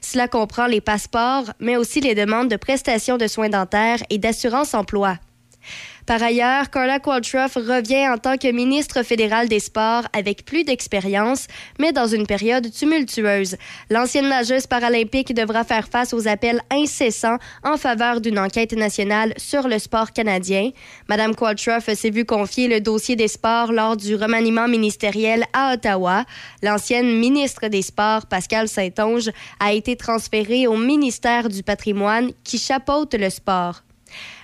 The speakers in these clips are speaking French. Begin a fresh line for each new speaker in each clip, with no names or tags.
Cela comprend les passeports, mais aussi les demandes de prestations de soins dentaires et d'assurance emploi. Par ailleurs, Carla Qualtrough revient en tant que ministre fédéral des Sports avec plus d'expérience, mais dans une période tumultueuse. L'ancienne nageuse paralympique devra faire face aux appels incessants en faveur d'une enquête nationale sur le sport canadien. Madame Qualtrough s'est vue confier le dossier des sports lors du remaniement ministériel à Ottawa. L'ancienne ministre des Sports, Pascal Saint-Onge, a été transférée au ministère du patrimoine qui chapeaute le sport.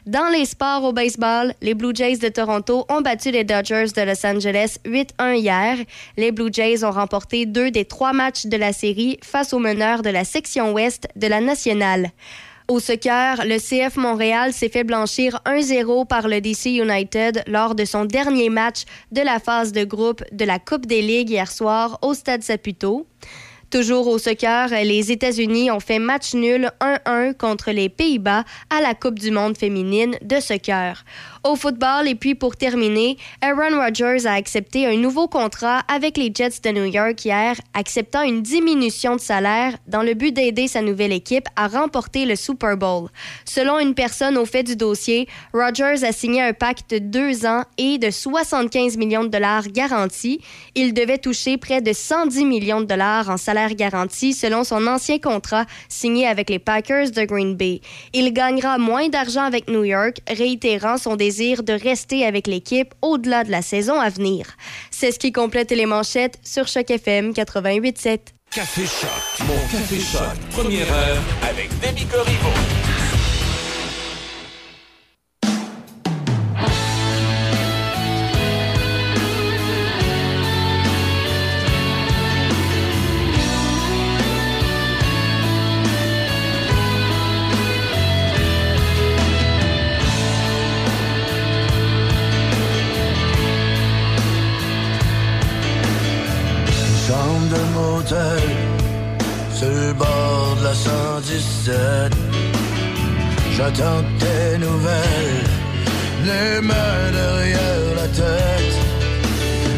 Dans les sports au baseball, les Blue Jays de Toronto ont battu les Dodgers de Los Angeles 8-1 hier. Les Blue Jays ont remporté deux des trois matchs de la série face aux meneurs de la section ouest de la nationale. Au soccer, le CF Montréal s'est fait blanchir 1-0 par le DC United lors de son dernier match de la phase de groupe de la Coupe des Ligues hier soir au Stade Saputo. Toujours au soccer, les États-Unis ont fait match nul 1-1 contre les Pays-Bas à la Coupe du monde féminine de soccer au football. Et puis pour terminer, Aaron Rodgers a accepté un nouveau contrat avec les Jets de New York hier, acceptant une diminution de salaire dans le but d'aider sa nouvelle équipe à remporter le Super Bowl. Selon une personne au fait du dossier, Rodgers a signé un pacte de deux ans et de 75 millions de dollars garantis. Il devait toucher près de 110 millions de dollars en salaire garanti selon son ancien contrat signé avec les Packers de Green Bay. Il gagnera moins d'argent avec New York, réitérant son désir de rester avec l'équipe au-delà de la saison à venir. C'est ce qui complète les manchettes sur Choc FM 88.7.
Café Choc, mon Café Choc, première heure avec Demi Corriveau.
Sur le bord de la 117. J'attends tes nouvelles, les mains derrière la tête.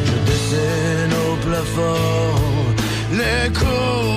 Je dessine au plafond les courbes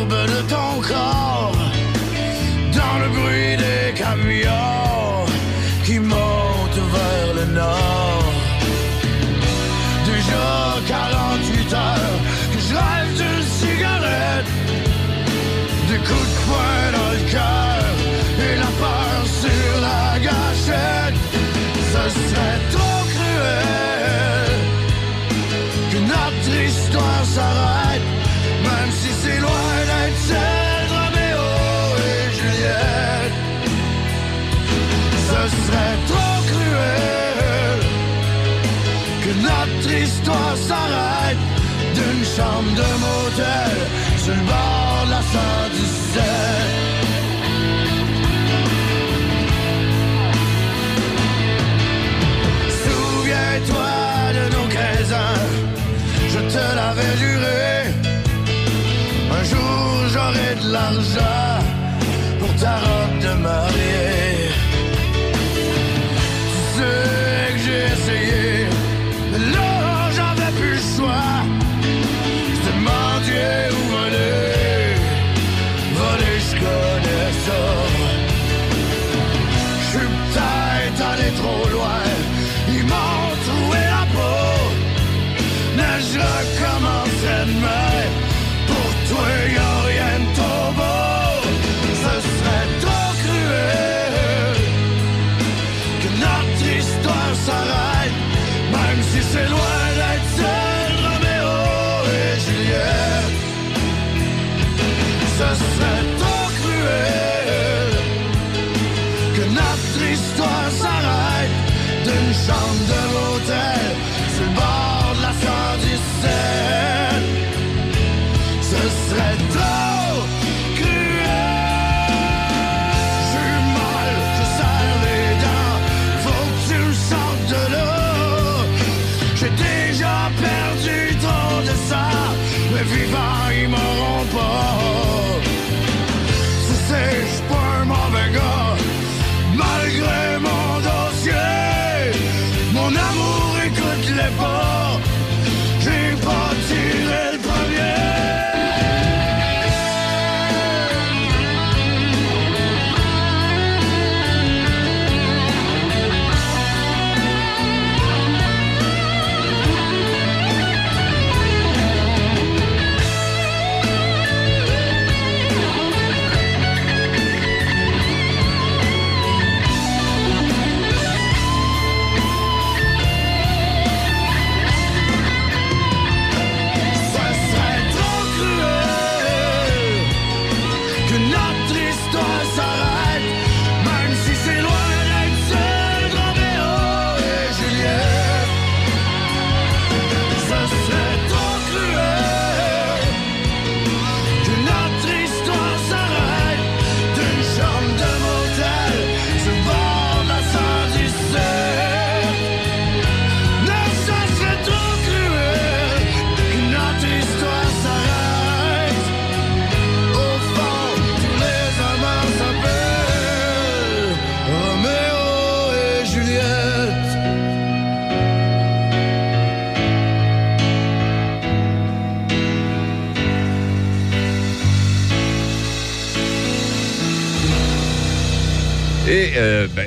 motel sur le bord de la 117. Souviens-toi de nos 15 ans, je te l'avais juré. Un jour j'aurai de l'argent pour ta robe de mariée.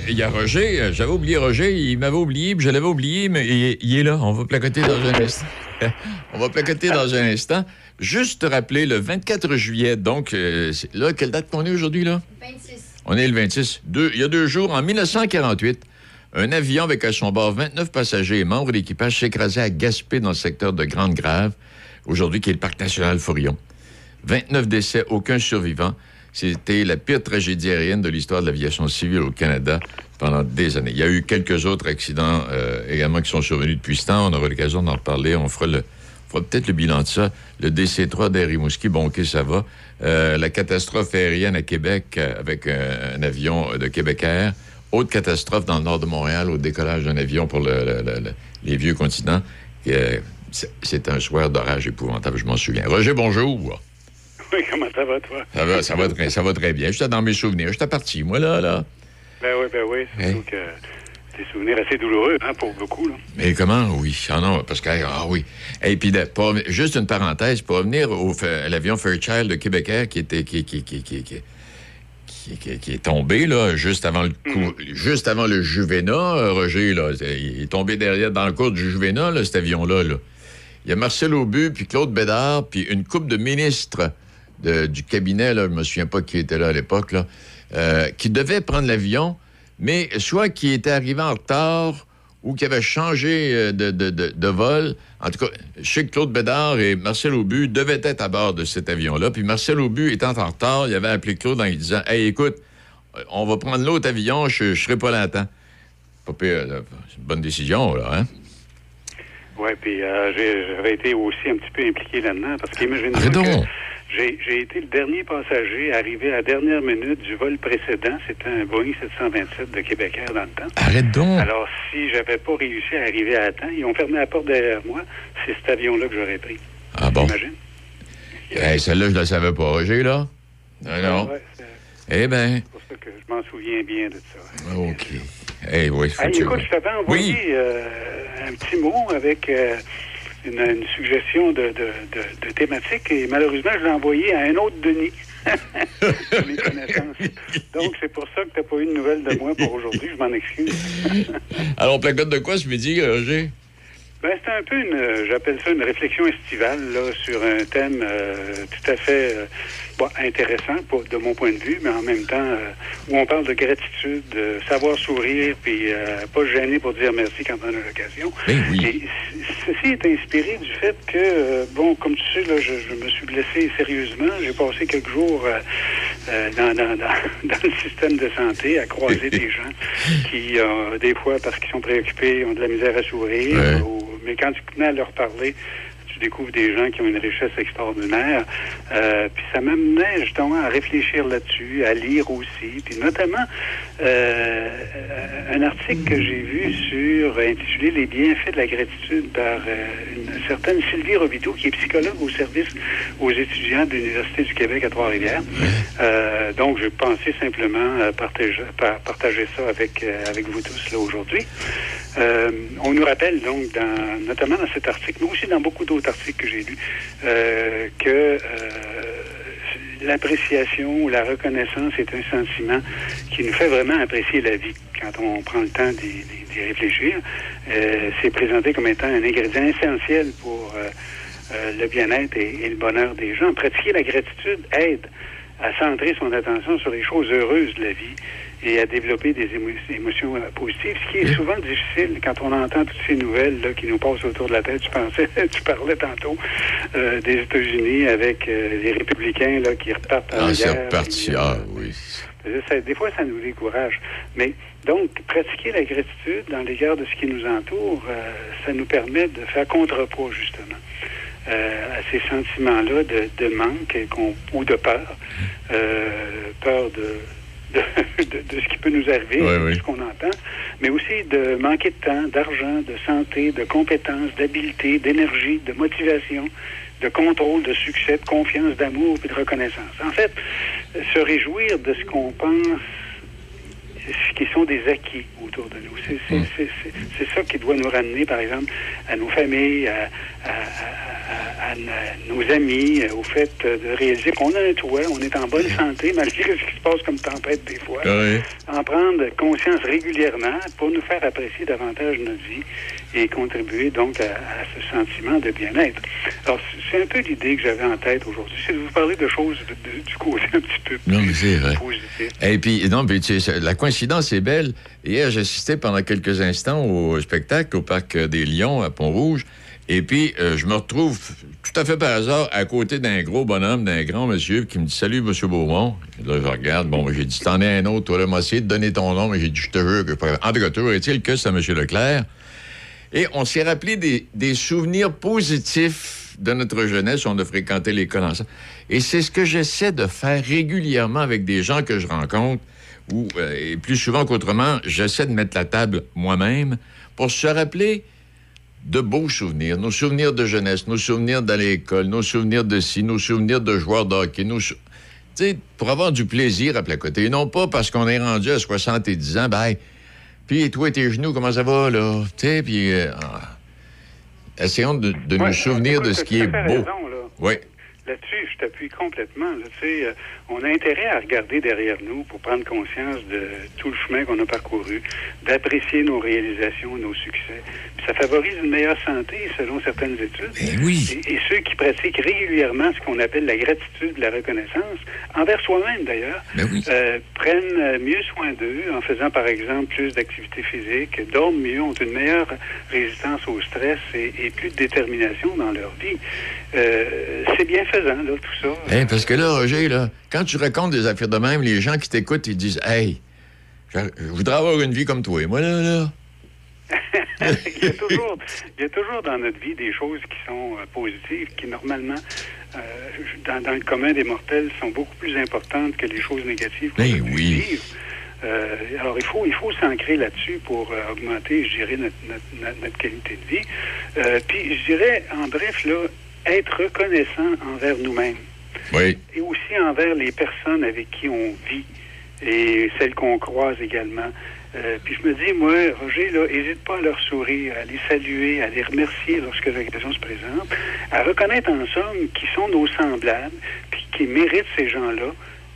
Il y a Roger, euh, j'avais oublié Roger, il m'avait oublié, puis je l'avais oublié, mais il, il est là. On va placoter dans un instant. On va placoter dans un instant. Juste te rappeler, le 24 juillet, donc, euh, là, quelle date qu'on est aujourd'hui, là?
26.
On est le 26. Deux- il y a deux jours, en 1948, un avion avec à son bord 29 passagers et membres de l'équipage écrasé à Gaspé dans le secteur de Grande-Grave, aujourd'hui qui est le parc national Fourillon. 29 décès, aucun survivant. C'était la pire tragédie aérienne de l'histoire de l'aviation civile au Canada pendant des années. Il y a eu quelques autres accidents euh, également qui sont survenus depuis ce temps. On aura l'occasion d'en reparler. On fera le, fera peut-être le bilan de ça. Le DC-3 d'Air bon, OK, ça va. Euh, la catastrophe aérienne à Québec euh, avec un, avion de Québec Air. Autre catastrophe dans le nord de Montréal au décollage d'un avion pour le- le- le- le- les vieux continents. C'est un soir d'orage épouvantable, je m'en souviens. Roger, bonjour.
Oui, comment ça va, toi?
Ça va, ça va, très, ça va très bien. J'étais dans mes souvenirs. J'étais parti, moi, là, là.
Ben oui, ben oui. Surtout
Hein?
que des souvenirs assez douloureux, hein, pour beaucoup, là.
Mais comment? Oui. Ah non, parce que, ah oui. Et puis, pour juste une parenthèse, pour revenir au, à l'avion Fairchild de Québec Air qui était, qui, qui, qui, qui, qui- qui- qui- qui est tombé, là, juste avant le coup, juste avant le Juvena, euh, Roger, là. Il est tombé derrière, dans le cours du Juvena, là, cet avion-là, là. Il y a Marcel Aubu, puis Claude Bédard, puis une coupe de ministres de- du cabinet, là, je me souviens pas qui était là à l'époque, là, euh, qui devaient prendre l'avion, mais soit qui était arrivé en retard ou qui avait changé euh, de, de- de- vol. En tout cas, je sais que Claude Bédard et Marcel Aubu devaient être à bord de cet avion-là. Puis Marcel Aubu étant en retard, il avait appelé Claude en lui disant Hey, écoute, on va prendre l'autre avion, je ne serai pas longtemps. Pas pire, là. C'est une bonne décision, là, hein?
Oui, puis euh, j'avais été aussi un petit peu impliqué là-dedans, parce
donc.
J'ai été le dernier passager arrivé à la dernière minute du vol précédent. C'était un Boeing 727 de Québec Air dans le temps.
Arrête donc.
Alors, si j'avais pas réussi à arriver à temps, ils ont fermé la porte derrière moi. C'est cet avion-là que j'aurais pris.
Ah bon?
Imagine.
Hey, celle-là, je la savais pas, Roger, là? Non, non.
Ouais, c'est
Eh bien,
pour ça que je m'en souviens bien de ça.
OK. Eh oui, faut
Hey,
que tu-
écoute, je t'avais envoyé
Oui.
euh, un petit mot avec euh, une, une suggestion de, de, de- de thématique et malheureusement, je l'ai envoyé à un autre Denis. de mes connaissances. Donc, c'est pour ça que tu n'as pas eu de nouvelles de moi pour aujourd'hui. Je m'en excuse.
Alors, on placote de quoi ce midi, Roger?
Ben, c'est un peu une, j'appelle ça une réflexion estivale là, sur un thème euh, tout à fait euh, bon, intéressant pour- de mon point de vue, mais en même temps euh, où on parle de gratitude, de savoir sourire, puis euh, pas se gêner pour dire merci quand on a l'occasion.
Ben oui.
Et ceci est inspiré du fait que, euh, bon, comme tu sais, là, je, je me suis blessé sérieusement. J'ai passé quelques jours euh, dans, dans, dans, dans le système de santé à croiser des gens qui, euh, des fois, parce qu'ils sont préoccupés, ont de la misère à sourire.
Ouais.
ou- mais quand tu te mets à leur parler, tu découvres des gens qui ont une richesse extraordinaire. Euh, puis ça m'amenait justement à réfléchir là-dessus, à lire aussi, puis notamment euh, un article que j'ai vu sur intitulé Les bienfaits de la gratitude par euh, une certaine Sylvie Robito, qui est psychologue au service aux étudiants de l'Université du Québec à Trois-Rivières. Donc, je pensais simplement partager, par- partager ça avec, avec vous tous là aujourd'hui. On nous rappelle donc, dans, notamment dans cet article, mais aussi dans beaucoup d'autres articles que j'ai lus, euh, que euh, l'appréciation ou la reconnaissance est un sentiment qui nous fait vraiment apprécier la vie quand on prend le temps d'y réfléchir. Euh, c'est présenté comme étant un ingrédient essentiel pour le bien-être et le bonheur des gens. Pratiquer la gratitude aide à centrer son attention sur les choses heureuses de la vie et à développer des émo- émotions euh, positives, ce qui est souvent difficile quand on entend toutes ces nouvelles là, qui nous passent autour de la tête. Tu pensais, tu parlais tantôt euh, des États-Unis avec euh, les républicains là, qui repartent en
Ah,
guerre. puis, euh,
Ah, oui.
ça- des fois, ça nous décourage. Mais donc, pratiquer la gratitude dans l'égard de ce qui nous entoure, euh, ça nous permet de faire contrepoids, justement, euh, à ces sentiments-là de, de manque ou de peur. Euh, peur de, de, de- de ce qui peut nous arriver,
Oui,
de ce qu'on entend, mais aussi de manquer de temps, d'argent, de santé, de compétences, d'habileté, d'énergie, de motivation, de contrôle, de succès, de confiance, d'amour et de reconnaissance. En fait, se réjouir de ce qu'on pense qui sont des acquis autour de nous. C'est c'est- ça qui doit nous ramener, par exemple, à nos familles, à, à- à- à- nos amis, euh, au fait euh, de réaliser qu'on a un toit, on est en bonne santé, malgré ce qui se passe comme tempête des fois.
Oui.
En prendre conscience régulièrement pour nous faire apprécier davantage notre vie et contribuer donc à, à ce sentiment de bien-être. Alors, c'est- un peu l'idée que j'avais en tête aujourd'hui, c'est de vous parler de choses de- de- du côté un petit peu plus
Non, vrai.
positif.
Et puis, non, puis, tu sais, la coïncidence est belle. Hier, j'assistais pendant quelques instants au spectacle au Parc des Lions à Pont-Rouge. Et puis, euh, je me retrouve tout à fait par hasard à côté d'un gros bonhomme, d'un grand monsieur qui me dit Salut, monsieur Beaumont. Et là, je regarde. Bon, j'ai dit T'en es un autre, toi, là, m'a essayé de donner ton nom, mais j'ai dit Je te jure que. je. En tout cas, toujours est-il que c'est monsieur Leclerc. Et on s'est rappelé des, souvenirs positifs de notre jeunesse. On a fréquenté l'école ensemble. Et c'est ce que j'essaie de faire régulièrement avec des gens que je rencontre, ou, euh, plus souvent qu'autrement, j'essaie de mettre la table moi-même pour se rappeler de beaux souvenirs, nos souvenirs de jeunesse, nos souvenirs d'aller à l'école, nos souvenirs de ci, nos souvenirs de joueurs de hockey, nos pour avoir du plaisir à placoter. Et non pas parce qu'on est rendu à 70 ans, ben, puis toi et tes genoux, comment ça va, là? Tu sais, puis euh, ah, essayons de, de
Ouais,
nous souvenir de ce qui est beau.
raison, là.
Oui.
Là-dessus, je t'appuie complètement. là. Tu sais, euh, on a intérêt à regarder derrière nous pour prendre conscience de tout le chemin qu'on a parcouru, d'apprécier nos réalisations, nos succès. Puis ça favorise une meilleure santé selon certaines études.
Ben oui.
Et, et ceux qui pratiquent régulièrement ce qu'on appelle la gratitude, la reconnaissance, envers soi-même d'ailleurs,
Ben oui.
euh, prennent mieux soin d'eux en faisant par exemple plus d'activité physique, dorment mieux, ont une meilleure résistance au stress et, et plus de détermination dans leur vie. Euh, c'est bienfaisant, là, tout ça.
Hein, parce que là, Roger, là, quand tu racontes des affaires de même, les gens qui t'écoutent, ils disent Hey, je, je voudrais avoir une vie comme toi. Et moi, là, là.
il, y a toujours, il y a toujours dans notre vie des choses qui sont euh, positives, qui normalement, euh, dans, dans le commun des mortels, sont beaucoup plus importantes que les choses négatives qu'on pu
oui.
vivre. Euh, alors, il faut, il faut s'ancrer là-dessus pour euh, augmenter, je dirais, notre, notre- notre- notre qualité de vie. Euh, puis, je dirais, en bref, là, être reconnaissant envers nous-mêmes
Oui.
et aussi envers les personnes avec qui on vit et celles qu'on croise également. Euh, puis je me dis, moi, Roger, là, n'hésite pas à leur sourire, à les saluer, à les remercier lorsque l'occasion se présente, à reconnaître en somme qui sont nos semblables, puis qui méritent ces gens-là,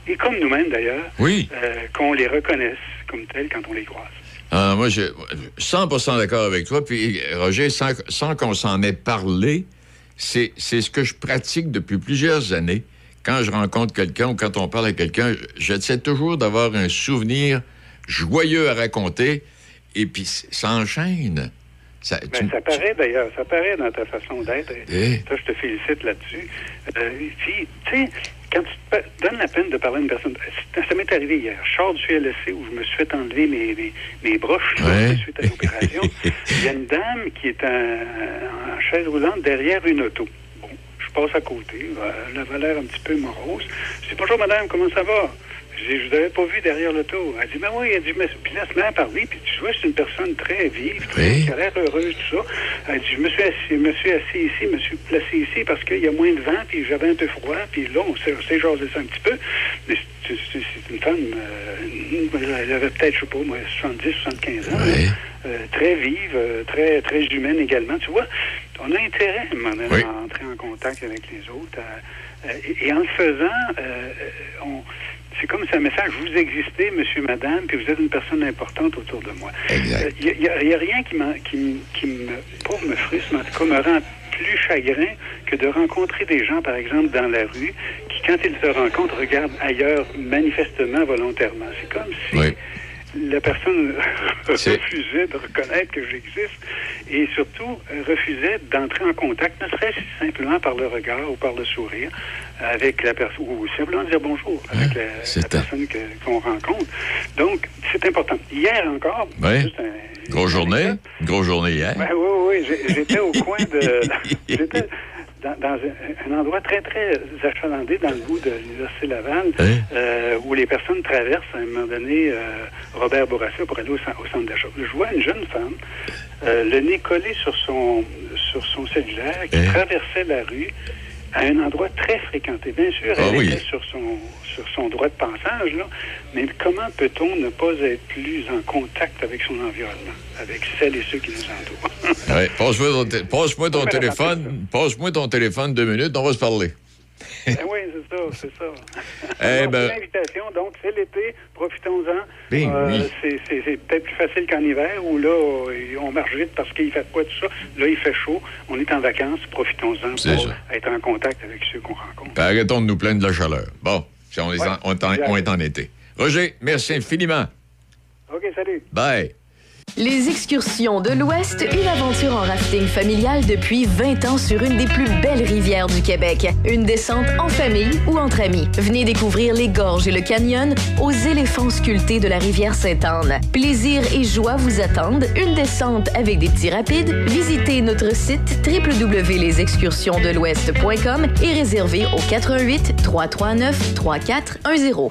et comme nous-mêmes d'ailleurs,
Oui.
euh, qu'on les reconnaisse comme tels quand on les croise.
Ah, moi, je 100 d'accord avec toi. Puis, Roger, sans, sans qu'on s'en ait parlé, c'est ce que je pratique depuis plusieurs années. Quand je rencontre quelqu'un ou quand on parle à quelqu'un, j'essaie toujours d'avoir un souvenir joyeux à raconter. Et puis, ça enchaîne. Ça, tu-
Ben, ça paraît d'ailleurs, ça paraît dans ta façon d'être.
Eh.
Ça, je te félicite là-dessus. Euh, puis, tu sais, quand tu te donnes la peine de parler à une personne, ça, m'est arrivé hier. Je sors du CLSC où je me suis fait enlever mes, mes, mes broches
Ouais.
suite à l'opération. Il y a une dame qui est en, en chaise roulante derrière une auto. Bon, je passe à côté. euh, Elle avait l'air un petit peu morose. Je dis Bonjour madame, comment ça va? Je dis, je vous avais pas vu derrière l'auto. Elle dit, ben oui, elle dit, mais... puis là, elle se met à parler, puis tu vois, c'est une personne très vive, très,
Oui.
qui a l'air heureuse, tout ça. Elle dit, je me suis assis, je me suis assis ici, je me suis placé ici parce qu'il y a moins de vent, puis j'avais un peu froid, puis là, on s'est jasé ça un petit peu. Mais c'est une femme, euh, elle avait peut-être, je sais pas, moi, 70, 75 ans.
Oui.
euh, très vive, euh, très, très humaine également. Tu vois, on a intérêt
Oui.
à entrer en contact avec les autres. à- euh, et, et en le faisant, euh, euh, on, c'est comme si un message, vous existez, monsieur, madame, puis vous êtes une personne importante autour de moi. Il n'y a, y a rien qui, qui, qui me, pas me frustre, mais en tout cas me rend plus chagrin que de rencontrer des gens, par exemple, dans la rue, qui, quand ils se rencontrent, regardent ailleurs manifestement, volontairement. C'est comme si
Oui.
La personne refusait de reconnaître que j'existe et surtout euh, refusait d'entrer en contact, ne serait-ce simplement par le regard ou par le sourire avec la personne, ou simplement dire bonjour avec la, personne qu'on rencontre. Donc, c'est important. Hier encore, juste un-
Grosse journée. Grosse journée hier.
Ben oui, oui, J'étais au coin de. Dans, dans un, un endroit très, très achalandé dans le bout de l'Université Laval,
Hein?
euh, où les personnes traversent à un moment donné euh, Robert Bourassa pour aller au, au centre d'achat. Je vois une jeune femme, euh, le nez collé sur son, sur son cellulaire, qui
Hein?
traversait la rue à un endroit très fréquenté. Bien sûr,
Ah
elle
oui.
était sur son, sur son droit de passage, là, mais comment peut-on ne pas être plus en contact avec son environnement, avec celles et ceux qui nous entourent?
Ouais, passe-moi ton, téléphone. Passe-moi ton téléphone deux minutes, on va se parler.
Ben oui, c'est ça, c'est ça.
Eh ben-
donc, c'est l'été, profitons-en.
Ben oui.
c'est, peut-être plus facile qu'en hiver, où là, euh, on marche vite parce qu'il fait quoi, tout ça. Là, il fait chaud, on est en vacances, profitons-en pour
ça.
être en contact avec ceux qu'on rencontre.
Puis arrêtons de nous plaindre de la chaleur. Bon, si on est, en, on est en- on est en été. Roger, merci infiniment.
OK, salut.
Bye.
Les excursions de l'Ouest, une aventure en rafting familial depuis 20 ans sur une des plus belles rivières du Québec. Une descente en famille ou entre amis. Venez découvrir les gorges et le canyon aux éléphants sculptés de la rivière Sainte-Anne. Plaisir et joie vous attendent. Une descente avec des petits rapides. Visitez notre site www.lesexcursionsdelouest.com et réservez au 88 339 3410.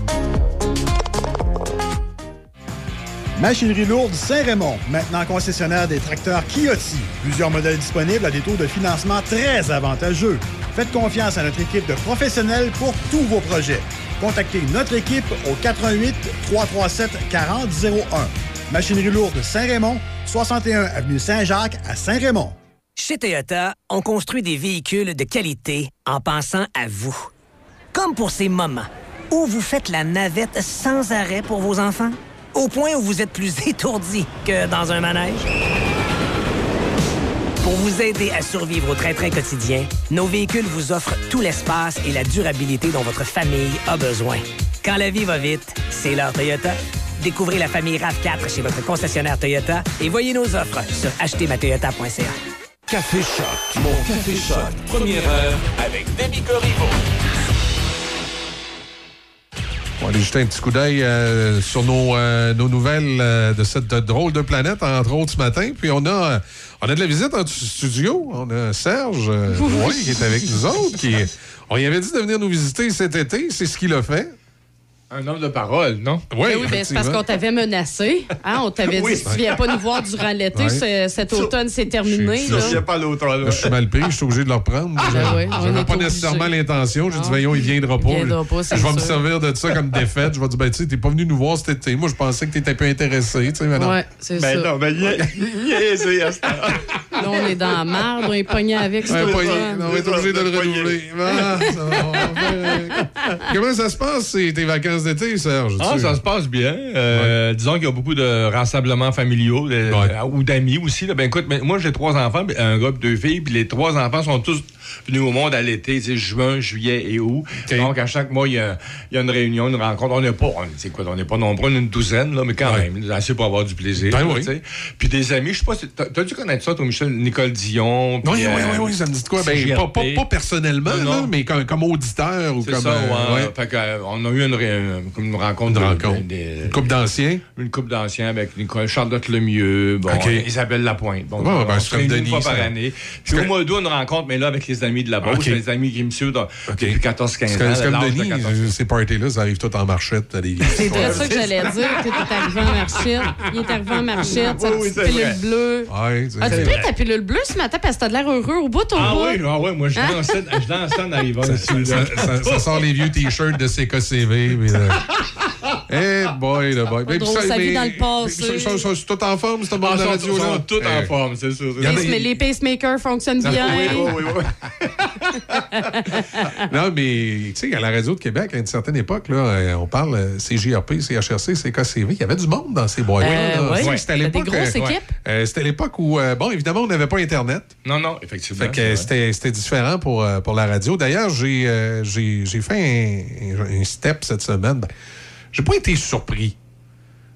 Machinerie lourde Saint-Raymond, maintenant concessionnaire des tracteurs Kioti. Plusieurs modèles disponibles à des taux de financement très avantageux. Faites confiance à notre équipe de professionnels pour tous vos projets. Contactez notre équipe au 88 337 4001. Machinerie lourde Saint-Raymond, 61 avenue Saint-Jacques à Saint-Raymond.
Chez Toyota, on construit des véhicules de qualité en pensant à vous. Comme pour ces moments où vous faites la navette sans arrêt pour vos enfants, au point où vous êtes plus étourdi que dans un manège. Pour vous aider à survivre au train-train quotidien, nos véhicules vous offrent tout l'espace et la durabilité dont votre famille a besoin. Quand la vie va vite, c'est l'heure Toyota. Découvrez la famille RAV4 chez votre concessionnaire Toyota et voyez nos offres sur achetermatoyota.ca.
Café Choc. Mon Café Choc. Première heure avec Demi.
On va aller jeter un petit coup d'œil euh, sur nos, euh, nos nouvelles euh, de cette drôle de planète, entre autres ce matin. Puis on a, on a de la visite en studio. On a Serge Roy qui est avec nous autres. Qui, on y avait dit de venir nous visiter cet été. C'est ce qu'il a fait.
Un homme de parole, non?
Oui,
Ben oui, ben, c'est parce qu'on t'avait menacé. Hein, on t'avait
Oui.
dit, si tu viens pas nous voir durant l'été, cet automne, c'est terminé.
Je- je-
pas l'autre, là.
je suis mal pris, je suis obligé de le reprendre.
Ah, ben
J'avais
est
pas
obligé.
nécessairement l'intention. J'ai dit, voyons, il viendra pas.
Il viendra pas, c'est
je vais me servir de ça comme défaite. Je vais dire, ben, tu sais, t'es pas venu nous voir cet été. Moi, je pensais que t'étais un peu intéressé. Tu sais.
Ouais, c'est
Ben
ça.
non, ben niaisé à ce.
Là, on est dans la marde, on est pogné avec
pas-
automne.
on va être obligé de le renouveler. Ah, Comment ça se passe, tes vacances d'été, Serge?
Ah, ça se passe bien. Euh, Disons qu'il y a beaucoup de rassemblements familiaux de-
Ouais.
euh, ou d'amis aussi. là. Ben écoute, moi j'ai trois enfants, un gars et deux filles, puis les trois enfants sont tous venus au monde à l'été, sais, juin, juillet et août. Donc à chaque mois, il y a, il y a une réunion, une rencontre. On n'est pas, c'est quoi, on n'est pas nombreux, une douzaine, là, mais quand
Ouais.
même, assez pour avoir du plaisir.
Ben
là,
oui.
Puis des amis, je sais pas, si- t'as- dû connaître ça, toi, Michel, Nicole Dion.
Oui,
puis,
oui,
euh,
oui, oui, ça me dit quoi? Ben, pas, pas, pas personnellement,
Non, non.
là, mais comme, comme auditeur ou
C'est
comme.
ça,
euh,
ouais.
ouais.
Fait euh, on a eu une, rencontre.
Une
de-
rencontre.
des-
Une couple d'anciens?
une coupe d'anciens avec Nicole, Charlotte Lemieux, bon. Isabelle Lapointe. Bon,
Ouais,
on
ben,
se
c'est
une
Denis,
fois par
ça.
année. Puis
C'est
au mois d'août, une rencontre, mais là, avec les amis de la Beauce,
OK.
les amis qui me suivent dans- depuis 14-15
C'est
ans.
c'est comme
de
Denis,
14.
euh, ces parties-là, ça arrive tout en marchette. des-
C'est vrai ça que j'allais dire, que t'es arrivé en marchette. Il est arrivé en marchette, sa
Oui,
petite pilule bleue.
Ouais,
As-tu pris ta pilule bleue ce matin parce que t'as de l'air heureux au bout, au
Ah
bout?
oui, ah oui, moi, je dansais, je dansais en arrivant.
Ça, ça- ça- ça sort les vieux t-shirts de CKCV. mais, euh, Eh boy, le boy.
Pas drôle, sa vie dans le passé.
Ils sont, sont- sont tous en forme, ce
Ah,
monde de
ils sont- tous en
Eh,
forme, c'est sûr.
Mais les pacemakers fonctionnent bien.
Oui, oui, oui.
Non, mais tu sais, à la radio de Québec, à une certaine époque, là, euh, on parle euh, CGRP, CHRC, CKCV, il y avait du monde dans ces boîtes-là.
Euh,
sais,
Ouais.
C'était l'époque. euh, euh, c'était l'époque où, euh, bon, évidemment, on n'avait pas Internet.
Non, non, effectivement.
Fait que euh, c'était c'était différent pour, euh, pour la radio. D'ailleurs, j'ai euh, j'ai j'ai fait un, un- un step cette semaine. Ben, j'ai pas été surpris.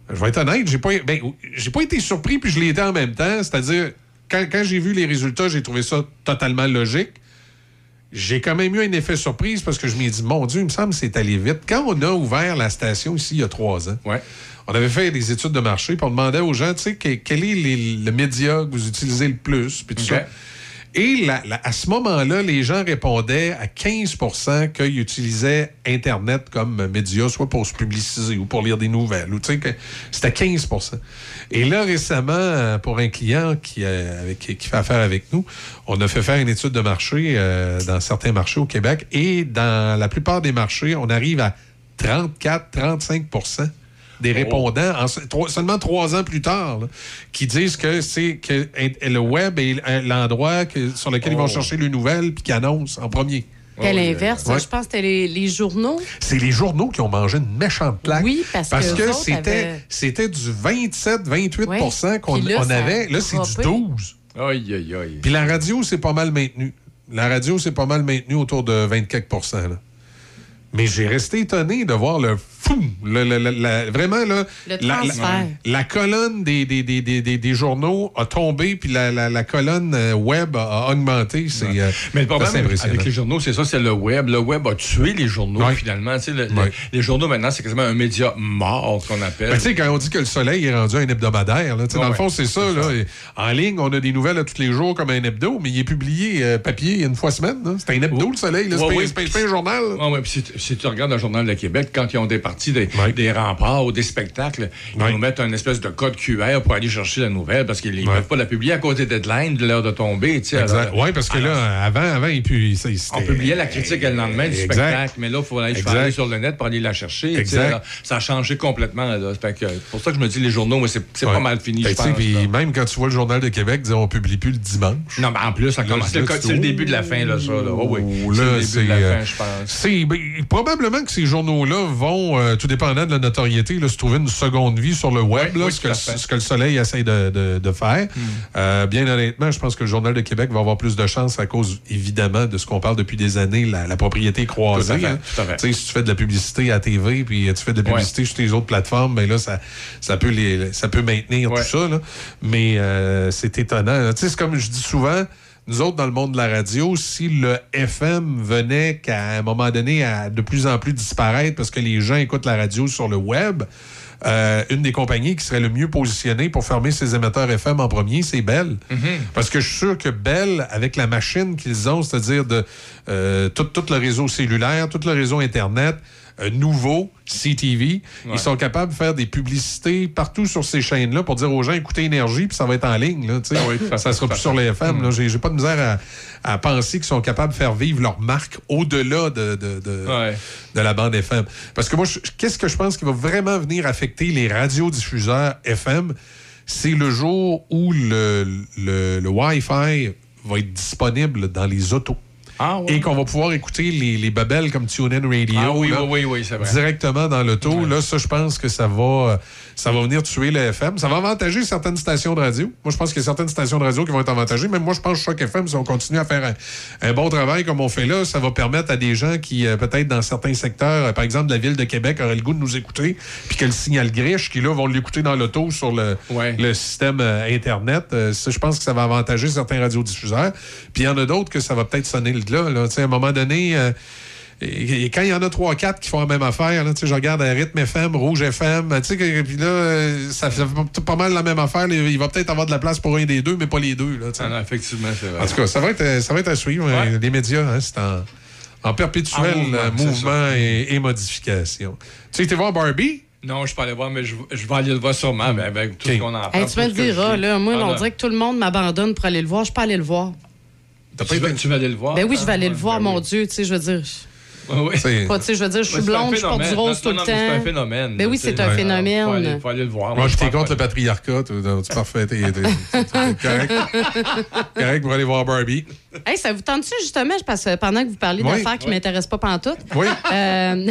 Je vais être honnête, j'ai pas, ben, j'ai pas été surpris puis je l'ai été en même temps. C'est-à-dire, quand, quand j'ai vu les résultats, j'ai trouvé ça totalement logique. J'ai quand même eu un effet surprise parce que je m'ai dit, mon Dieu, il me semble que c'est allé vite. Quand on a ouvert la station ici il y a trois ans, on avait fait des études de marché, puis on demandait aux gens, tu sais, que- quel est les- le média que vous utilisez le plus, puis tout ça. Et à ce moment-là, les gens répondaient à 15% qu'ils utilisaient Internet comme média, soit pour se publiciser ou pour lire des nouvelles. Ou, que C'était 15% Et là, récemment, pour un client qui, euh, qui fait affaire avec nous, on a fait faire une étude de marché euh, dans certains marchés au Québec. Et dans la plupart des marchés, on arrive à 34-35 des répondants, en se- trois- seulement trois ans plus tard, là, qui disent que c'est que le web est euh, l'endroit que- sur lequel ils vont chercher les nouvelles puis qui annoncent en premier.
Qu'à l'inverse,
Ouais.
je pense que c'était les, les journaux.
C'est les journaux qui ont mangé une méchante claque.
Oui, parce que eux autres
c'était
avaient-
c'était du 27-28
Ouais.
qu'on on avait. Là, c'est du
droppé.
12
Aïe, aïe, aïe.
Puis la radio, c'est pas mal maintenu. La radio, c'est pas mal maintenu autour de 24 là. Mais j'ai resté étonné de voir le fou, le- le- le- la- vraiment là,
Le
la,
transfert.
la- la colonne des, des, des, des, des- des journaux a tombé, puis la, la, la colonne euh, web a, a augmenté. C'est euh,
Mais le problème avec les journaux, c'est ça, c'est le web. Le web a tué les journaux,
Ouais.
finalement. Tu sais, le- le-
Ouais.
les journaux, maintenant, c'est quasiment un média mort, qu'on appelle.
Ben, tu sais, quand on dit que le soleil est rendu un hebdomadaire, là, tu sais, dans le fond, c'est ça. là. En ligne, on a des nouvelles à tous les jours comme un hebdo, mais il est publié euh, papier une fois semaine. là. C'est un hebdo, le soleil. là. C'est
Ouais,
pas- un journal.
puis si, tu- si tu regardes le Journal de Québec, quand ils ont des des, remparts ou des spectacles, ils nous mettent un espèce de code QR pour aller chercher la nouvelle parce qu'ils ne peuvent pas la publier à cause des deadlines de l'heure de tomber.
Oui, parce que là, avant, avant, et puis, ça,
on publiait la critique le lendemain du
Exact.
spectacle, mais là, il faut aller, sur le net pour aller la chercher. Alors, ça a changé complètement. Là. Fait que, c'est pour ça que je me dis, les journaux, c'est
Ouais.
pas mal fini,
Ben,
je pense.
même quand tu vois le Journal de Québec dire on publie plus le dimanche.
Non, mais en plus, ça commence. C'est le, début de la fin, là, ça. Là. Oh, oui. C'est le début de la
euh,
fin, je pense.
Ben, probablement que ces journaux-là vont, euh, tout dépendant de la notoriété, là, se trouver une seconde vie sur le web,
Oui,
là,
oui,
ce, que.
Hmm.
ce le soleil essaie de, de- de faire. Euh, bien honnêtement, je pense que le Journal de Québec va avoir plus de chance à cause, évidemment, de ce qu'on parle depuis des années, la, la propriété croisée.
Tout à fait,
hein.
tout à
si tu fais de la publicité à TV, puis tu fais de la publicité sur tes autres plateformes, ben là, ça, ça, peut, les, ça peut maintenir
Ouais.
tout ça. là. Mais euh, c'est étonnant. là. Tu sais, c'est comme je dis souvent, nous autres, dans le monde de la radio, si le FM venait qu'à un moment donné à de plus en plus disparaître parce que les gens écoutent la radio sur le web, euh, une des compagnies qui serait le mieux positionnée pour fermer ses émetteurs FM en premier, c'est Bell. Parce que je suis sûr que Bell, avec la machine qu'ils ont, c'est-à-dire de euh, tout, tout le réseau cellulaire, tout le réseau Internet, nouveau, CTV, ils sont capables de faire des publicités partout sur ces chaînes-là pour dire aux gens écoutez énergie, puis ça va être en ligne. Là, sais.
Oui,
ça
fait,
sera plus sur les FM. là. J'ai pas de misère à, à penser qu'ils sont capables de faire vivre leur marque au-delà de, de, de,
Ouais.
de la bande FM. Parce que moi, qu'est-ce que je pense qui va vraiment venir affecter les radiodiffuseurs FM? C'est le jour où le, le, le Wi-Fi va être disponible dans les autos.
Ah.
Et qu'on va pouvoir écouter les, les babelles comme TuneIn Radio.
Ah oui,
là,
oui, oui, oui, c'est vrai.
Directement dans l'auto. Là, ça, je pense que ça va, ça va venir tuer le FM. Ça va avantager certaines stations de radio. Moi, je pense qu'il y a certaines stations de radio qui vont être avantagées. Même moi, je pense que Choc FM, si on continue à faire un, un bon travail comme on fait là, ça va permettre à des gens qui, euh, peut-être dans certains secteurs, euh, par exemple, de la ville de Québec, auraient le goût de nous écouter, puis que le signal griche, qui là vont l'écouter dans l'auto sur le,
Ouais.
le système euh, Internet. Euh, ça, je pense que ça va avantager certains radiodiffuseurs. Puis il y en a d'autres que ça va peut-être sonner le là. là. Tu sais, À un moment donné, euh, et, et quand il y en a trois, quatre qui font la même affaire, là, tu sais, je regarde à Rythme FM, Rouge FM, tu sais, que- puis là, euh, ça fait pas- mal la même affaire. Il va peut-être avoir de la place pour un des deux, mais pas les deux. Là.
Ah non, effectivement, c'est vrai.
En tout cas, ça va être, euh, ça va être à suivre.
Ouais.
euh, Les médias, hein, c'est en, en perpétuel
En mouvement,
et, et modification. Tu sais, été voir Barbie?
Non, je peux aller voir, mais je, je vais aller le voir sûrement mais avec tout ce qu'on en parle.
Hey, tu me
que
diras, là, moi,
Ah,
on dirait que tout le monde m'abandonne pour aller le voir. Je peux aller le voir.
Tu vas, tu vas aller le voir?
Ben oui, je vais aller
Ah,
le voir,
ben
mon
oui.
Dieu, tu sais, je veux dire.
Oui.
C'est-
Pas, tu sais, je veux dire, je suis blonde, je porte du rose
Non,
tout
non,
le
mais C'est un
temps.
phénomène.
Ben oui,
tu
c'est un
Ouais,
phénomène.
Faut aller, faut aller le voir.
Moi, j'étais
je pense
contre le patriarcat. C'est parfait. T'es correct. correct pour aller voir Barbie.
Hey, ça vous tente-tu justement, parce que pendant que vous parlez
Oui,
d'affaires qui ne
oui.
m'intéressent pas pantoute,
Oui.
euh,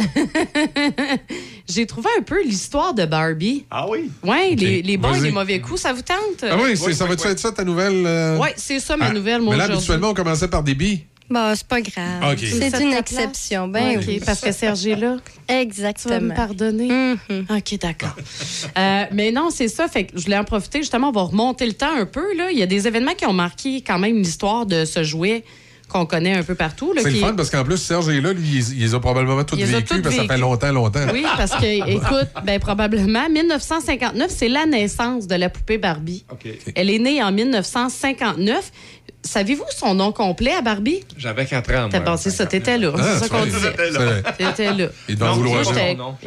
j'ai trouvé un peu l'histoire de Barbie.
Ah oui?
Oui, les, les bons et les mauvais coups, ça vous tente?
Ah oui, c'est-
oui,
ça va-tu
oui.
être ça ta nouvelle? euh?
Oui, c'est ça ma
Ah,
nouvelle, moi,
Mais là, habituellement, on commençait par des billes.
Bon, c'est pas grave. C'est une exception. Ben oui.
parce que Serge est là. Tu vas me
Exactement.
pardonner?
Mhm.
OK, d'accord. Euh, mais non, c'est ça. Fait que je voulais en profiter. Justement, on va remonter le temps un peu. Là. Il y a des événements qui ont marqué quand même l'histoire de ce jouet qu'on connaît un peu partout.
C'est le fun parce qu'en plus, Serge est là, lui, il, les a probablement vécues
toutes
parce que ça fait longtemps, longtemps.
Oui, parce que, écoute, ben, probablement, 1959, c'est la naissance de la poupée Barbie.
OK.
Elle est née en 1959. Savez-vous son nom complet à Barbie?
J'avais 4 ans,
T'as pensé ça, t'étais là.
Ah,
c'est ça qu'on
vrai.
disait. T'étais là.
Il devait en
Non,
vouloir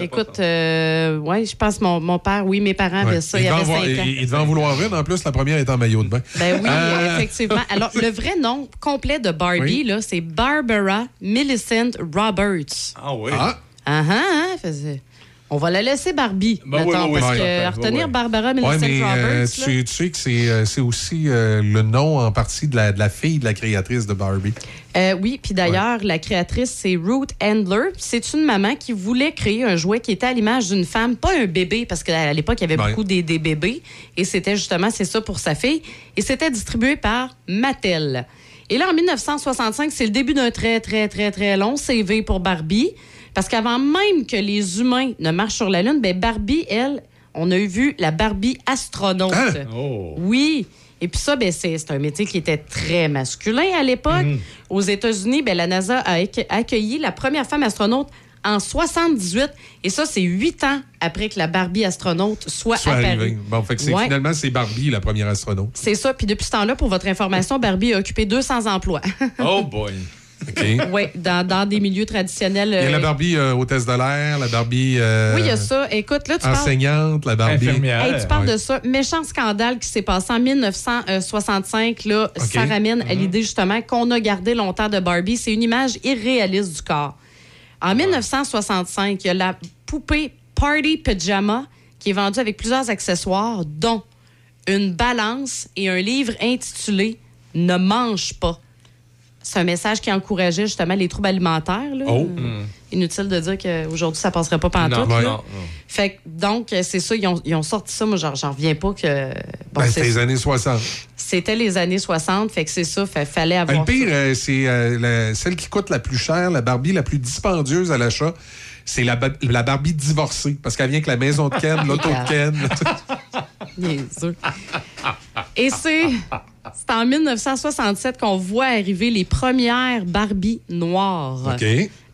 écoute, euh, ouais, je pense mon, mon père, oui, mes parents avaient
Ouais.
ça.
il,
Il y
devait
avait
en
5
voir-
ans.
il- devait en vouloir une. En plus, la première est en maillot de bain.
Ben oui,
Euh,
effectivement. Alors, le vrai nom complet de Barbie,
Oui.
là, c'est Barbara Millicent Roberts.
Ah oui.
Ah,
Ah ah, hein, faisait- On va la laisser Barbie,
Ben oui,
mettons,
oui, oui,
parce
oui,
que
oui,
à retenir
oui.
Barbara Millicent
ouais, mais euh,
Roberts,
tu,
là,
sais- tu sais que c'est euh, c'est aussi euh, le nom en partie de la, de la fille de la créatrice de Barbie.
Euh, oui, puis d'ailleurs, la créatrice, c'est Ruth Handler. C'est une maman qui voulait créer un jouet qui était à l'image d'une femme, pas un bébé, parce qu'à l'époque, il y avait
Ouais.
beaucoup des, des bébés. Et c'était justement, c'est ça pour sa fille. Et c'était distribué par Mattel. Et là, en 1965, c'est le début d'un très, très, très, très long CV pour Barbie. Parce qu'avant même que les humains ne marchent sur la Lune, ben Barbie, elle, on a eu vu la Barbie astronaute.
Hein?
Oh.
Oui. Et puis ça, ben, c'est un métier qui était très masculin à l'époque. Aux États-Unis, ben, la NASA a acc- accueilli la première femme astronaute en 78. Et ça, c'est huit ans après que la Barbie astronaute soit,
Soit
apparue.
Bon, fait que
Ouais.
finalement, c'est Barbie, la première astronaute.
C'est ça. Puis depuis ce temps-là, pour votre information, Barbie a occupé 200 emplois.
Oh boy.
OK. Il
oui, dans, dans des milieux traditionnels.
y a la
euh,
Barbie euh, hôtesse de l'air, la Barbie euh,
Oui, il y a ça. Écoute, là, tu parles...
enseignante, la Barbie.
Infirmière.
Hey, tu parles
Ouais.
de ça. Méchant scandale qui s'est passé en 1965. Là,
OK.
Ça ramène
Mhm.
à l'idée justement qu'on a gardé longtemps de Barbie. C'est une image irréaliste du corps. En 1965, il y a la poupée Party Pajama qui est vendue avec plusieurs accessoires, dont une balance et un livre intitulé Ne mange pas. C'est un message qui encourageait justement les troubles alimentaires. là.
Oh.
Inutile de dire qu'aujourd'hui, ça passerait pas
Non,
pantoute.
non,
là.
non.
Fait que, donc, euh, c'est ça, ils ont, ils ont sorti ça. Moi, genre, j'en reviens pas que. Bon,
Ben, c'était les années 60.
c'était les années 60, fait que c'est ça, fait, fallait
Ben,
avoir.
le pire, euh, c'est euh, celle qui coûte la plus chère, la Barbie la plus dispendieuse à l'achat. C'est la, la Barbie divorcée, parce qu'elle vient avec la maison de Ken, l'auto de Ken.
Niaiseux. Et c'est. C'est en 1967 qu'on voit arriver les premières Barbie noires.
OK.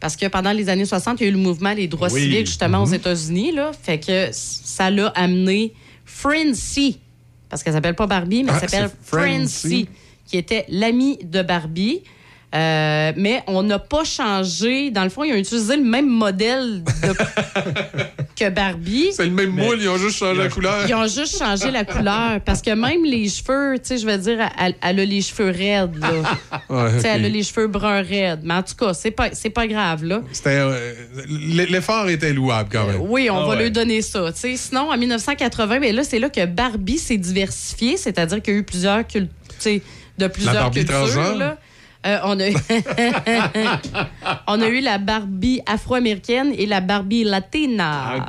Parce que pendant les années 60, il y a eu le mouvement Les droits
Oui.
civiques, justement,
Mhm.
aux États-Unis. Là. Fait que ça l'a amené Frenzy, parce qu'elle s'appelle pas Barbie, mais
Ah,
elle s'appelle
c'est Frenzy.
Frenzy, qui était l'amie de Barbie. Euh, mais on n'a pas changé. Dans le fond, ils ont utilisé le même modèle de- que Barbie.
C'est le même moule, ils ont juste changé la couleur.
Ils ont juste changé la couleur. Parce que même les cheveux, tu sais, je veux dire, elle, elle a les cheveux raides, là.
Ouais,
Tu sais,
ok.
elle a les cheveux bruns raides. Mais en tout cas, c'est pas, c'est pas grave, là.
C'était, euh, L'effort était louable quand même.
Oui, on
Ah
va
ouais.
lui donner ça. tu sais. Sinon, en 1980, mais là, c'est là que Barbie s'est diversifiée, c'est-à-dire qu'il y a eu plusieurs cul- tu sais, de plusieurs
Barbie
cultures.
transgenre?
là. Euh, on, a... on a eu la Barbie afro-américaine et la Barbie latina.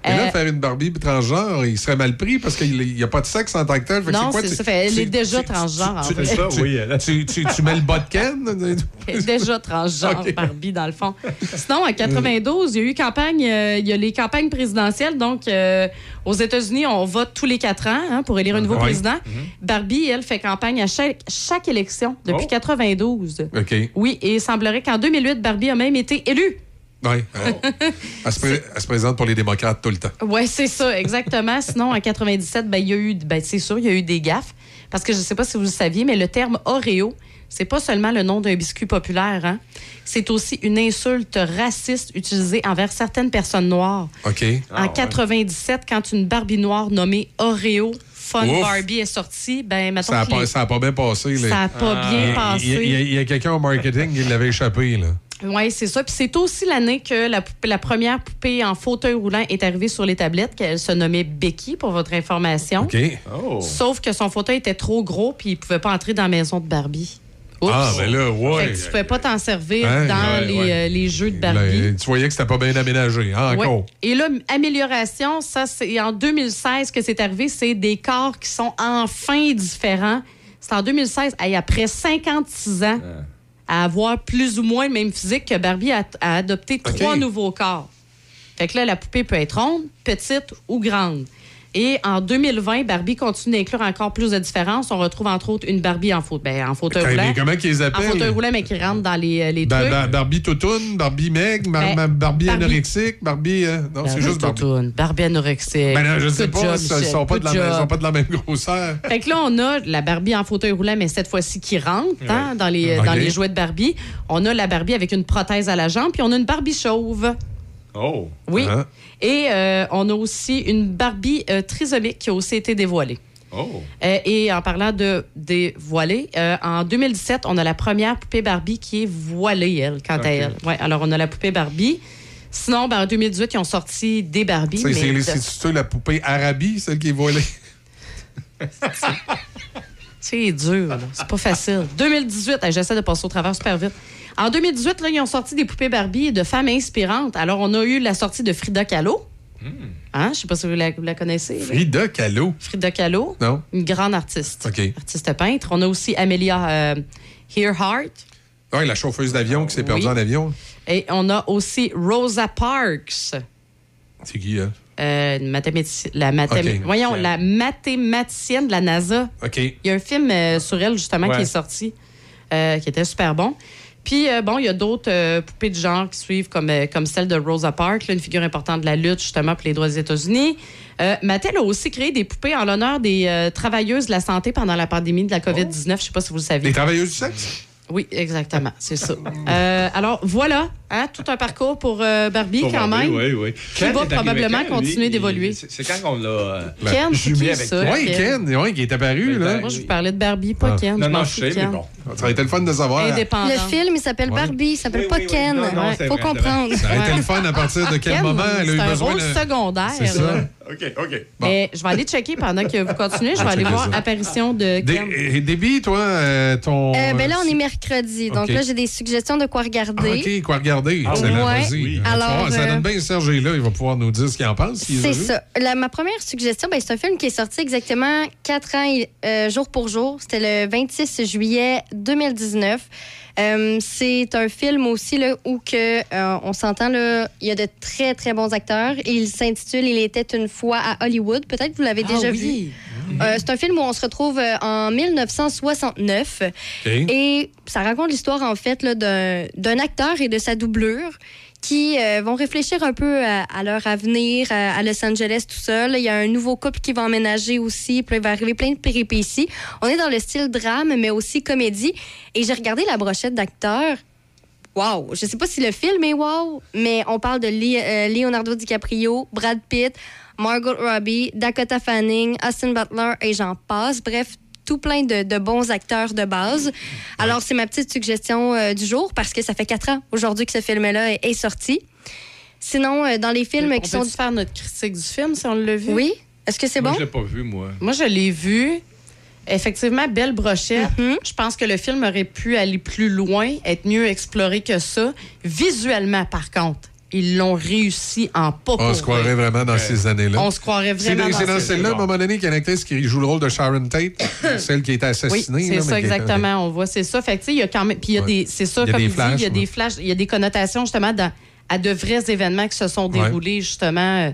Ah.
Mais là,
Euh,
faire une Barbie transgenre, il serait mal pris parce qu'il n'y a pas de sexe en tant que tel. Fait
non, c'est ça. Fait, elle
tu-
est déjà
tu-
transgenre, en
tu-
ça,
tu-
oui. elle-
Tu, tu- tu mets le bas de Ken?
Elle est déjà transgenre. Barbie, dans le fond. Sinon, en 92, il y a eu campagne, euh, il y a les campagnes présidentielles. Donc, euh, aux États-Unis, on vote tous les quatre ans hein, pour élire un nouveau
Ouais.
président. Barbie, elle, fait campagne à chaque, chaque élection depuis
Oh.
92.
OK.
Oui, et il semblerait qu'en 2008, Barbie a même été élue.
Oui. Elle, se pré- elle se présente pour les démocrates tout le temps.
Oui, c'est ça, exactement. Sinon, en 97, ben, il y a eu, ben, c'est sûr, il y a eu des gaffes. Parce que je ne sais pas si vous le saviez, mais le terme Oreo, c'est pas seulement le nom d'un biscuit populaire. Hein? C'est aussi une insulte raciste utilisée envers certaines personnes noires.
OK.
Ah,
en
ouais.
97, quand une Barbie noire nommée Oreo Fun
Ouf.
Barbie est sortie, ben, mettons
Ça n'a
les-
pas, ça a pas bien passé. là.
ça n'a pas
Ah.
bien
Il y a-
passé.
Il y a, a quelqu'un au marketing qui l'avait échappé. Là.
Oui, c'est ça. Puis c'est aussi l'année que la, première poupée en fauteuil roulant est arrivée sur les tablettes, qu'elle se nommait Becky, pour votre information.
OK.
Oh.
Sauf que son fauteuil était trop gros puis il pouvait pas entrer dans la maison de Barbie. Oups.
Ah, ben là,
Fait
ouais.
que tu pouvais pas t'en servir
Hein?
dans
Ouais,
les,
ouais.
euh, les jeux de
Là,
Barbie.
tu voyais que c'était pas bien aménagé. hein,
Ouais.
encore.
Et là, amélioration, ça, c'est en 2016 que c'est arrivé. C'est des corps qui sont enfin différents. C'est en 2016, hey, après 56 ans, à avoir plus ou moins le même physique que Barbie a, a adopté trois nouveaux corps. Fait que là, la poupée peut être ronde, petite ou grande. Et en 2020, Barbie continue d'inclure encore plus de différences. On retrouve entre autres une Barbie en, faute, ben, en fauteuil roulant.
mais comment qu'ils les
En
appellent?
fauteuil roulant, mais qui rentre dans les, euh, les
Barbie Toutoune, Barbie Meg,
Ben,
Bar- Barbie,
Barbie-
anorexique, Barbie. euh, non, c'est
Barbie
juste Barbie.
Toutoune, Barbie anorexique.
Ben non, je sais
Good
pas, ils
Michel,
sont, pas de la même- sont pas de la même grosseur.
Fait que là, on a la Barbie en fauteuil roulant, mais cette fois-ci qui rentre hein, dans, les, dans les jouets de Barbie. On a la Barbie avec une prothèse à la jambe, puis on a une Barbie chauve.
Oh.
Oui.
Ah.
Et euh, on a aussi une Barbie euh, trisomique qui a aussi été dévoilée.
Oh.
Euh, et en parlant de dévoilée, euh, en 2017, on a la première poupée Barbie qui est voilée, elle, quant à elle. Ouais, alors, on a la poupée Barbie. Sinon, ben, en 2018, ils ont sorti des Barbies.
C'est-
de-
la poupée Arabie, celle qui est voilée.
C'est dur, là. c'est pas facile. 2018, hey, j'essaie de passer au travers super vite. En 2018, là, ils ont sorti des poupées Barbie de femmes inspirantes. Alors, on a eu la sortie de Frida Kahlo. Hein? Je sais pas si vous la, vous la connaissez.
Frida Kahlo?
Frida Kahlo,
Non?
une grande artiste.
OK.
Artiste peintre. On a aussi Amelia euh, Earhart.
Ouais, la chauffeuse d'avion qui s'est perdue
Oui.
en avion.
Et on a aussi Rosa Parks.
C'est qui, elle?
Euh, une mathématici- la
Ok.
Voyons, la mathématicienne de la NASA.
OK.
Il y a un film euh, sur elle, justement,
Ouais.
qui est sorti, euh, qui était super bon. Puis, euh, bon, il y a d'autres euh, poupées de genre qui suivent, comme, euh, comme celle de Rosa Parks, une figure importante de la lutte, justement, pour les droits des États-Unis. Mattel a aussi créé des poupées en l'honneur des travailleuses de la santé pendant la pandémie de la COVID-19. Je ne sais pas si vous le saviez.
Les travailleuses du sexe?
Oui, exactement, c'est ça. Euh, alors, voilà, hein, tout un parcours pour euh, Barbie,
Pour
quand
Barbie,
même.
Oui, oui.
Qui va probablement continuer d'évoluer.
C'est quand qu'on l'a. euh,
Ken, c'est
jumelé avec
ça?
Ken.
Oui, Ken, ouais, qui est apparu, là.
Moi, je vous parlais de Barbie, pas
Ah.
Ken.
Non, non, je sais, mais
Ken.
bon.
Ça aurait été le fun de savoir.
Indépendant.
Le film, il s'appelle
Ouais.
Barbie, il s'appelle
Oui,
pas
oui, oui.
Ken.
Non, non,
Ouais,
c'est
Faut
vrai,
comprendre.
Ça aurait été le fun à partir de quel
Ken,
moment elle a eu
c'est un
besoin
rôle
de...
secondaire.
C'est ça.
OK, OK.
Mais je vais aller checker pendant que vous continuez. Je vais aller
checker
voir
ça.
apparition de
Dé-
Ken.
et Déby, toi, euh, ton...
Euh, ben là, on est mercredi. Donc là, j'ai des suggestions de quoi
Ah,
regarder.
OK, quoi regarder?
Ah,
Excellent,
ouais.
Oui.
Alors,
ça
euh,
donne bien Serge est là, il va pouvoir nous dire ce qu'il en pense.
C'est ça. La- ma première suggestion, ben, c'est un film qui est sorti exactement quatre ans euh, jour pour jour. C'était le 26 juillet 2019. Euh, c'est un film aussi là, où que, euh, on s'entend, il y a de très, très bons acteurs. Il s'intitule Il était une fois à Hollywood. Peut-être que vous l'avez
Ah
déjà vu. Euh, c'est un film où on se retrouve en 1969.
OK.
Et ça raconte l'histoire, en fait, d'un acteur et de sa doublure qui euh, vont réfléchir un peu à, à leur avenir à, à Los Angeles tout seul. Il y a un nouveau couple qui va emménager aussi, il va arriver plein de péripéties. On est dans le style drame, mais aussi comédie. Et j'ai regardé la brochette d'acteurs. Wow! Je sais pas si le film est wow, mais on parle de euh, Leonardo DiCaprio, Brad Pitt, Margot Robbie, Dakota Fanning, Austin Butler et j'en passe. Bref, tout plein de, de bons acteurs de base. Alors, c'est ma petite suggestion euh, du jour parce que ça fait quatre ans aujourd'hui que ce film-là est, est sorti. Sinon, euh, dans les films
on
qui
peut
sont...
faire notre critique du film si on l'a vu?
Oui? Est-ce que c'est
Moi,
bon?
je l'ai pas vu, moi.
Moi, je l'ai vu. Effectivement, belle brochette.
Mhm.
Je pense que le film aurait pu aller plus loin, être mieux exploré que ça. Visuellement, par contre, ils l'ont réussi en pas
On se croirait
vrai.
vraiment dans ces années-là.
On se croirait
C'est
vraiment
dans, c'est
dans ces-
celle-là, à un moment donné, qu'il y a une actrice qui joue le rôle de Sharon Tate, celle qui a été
Oui,
assassinée.
c'est
là,
ça
est-
exactement. On voit, c'est ça. Fait que, tu sais, il y a quand même. Puis il y a
Ouais.
des. C'est ça,
Il y a
comme
des
il dit,
flashs,
il y a des flashs, il y a des connotations, justement, dans- à de vrais événements qui se sont
Ouais.
déroulés, justement, euh,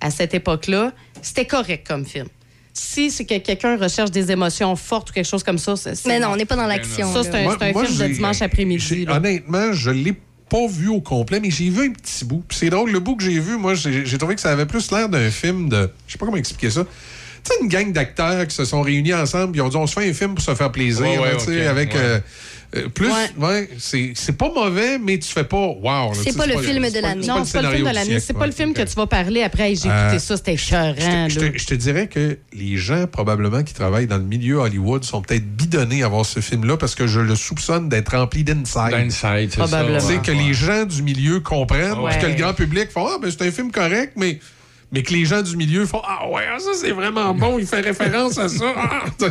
à cette époque-là. C'était correct comme film. Si c'est que quelqu'un recherche des émotions fortes ou quelque chose comme ça, c'est. c'est-
Mais non, on n'est pas dans l'action.
Ça, c'est un,
Moi-
c'est un
moi,
film de dimanche après-midi.
Honnêtement, je l'ai pas vu au complet, mais j'ai vu un petit bout. C'est drôle, le bout que j'ai vu, moi, j'ai trouvé que ça avait plus l'air d'un film de. Je sais pas comment expliquer ça. Tu sais, une gang d'acteurs qui se sont réunis ensemble, puis ils ont dit on se fait un film pour se faire plaisir,
Ouais, ouais,
là, tu sais,
ok,
avec.
ouais.
euh, euh, plus,
Ouais.
ouais, c'est c'est pas mauvais, mais tu fais pas wow.
C'est pas le film de
c'est pas-
l'année.
Non, c'est pas le film de l'année. C'est pas le film que tu vas parler après. J'ai
Euh,
écouté ça, c'était écœurant.
je te- dirais que les gens, probablement, qui travaillent dans le milieu Hollywood sont peut-être bidonnés à voir ce film-là parce que je le soupçonne d'être rempli d'inside.
D'inside, c'est ça.
Que
ouais.
les gens du milieu comprennent, que le grand public font Ah, ben c'est un film correct, mais. Mais que les gens du milieu font Ah ouais, ça c'est vraiment bon, il fait référence à ça. Ah,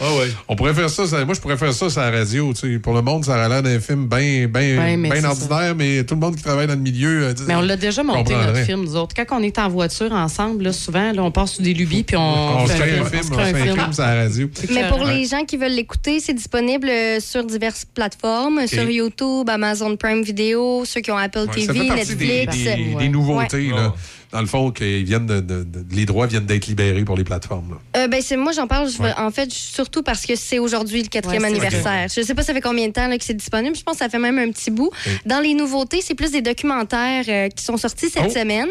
Ah ouais.
On pourrait faire ça, ça- moi je pourrais faire ça sur la radio. tu sais. Pour le monde, ça aurait l'air d'un film bien ben,
Ouais,
ben ordinaire, mais tout le monde qui travaille dans le milieu. euh,
Mais on l'a déjà monté, notre film, nous autres. Quand on est en voiture ensemble, là, souvent, là, on passe sur des lubies, puis on,
On
fait
crée un film, on fait un film sur la radio.
Mais pour
Ouais.
les gens qui veulent l'écouter, c'est disponible euh, sur diverses plateformes, sur YouTube, Amazon Prime Video, ceux qui ont Apple
Ouais, ça
TV,
fait partie des,
Netflix.
des-
Ouais.
des nouveautés.
Ouais.
Là. Dans le fond, que ils viennent de- de- de- les droits viennent d'être libérés pour les plateformes.
Euh, ben, c'est, moi, j'en parle je-
Ouais.
en fait surtout parce que c'est aujourd'hui le quatrième
Ouais,
anniversaire. Je sais pas ça fait combien de temps là, que c'est disponible. Je pense que ça fait même un petit bout. Dans les nouveautés, c'est plus des documentaires euh, qui sont sortis cette
Oh.
semaine.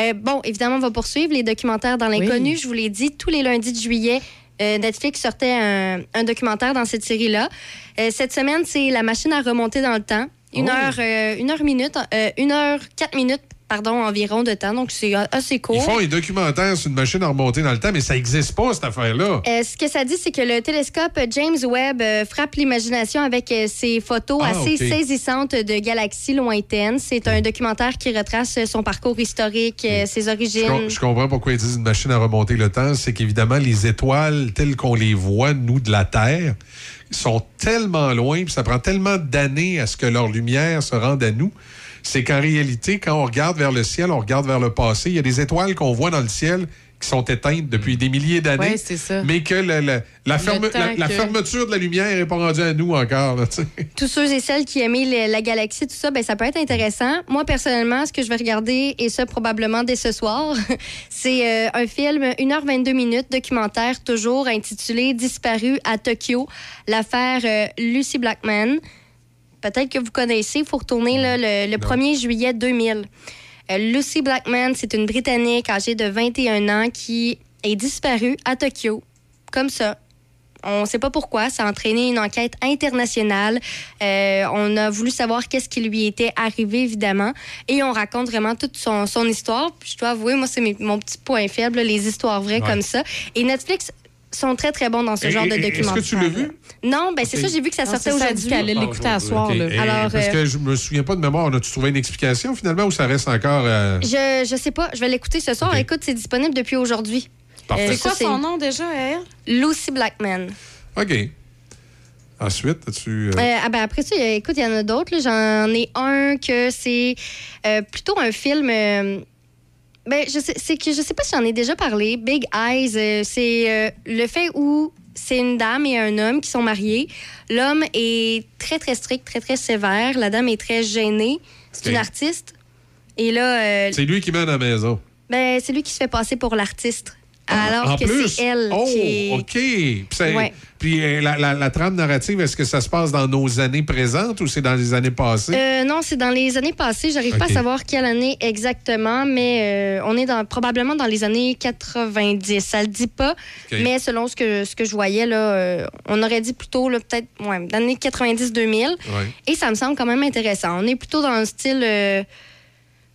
Euh, bon, évidemment, on va poursuivre les documentaires dans l'inconnu. Je vous l'ai dit, tous les lundis de juillet, euh, Netflix sortait un, un documentaire dans cette série-là. Euh, cette semaine, c'est La machine à remonter dans le temps. Une
Oh.
heure, euh, une heure minute, euh, une heure quatre minutes, pardon, environ de temps. Donc, c'est assez court.
Ils font un documentaire sur une machine à remonter dans le temps, mais ça n'existe pas, cette affaire-là.
Euh, ce que ça dit, c'est que le télescope James Webb euh, frappe l'imagination avec euh, ses photos
Ah,
assez saisissantes de galaxies lointaines. C'est un documentaire qui retrace son parcours historique, euh, ses
Je,
origines.
com- je comprends pourquoi ils disent une machine à remonter le temps. C'est qu'évidemment, les étoiles telles qu'on les voit, nous, de la Terre, sont tellement loin, puis ça prend tellement d'années à ce que leur lumière se rende à nous. C'est qu'en réalité, quand on regarde vers le ciel, on regarde vers le passé. Il y a des étoiles qu'on voit dans le ciel qui sont éteintes depuis des milliers d'années.
Ça.
Mais que la, ferme- la- la
que-
fermeture de la lumière n'est pas rendue à nous encore. là.
Tous ceux et celles qui aimaient la galaxie, tout ça, ben, ça peut être intéressant. Moi, personnellement, ce que je vais regarder, et ça probablement dès ce soir, c'est euh, un film, 1h22 minutes, documentaire, toujours intitulé Disparu à Tokyo, l'affaire euh, Lucy Blackman. Peut-être que vous connaissez, il faut retourner là, le, le 1er juillet 2000. Euh, Lucy Blackman, c'est une Britannique âgée de 21 ans qui est disparue à Tokyo, comme ça. On ne sait pas pourquoi. Ça a entraîné une enquête internationale. Euh, on a voulu savoir qu'est-ce qui lui était arrivé, évidemment. Et on raconte vraiment toute son, son histoire. Puis je dois avouer, moi, c'est mon petit point faible, les histoires vraies
Ouais.
comme ça. Et Netflix sont très, très bons dans ce
Et-
genre de
et- est-ce que
documentaire.
tu l'as vu?
Non, ben c'est ça, j'ai vu que ça
Non,
sortait aujourd'hui.
qu'elle allait l'écouter à soir. Là.
Alors,
parce
euh,
que je me souviens pas de mémoire. On a-tu trouvé une explication finalement ou ça reste encore. euh,
Je, je sais pas, je vais l'écouter ce soir. Écoute, c'est disponible depuis aujourd'hui.
Parfait.
Euh,
C'est quoi son nom déjà, elle?
Lucy Blackman.
OK. Ensuite, as-tu. euh,
Euh, ah ben après ça, écoute, il y en a d'autres. J'en ai un que c'est euh, plutôt un film. Ben, je sais, c'est que je sais pas si j'en ai déjà parlé. Big Eyes, euh, c'est euh, le fait où c'est une dame et un homme qui sont mariés. L'homme est très, très strict, très, très sévère. La dame est très gênée. C'est
Ok.
une artiste. Et là, euh,
C'est lui qui mène à la maison.
ben, c'est lui qui se fait passer pour l'artiste. Alors
en
que
plus?
c'est elle
oh,
qui.
OK. Puis, c'est-
Ouais.
puis, euh, la, la- la trame narrative, est-ce que ça se passe dans nos années présentes ou c'est dans les années passées?
Euh, non, c'est dans les années passées. J'arrive pas à savoir quelle année exactement, mais euh, on est dans, probablement dans les années 90. Ça le dit pas, mais selon ce que, ce que je voyais, là, euh, on aurait dit plutôt là, peut-être ouais, dans les années 90-2000.
Ouais.
Et ça me semble quand même intéressant. On est plutôt dans un style,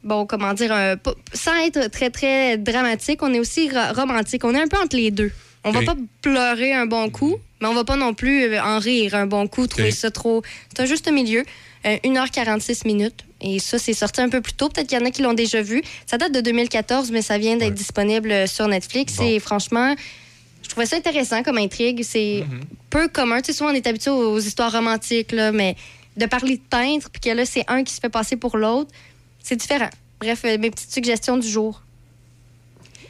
bon, comment dire, un- sans être très, très dramatique, on est aussi ro- romantique. On est un peu entre les deux. On
Ok.
va pas pleurer un bon coup, mais on va pas non plus euh, en rire un bon coup, trouver ça trop... C'est un juste milieu. Euh, 1h46 minutes. Et ça, c'est sorti un peu plus tôt. Peut-être qu'il y en a qui l'ont déjà vu. Ça date de 2014, mais ça vient d'être
Ouais.
disponible euh, sur Netflix.
Bon.
Et franchement, je trouvais ça intéressant comme intrigue. C'est peu commun. Tu sais, souvent, on est habitué aux, aux histoires romantiques, là, mais de parler de peintre, puis que là, c'est un qui se fait passer pour l'autre, c'est différent. Bref, euh, mes petites suggestions du jour.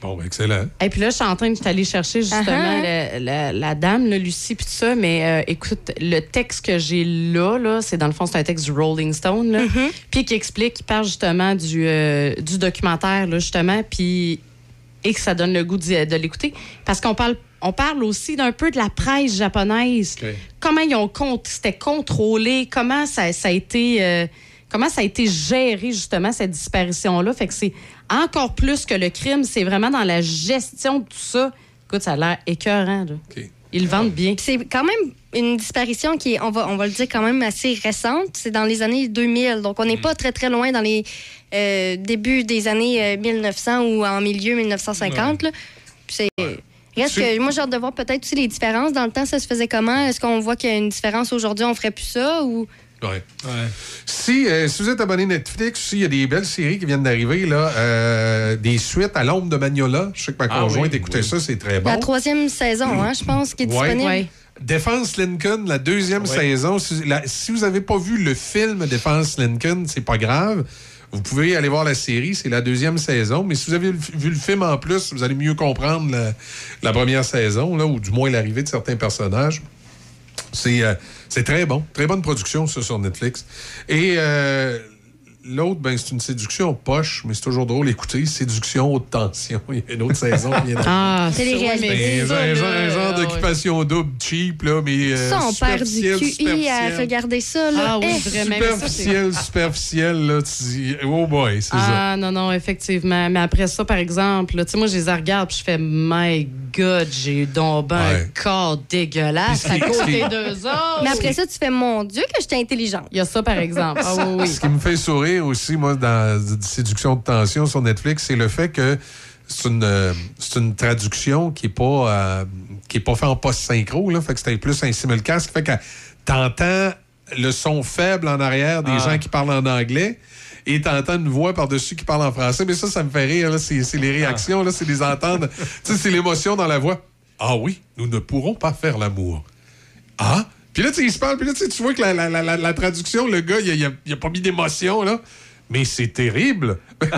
Bon, ben, excellent.
Et puis là, je suis en train de t'aller chercher justement
Uh-huh.
la, la- la dame, là, Lucie, puis tout ça. Mais euh, écoute, le texte que j'ai là, là c'est dans le fond, c'est un texte du Rolling Stone, là,
Mm-hmm.
puis qui explique, qui parle justement du, euh, du documentaire, là, justement, puis et que ça donne le goût de l'écouter. Parce qu'on parle, on parle aussi d'un peu de la presse japonaise. Comment ils ont c'était contrôlé, comment ça, ça a été. euh, Comment ça a été géré, justement, cette disparition-là? Fait que c'est encore plus que le crime, c'est vraiment dans la gestion de tout ça. Écoute, ça a l'air écœurant, là.
OK.
Ils le vendent bien.
C'est quand même une disparition qui est, on va, on va le dire, quand même assez récente. C'est dans les années 2000. Donc, on n'est pas très, très loin dans les euh, débuts des années euh, 1900 ou en milieu 1950. là. Puis c'est. Reste que moi, j'ai hâte de voir peut-être aussi les différences. Dans le temps, ça se faisait comment? Est-ce qu'on voit qu'il y a une différence aujourd'hui, on ferait plus ça? Ou...
Ouais. Si, euh, si vous êtes abonné Netflix, aussi, il y a des belles séries qui viennent d'arriver, là. euh, des suites à l'ombre de Magnola. Je sais que ma
Ah
conjointe
oui,
écoutait
oui.
ça, c'est très bon.
La troisième saison, hein, je pense, qui est
Ouais.
disponible.
Ouais.
Défense Lincoln, la deuxième
Ouais.
saison. Si, la- si vous n'avez pas vu le film Défense Lincoln, c'est pas grave. Vous pouvez aller voir la série, c'est la deuxième saison. Mais si vous avez vu le film en plus, vous allez mieux comprendre la, la première saison, là, ou du moins l'arrivée de certains personnages. C'est euh, c'est très bon. Très bonne production, ça, sur Netflix. Et euh, l'autre, ben, c'est une séduction poche, mais c'est toujours drôle d'écouter. Séduction haute tension. Il y a une autre saison. qui vient
Ah,
C'est les réalités.
mais
un, genre,
ah,
d'occupation double cheap, là, mais. euh,
Ça, on perd du QI à regarder ça. Là.
Ah oui,
Eh,
vraiment. ça,
Superficiel, superficiel, là. Tu dis, oh boy, c'est ça.
Ah non, non, effectivement. Mais après ça, par exemple, là, tu sais, moi, je les regarde puis je fais My God, j'ai eu donc ben
Ouais.
un corps dégueulasse à côté d'eux autres.
Mais après ça, tu fais Mon Dieu, que j'étais intelligente.
Il y a ça, par exemple. Ah oui, oui.
Ce qui me fait sourire aussi, moi, dans Séduction de tension sur Netflix, c'est le fait que c'est une, euh, c'est une traduction qui est pas euh, qui est pas faite en post-synchro, là. Fait que c'était plus un simulcast. Fait que t'entends le son faible en arrière des
Ah.
gens qui parlent en anglais et t'entends une voix par-dessus qui parle en français. Mais ça, ça me fait rire. C'est les réactions, là. C'est les entendre. c'est l'émotion dans la voix. Ah oui, nous ne pourrons pas faire l'amour. Ah? Puis là, il se parle, puis là, tu vois que la, la- la- la- la traduction, le gars, il a- il pas mis d'émotion, là. Mais c'est terrible.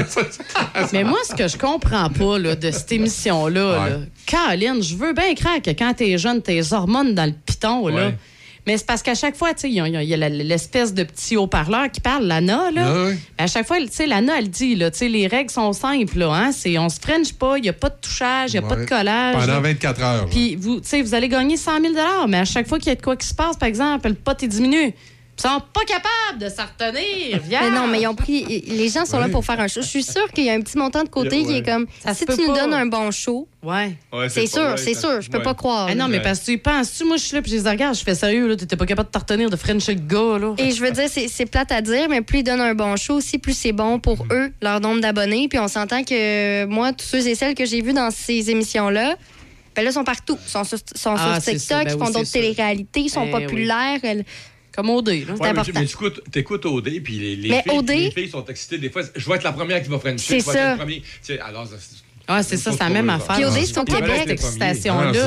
Mais moi, ce que je comprends pas là, de cette émission-là,
Ouais.
là, Caroline, je veux bien croire que quand t'es jeune, tes hormones dans le piton, là. Mais c'est parce qu'à chaque fois, tu sais, il y a, y a l'espèce de petit haut-parleur qui parle, l'ANA, là.
Ah oui.
À chaque fois, tu sais, l'ANA, elle dit, là, tu sais, les règles sont simples, là, hein. C'est, on se french pas, il n'y a pas de touchage, il n'y a pas de collage.
Pendant
là.
24 heures.
Puis, vous, tu sais, vous allez gagner 100 000 mais à chaque fois qu'il y a de quoi qui se passe, par exemple, le pot est diminué. Ils sont pas capables de s'en retenir. Viens.
Mais non, mais ils ont pris. Les gens sont là pour faire un show. Je suis sûre qu'il y a un petit montant de côté qui
Ouais.
est comme.
Ça
si tu nous donnes un bon show,
Ouais.
Ouais,
c'est sûr, c'est sûr. Je peux
ouais.
pas croire.
Ah non, mais
Ouais.
parce que tu penses-tu, moi, je suis là, puis je les regarde, je fais sérieux, là, t'étais pas capable de te retenir de French le gars, là.
Et je veux dire, c'est plate à dire, mais plus ils donnent un bon show aussi, plus c'est bon pour
Mm.
eux, leur nombre d'abonnés. Puis on s'entend que moi, tous ceux et celles que j'ai vus dans ces émissions-là, ben là, sont partout. Ils sont sur, sont
Ah,
sur
c'est
TikTok,
ben
ils
oui,
font d'autres téléréalités, ils sont
Eh oui.
populaires. elles-
Comme OD, là.
Ouais, mais,
important.
mais tu écoutes, t'écoutes OD, puis les, les
Mais
filles,
OD
les filles sont excitées. Des fois, je vais être la première qui va frencher.
C'est
je vais être
ça.
le premier. Tu sais, alors, c'est-
Ah, c'est ça, c'est la même affaire.
Puis OD,
Je
c'est au Québec.
cette
Ah, c'est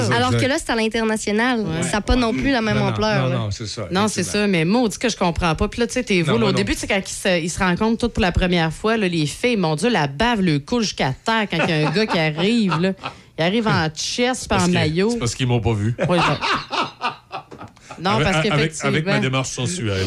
ça.
Alors que là, c'est à l'international.
Ouais.
Ça n'a pas non plus la même
Non,
ampleur.
Non,
là.
non, c'est ça.
Non, c'est ça, mais maudit que je comprends pas. Puis là, tu sais, t'es là, au
non.
début, tu sais, quand ils se, ils se rencontrent toutes pour la première fois, là, les filles, mon Dieu, la bave le coule jusqu'à terre quand il y a un gars qui arrive, là. Il arrive en chest, pas
Parce
en maillot.
C'est parce qu'ils m'ont pas vu.
Ouais, Non,
Avec-
parce qu'effectivement.
avec ma démarche sensuelle.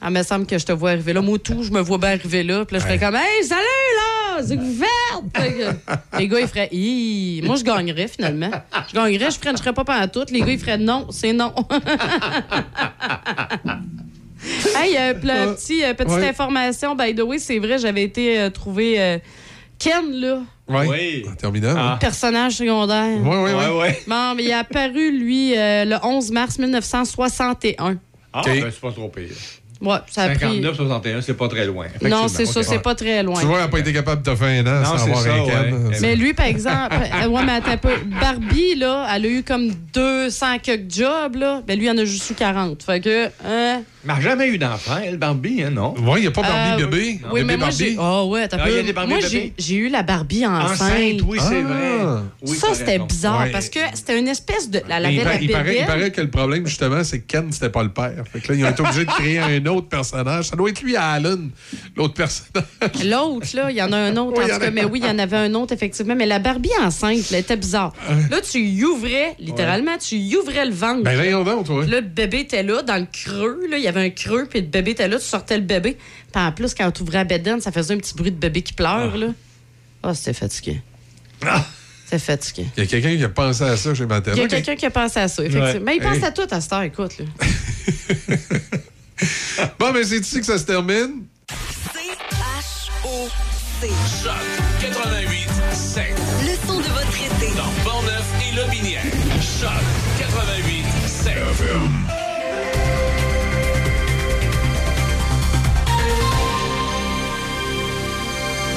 Ah, me semble que je te vois arriver là. Moi, tout, je me vois bien arriver là. Puis là, je fais comme, hey, salut, là! C'est que Les gars, ils feraient, Hi! Moi, je gagnerais, finalement. Je gagnerais, je frencherais pas pendant tout. Les gars, ils feraient non, c'est non. hey, euh, petit, euh, petite
Ouais.
information, by the way, c'est vrai, j'avais été euh, trouver euh, Ken, là,
Ouais.
Oui.
En terminant.
Ah.
personnage secondaire.
Oui, oui, oui.
ouais.
Bon, mais il est apparu, lui, euh, le 11 mars 1961.
Ah,
OK.
ben, c'est pas trop pire.
Ouais, ça a pris.
59, 61, c'est pas très loin.
Non, c'est ça,
effectivement.
c'est pas très loin.
Tu vois, elle n'a pas été capable de te faire un an
Non,
sans
c'est
avoir
ça,
un
ouais.
Mais lui, par exemple, euh, ouais, mais attends un peu. Barbie, là, elle a eu comme 200 quelques jobs, là. Ben lui, il en a juste eu 40. Fait que, hein,
n'a jamais eu d'enfant, elle, Barbie, hein, non?
Oui, il n'y a pas Barbie
Euh,
bébé.
Oui,
Bébé
mais moi,
Barbie.
Oh, ouais, t'as
Ah, a des Barbie
Moi, j'ai j'ai eu la Barbie enceinte.
Enceinte, oui, c'est
Ah.
vrai. Oui,
ça, c'était
raison.
bizarre
Ouais.
parce que c'était une espèce de.
Il,
la
il paraît, il paraît que le problème, justement, c'est que Ken, c'était pas le père. Fait que là, ils ont été obligés de créer un autre personnage. Ça doit être lui à Alan, l'autre personnage.
L'autre, là, il y en a un autre,
Oui,
en tout cas. Mais oui, il y en avait un autre, effectivement. Mais la Barbie enceinte, là, était bizarre. Là, tu y ouvrais, littéralement, tu y ouvrais le ventre.
Ben, voyons donc, toi.
Là, le bébé était là, dans le creux. Là, il y avait un creux, puis le bébé était là. Tu sortais le bébé. Puis en plus, quand tu ouvrais la bedaine, ça faisait un petit bruit de bébé qui pleure. là. Ah, c'était fatigué.
Ah!
C'était fatigué.
Il y a quelqu'un qui a pensé à ça chez ma
Il y a quelqu'un qui a pensé à ça, effectivement.
Ouais.
Mais il pense
Hey.
à tout à cette heure, écoute. Là.
Bon, ben, c'est ici que ça se termine.
Choc 88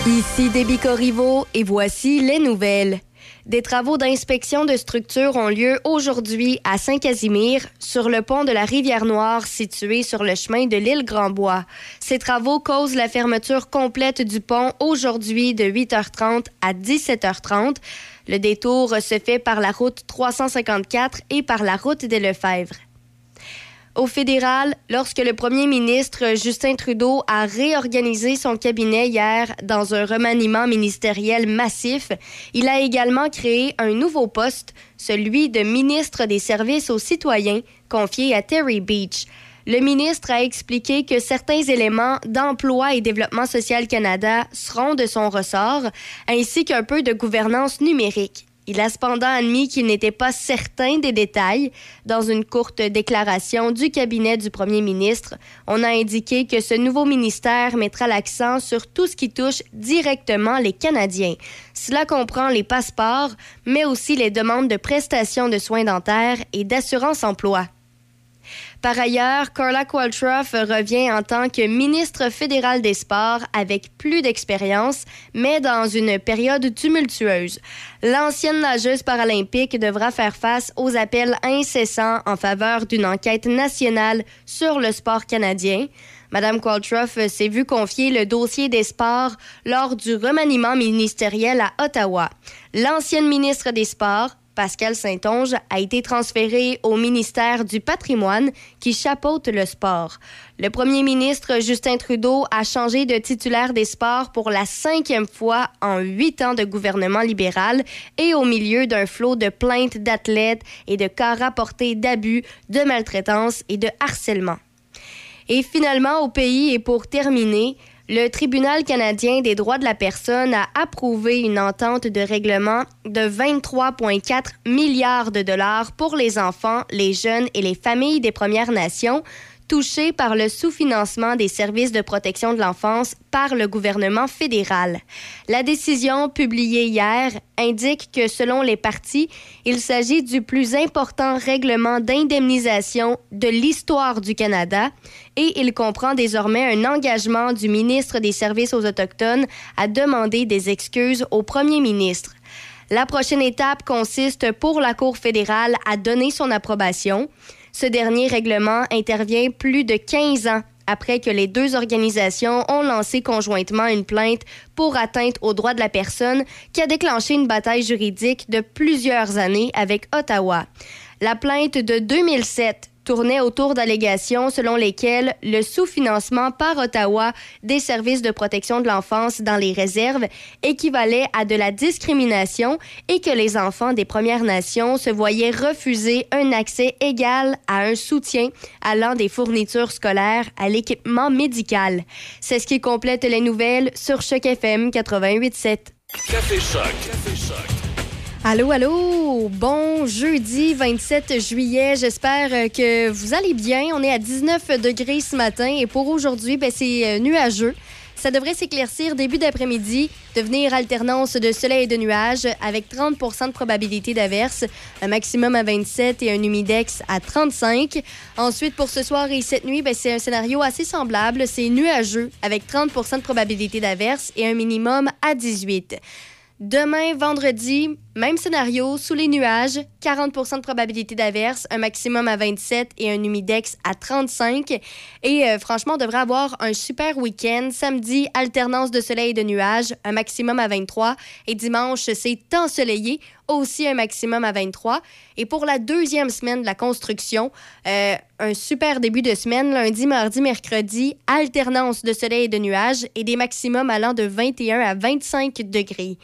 Ici Déby Corriveau et voici les nouvelles. Des travaux d'inspection de structures ont lieu aujourd'hui à Saint-Casimir, sur le pont de la Rivière-Noire situé sur le chemin de l'île Grandbois. Ces travaux causent la fermeture complète du pont aujourd'hui de 8h30 à 17h30. Le détour se fait par la route 354 et par la route des Lefebvre. Au fédéral, lorsque le premier ministre Justin Trudeau a réorganisé son cabinet hier dans un remaniement ministériel massif, il a également créé un nouveau poste, celui de ministre des Services aux citoyens, confié à Terry Beach. Le ministre a expliqué que certains éléments d'Emploi et Développement social Canada seront de son ressort, ainsi qu'un peu de gouvernance numérique. Il a cependant admis qu'il n'était pas certain des détails. Dans une courte déclaration du cabinet du premier ministre, on a indiqué que ce nouveau ministère mettra l'accent sur tout ce qui touche directement les Canadiens. Cela comprend les passeports, mais aussi les demandes de prestations de soins dentaires et d'assurance emploi. Par ailleurs, Carla Qualtrough revient en tant que ministre fédéral des Sports avec plus d'expérience, mais dans une période tumultueuse. L'ancienne nageuse paralympique devra faire face aux appels incessants en faveur d'une enquête nationale sur le sport canadien. Madame Qualtrough s'est vue confier le dossier des sports lors du remaniement ministériel à Ottawa. L'ancienne ministre des Sports, Pascal Saint-Onge a été transféré au ministère du patrimoine qui chapeaute le sport. Le premier ministre Justin Trudeau a changé de titulaire des sports pour la cinquième fois en huit ans de gouvernement libéral et au milieu d'un flot de plaintes d'athlètes et de cas rapportés d'abus, de maltraitance et de harcèlement. Et finalement, au pays, et pour terminer, le Tribunal canadien des droits de la personne a approuvé une entente de règlement de 23,4 milliards de dollars pour les enfants, les jeunes et les familles des Premières Nations touchés par le sous-financement des services de protection de l'enfance par le gouvernement fédéral. La décision publiée hier indique que selon les partis, il s'agit du plus important règlement d'indemnisation de l'histoire du Canada et il comprend désormais un engagement du ministre des Services aux Autochtones à demander des excuses au premier ministre. La prochaine étape consiste pour la Cour fédérale à donner son approbation. Ce dernier règlement intervient plus de 15 ans après que les deux organisations ont lancé conjointement une plainte pour atteinte aux droits de la personne qui a déclenché une bataille juridique de plusieurs années avec Ottawa. La plainte de 2007 tournait autour d'allégations selon lesquelles le sous-financement par Ottawa des services de protection de l'enfance dans les réserves équivalait à de la discrimination et que les enfants des Premières Nations se voyaient refuser un accès égal à un soutien allant des fournitures scolaires à l'équipement médical. C'est ce qui complète les nouvelles sur Choc FM 88.7.
Café Choc. Café Choc.
Allô, allô! Bon jeudi 27 juillet. J'espère euh, que vous allez bien. On est à 19 degrés ce matin et pour aujourd'hui, ben, c'est euh, nuageux. Ça devrait s'éclaircir début d'après-midi, devenir alternance de soleil et de nuages avec 30% de probabilité d'averse, un maximum à 27 et un humidex à 35. Ensuite, pour ce soir et cette nuit, ben, c'est un scénario assez semblable. C'est nuageux avec 30% de probabilité d'averse et un minimum à 18. Demain, vendredi, même scénario, sous les nuages, 40% de probabilité d'averse, un maximum à 27 et un humidex à 35. Et euh, franchement, on devrait avoir un super week-end. Samedi, alternance de soleil et de nuages, un maximum à 23. Et dimanche, c'est ensoleillé, aussi un maximum à 23. Et pour la deuxième semaine de la construction, euh, un super début de semaine, lundi, mardi, mercredi, alternance de soleil et de nuages et des maximums allant de 21 à 25 degrés.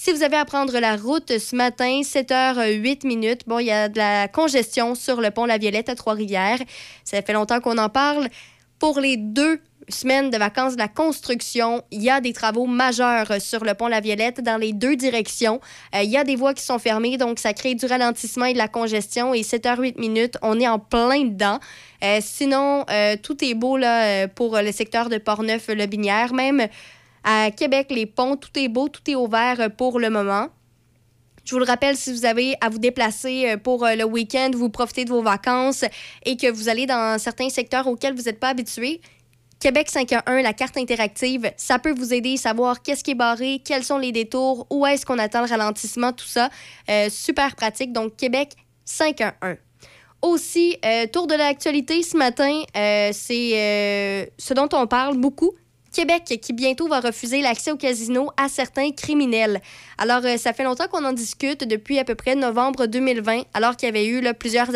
Si vous avez à prendre la route ce matin, 7h08 minutes, bon, il y a de la congestion sur le pont La Violette à Trois-Rivières. Ça fait longtemps qu'on en parle. Pour les deux semaines de vacances de la construction, il y a des travaux majeurs sur le pont La Violette dans les deux directions. Euh, il y a des voies qui sont fermées, donc ça crée du ralentissement et de la congestion. Et 7h08 minutes, on est en plein dedans. Euh, sinon, euh, tout est beau là, pour le secteur de Portneuf-le-Binière. Même à Québec, les ponts, tout est beau, tout est ouvert pour le moment. Je vous le rappelle, si vous avez à vous déplacer pour le week-end, vous profitez de vos vacances et que vous allez dans certains secteurs auxquels vous n'êtes pas habitué, Québec 511, la carte interactive, ça peut vous aider à savoir qu'est-ce qui est barré, quels sont les détours, où est-ce qu'on attend le ralentissement, tout ça. Euh, super pratique. Donc, Québec 511. Aussi, euh, tour de l'actualité ce matin, euh, c'est ce dont on parle beaucoup. Québec qui bientôt va refuser l'accès au casino à certains criminels. Alors, ça fait longtemps qu'on en discute depuis à peu près novembre 2020, alors qu'il y avait eu plusieurs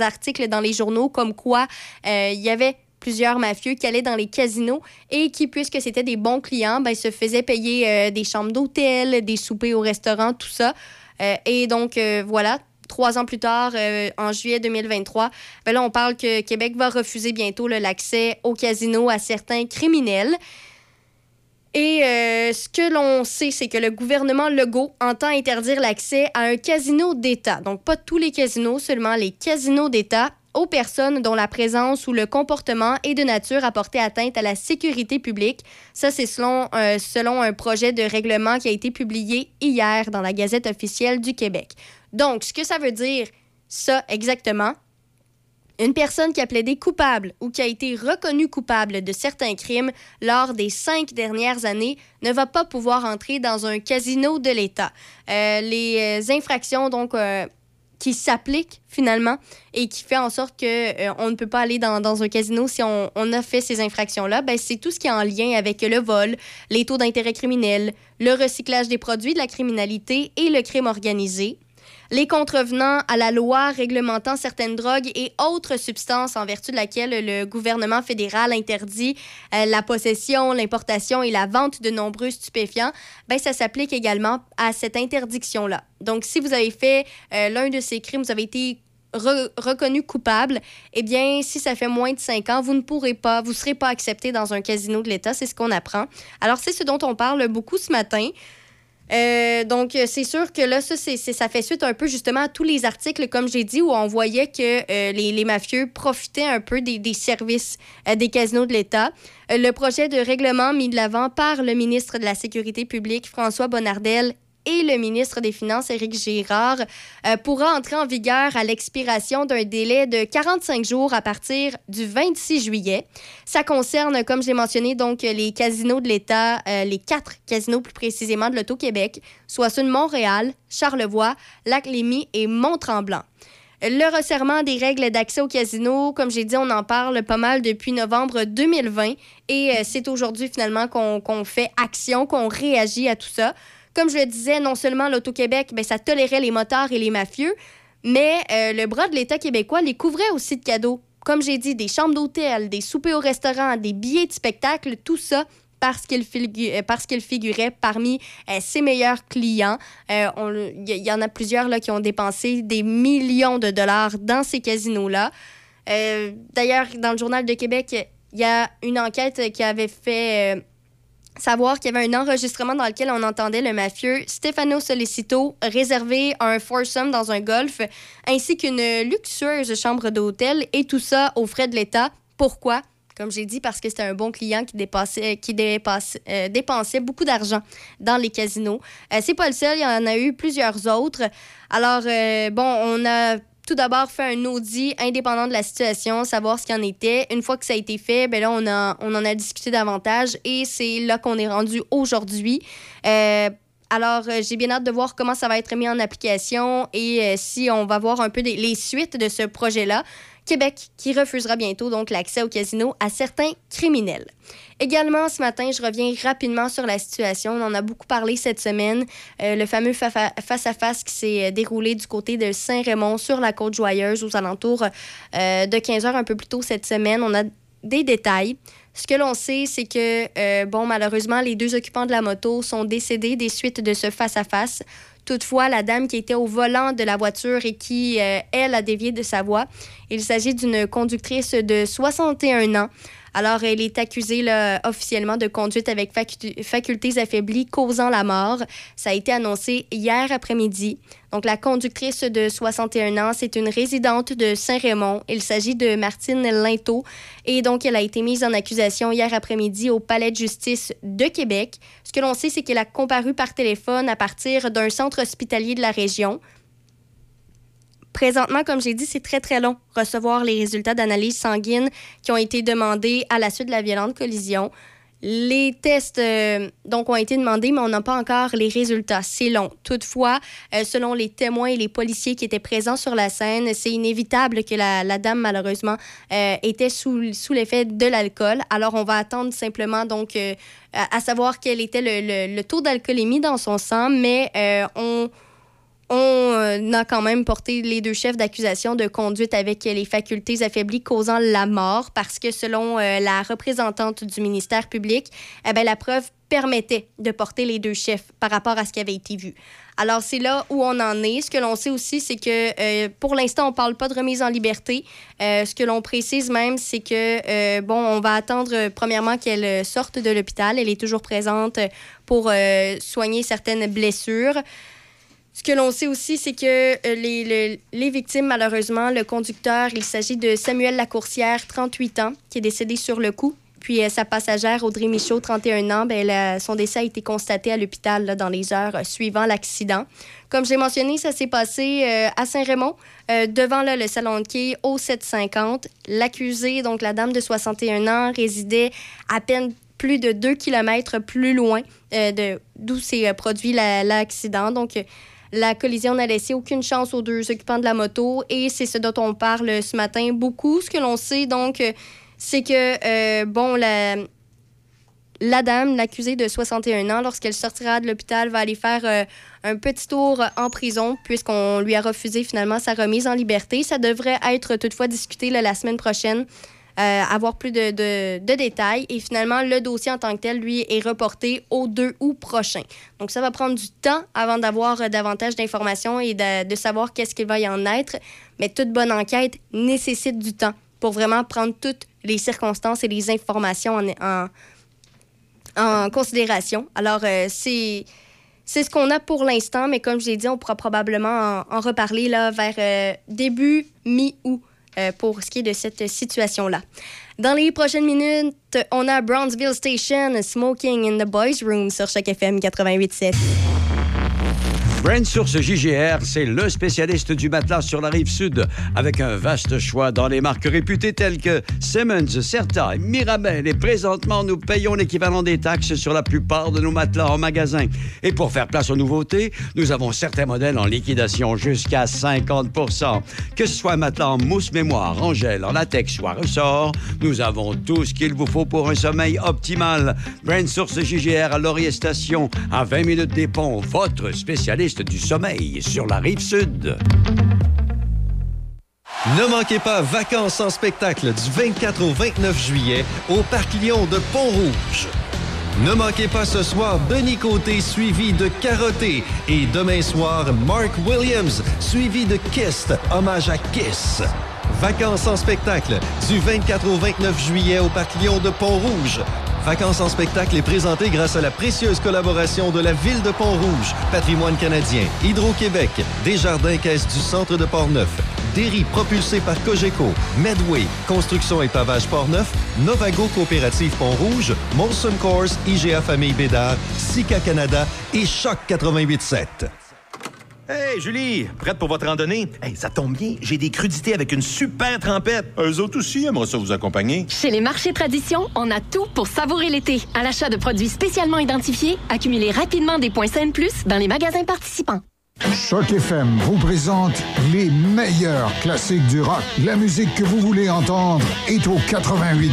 articles dans les journaux comme quoi il y avait plusieurs mafieux qui allaient dans les casinos et qui, puisque c'était des bons clients, ben, se faisaient payer euh, des chambres d'hôtel, des soupers au restaurant, tout ça. Euh, et donc, euh, voilà, trois ans plus tard, euh, en juillet 2023, ben là, on parle que Québec va refuser bientôt l'accès au casino à certains criminels. Et euh, ce que l'on sait, c'est que le gouvernement Legault entend interdire l'accès à un casino d'État. Donc, pas tous les casinos, seulement les casinos d'État aux personnes dont la présence ou le comportement est de nature à porter atteinte à la sécurité publique. Ça, c'est selon, euh, selon un projet de règlement qui a été publié hier dans la Gazette officielle du Québec. Donc, ce que ça veut dire, ça exactement, une personne qui a plaidé coupable ou qui a été reconnue coupable de certains crimes lors des cinq dernières années ne va pas pouvoir entrer dans un casino de l'État. Euh, les euh, infractions, euh, qui s'appliquent finalement et qui fait en sorte que on ne peut pas aller dans, un casino si on, on a fait ces infractions-là, ben, c'est tout ce qui est en lien avec le vol, les taux d'intérêt criminel, le recyclage des produits de la criminalité et le crime organisé les contrevenants à la loi réglementant certaines drogues et autres substances en vertu de laquelle le gouvernement fédéral interdit euh, la possession, l'importation et la vente de nombreux stupéfiants, ben ça s'applique également à cette interdiction-là. Donc, si vous avez fait euh, l'un de ces crimes, vous avez été re- reconnu coupable, eh bien, si ça fait moins de cinq ans, vous ne pourrez pas, vous ne serez pas accepté dans un casino de l'État. C'est ce qu'on apprend. Alors, c'est ce dont on parle beaucoup ce matin. Euh, donc, euh, c'est sûr que là, ça, c'est, ça fait suite un peu justement à tous les articles, comme j'ai dit, où on voyait que euh, les, les mafieux profitaient un peu des, des services des casinos de l'État. Le projet de règlement mis de l'avant par le ministre de la Sécurité publique, François Bonnardel, et le ministre des Finances, Éric Girard, euh, pourra entrer en vigueur à l'expiration d'un délai de 45 jours à partir du 26 juillet. Ça concerne, comme j'ai mentionné, donc les casinos de l'État, euh, les quatre casinos plus précisément de l'Auto-Québec, soit ceux de Montréal, Charlevoix, Lac-Lémy et Mont-Tremblant. Le resserrement des règles d'accès au casino, comme j'ai dit, on en parle pas mal depuis novembre 2020 et euh, c'est aujourd'hui finalement qu'on fait action, qu'on réagit à tout ça. Comme je le disais, non seulement l'Auto-Québec, ben, ça tolérait les motards et les mafieux, mais euh, le bras de l'État québécois les couvrait aussi de cadeaux. Comme j'ai dit, des chambres d'hôtel, des soupers au restaurant, des billets de spectacle, tout ça parce qu'il figu- euh, figurait parmi euh, ses meilleurs clients. Il y, en a plusieurs là, qui ont dépensé des millions de dollars dans ces casinos-là. D'ailleurs, dans le Journal de Québec, il y a une enquête qui avait fait savoir qu'il y avait un enregistrement dans lequel on entendait le mafieux Stefano Solicito réserver un foursome dans un golf ainsi qu'une luxueuse chambre d'hôtel et tout ça aux frais de l'État. Pourquoi? Comme j'ai dit, parce que c'était un bon client qui, euh, dépensait beaucoup d'argent dans les casinos. Euh, C'est pas le seul, il y en a eu plusieurs autres. Alors, euh, bon, on a tout d'abord fait un audit indépendant de la situation, savoir ce qu'il en était. Une fois que ça a été fait, ben là, on, a, on en a discuté davantage et c'est là qu'on est rendu aujourd'hui. Euh, alors, euh, j'ai bien hâte de voir comment ça va être mis en application et euh, si on va voir un peu les suites de ce projet-là. Québec qui refusera bientôt donc l'accès au casino à certains criminels. Également, ce matin, je reviens rapidement sur la situation. On en a beaucoup parlé cette semaine. Euh, le fameux fa- fa- face-à-face qui s'est euh, déroulé du côté de Saint-Raymond sur la côte joyeuse aux alentours euh, de 15 heures un peu plus tôt cette semaine. On a des détails. Ce que l'on sait, c'est que, bon, malheureusement, les deux occupants de la moto sont décédés des suites de ce face-à-face. Toutefois, la dame qui était au volant de la voiture et qui, elle, a dévié de sa voie, il s'agit d'une conductrice de 61 ans. Alors, elle est accusée là, officiellement de conduite avec facu- facultés affaiblies causant la mort. Ça a été annoncé hier après-midi. Donc, la conductrice de 61 ans, c'est une résidente de Saint-Raymond. Il s'agit de Martine Linteau. Et donc, elle a été mise en accusation hier après-midi au Palais de justice de Québec. Ce que l'on sait, c'est qu'elle a comparu par téléphone à partir d'un centre hospitalier de la région. Présentement, comme j'ai dit, c'est très, très long recevoir les résultats d'analyse sanguine qui ont été demandés à la suite de la violente collision. Les tests euh, donc ont été demandés, mais on n'a pas encore les résultats. C'est long. Toutefois, euh, selon les témoins et les policiers qui étaient présents sur la scène, c'est inévitable que la, la dame, malheureusement, euh, était sous, sous l'effet de l'alcool. Alors, on va attendre simplement donc à, à savoir quel était le, le- le taux d'alcoolémie dans son sang, mais on on euh, a quand même porté les deux chefs d'accusation de conduite avec les facultés affaiblies causant la mort parce que selon euh, la représentante du ministère public, eh ben, la preuve permettait de porter les deux chefs par rapport à ce qui avait été vu. Alors, c'est là où on en est. Ce que l'on sait aussi, c'est que euh, pour l'instant, on ne parle pas de remise en liberté. Ce que l'on précise même, c'est que, bon, on va attendre premièrement qu'elle sorte de l'hôpital. Elle est toujours présente pour soigner certaines blessures. Ce que l'on sait aussi, c'est que euh, les, les- les victimes, malheureusement, le conducteur, il s'agit de Samuel Lacourcière, 38 ans, qui est décédé sur le coup. Puis euh, sa passagère, Audrey Michaud, 31 ans, ben, son décès a été constaté à l'hôpital dans les heures euh, suivant l'accident. Comme j'ai mentionné, ça s'est passé à Saint-Raymond, devant là, le salon de quai au 750. L'accusée, donc la dame de 61 ans, résidait à peine plus de 2 km plus loin euh, d'où s'est produit la- l'accident. Donc, la collision n'a laissé aucune chance aux deux occupants de la moto et c'est ce dont on parle ce matin beaucoup. Ce que l'on sait, donc, c'est que, euh, bon, la, dame, l'accusée de 61 ans, lorsqu'elle sortira de l'hôpital, va aller faire euh, un petit tour en prison puisqu'on lui a refusé finalement sa remise en liberté. Ça devrait être toutefois discuté la semaine prochaine, euh, avoir plus de, de- détails. Et finalement, le dossier en tant que tel, lui, est reporté au 2 août prochain. Donc, ça va prendre du temps avant d'avoir euh, davantage d'informations et de, savoir qu'est-ce qu'il va y en être. Mais toute bonne enquête nécessite du temps pour vraiment prendre toutes les circonstances et les informations en, en, considération. Alors, euh, c'est. C'est ce qu'on a pour l'instant, mais comme je l'ai dit, on pourra probablement en, reparler là, vers début mi-août euh, pour ce qui est de cette situation-là. Dans les prochaines minutes, on a Brownsville Station, Smoking in the Boys Room sur chaque FM 88.7.
Brand Source JGR, c'est le spécialiste du matelas sur la rive sud, avec un vaste choix dans les marques réputées telles que Simmons, Certa et Mirabel. Et présentement, nous payons l'équivalent des taxes sur la plupart de nos matelas en magasin. Et pour faire place aux nouveautés, nous avons certains modèles en liquidation jusqu'à 50% Que ce soit un matelas en mousse mémoire, en gel, en latex ou à ressort, nous avons tout ce qu'il vous faut pour un sommeil optimal. Brand Source JGR à Laurier Station, à 20 minutes des ponts, votre spécialiste du sommeil sur la rive sud.
Ne manquez pas Vacances en spectacle du 24 au 29 juillet au Parc Lyon de Pont-Rouge. Ne manquez pas ce soir Denis Côté suivi de Carotté et demain soir Mark Williams suivi de Kiss, hommage à Kiss. Vacances en spectacle du 24 au 29 juillet au Parc Lyon de Pont-Rouge. Vacances en spectacle est présenté grâce à la précieuse collaboration de la Ville de Pont-Rouge, Patrimoine canadien, Hydro-Québec, Desjardins Caisse du Centre de Portneuf, Derry propulsé par Cogeco, Medway, Construction et Pavage Portneuf, Novago Coopérative Pont-Rouge, Molson Coors, IGA Famille Bédard, Sika Canada et Choc 88.7.
Hey, Julie, prête pour votre randonnée? Hey, ça tombe bien, j'ai des crudités avec une super trempette. Eux autres aussi aimeraient ça vous accompagner.
Chez les marchés tradition, on a tout pour savourer l'été. À l'achat de produits spécialement identifiés, accumulez rapidement des points Scène Plus dans les magasins participants.
Choc FM vous présente les meilleurs classiques du rock. La musique que vous voulez entendre est au 88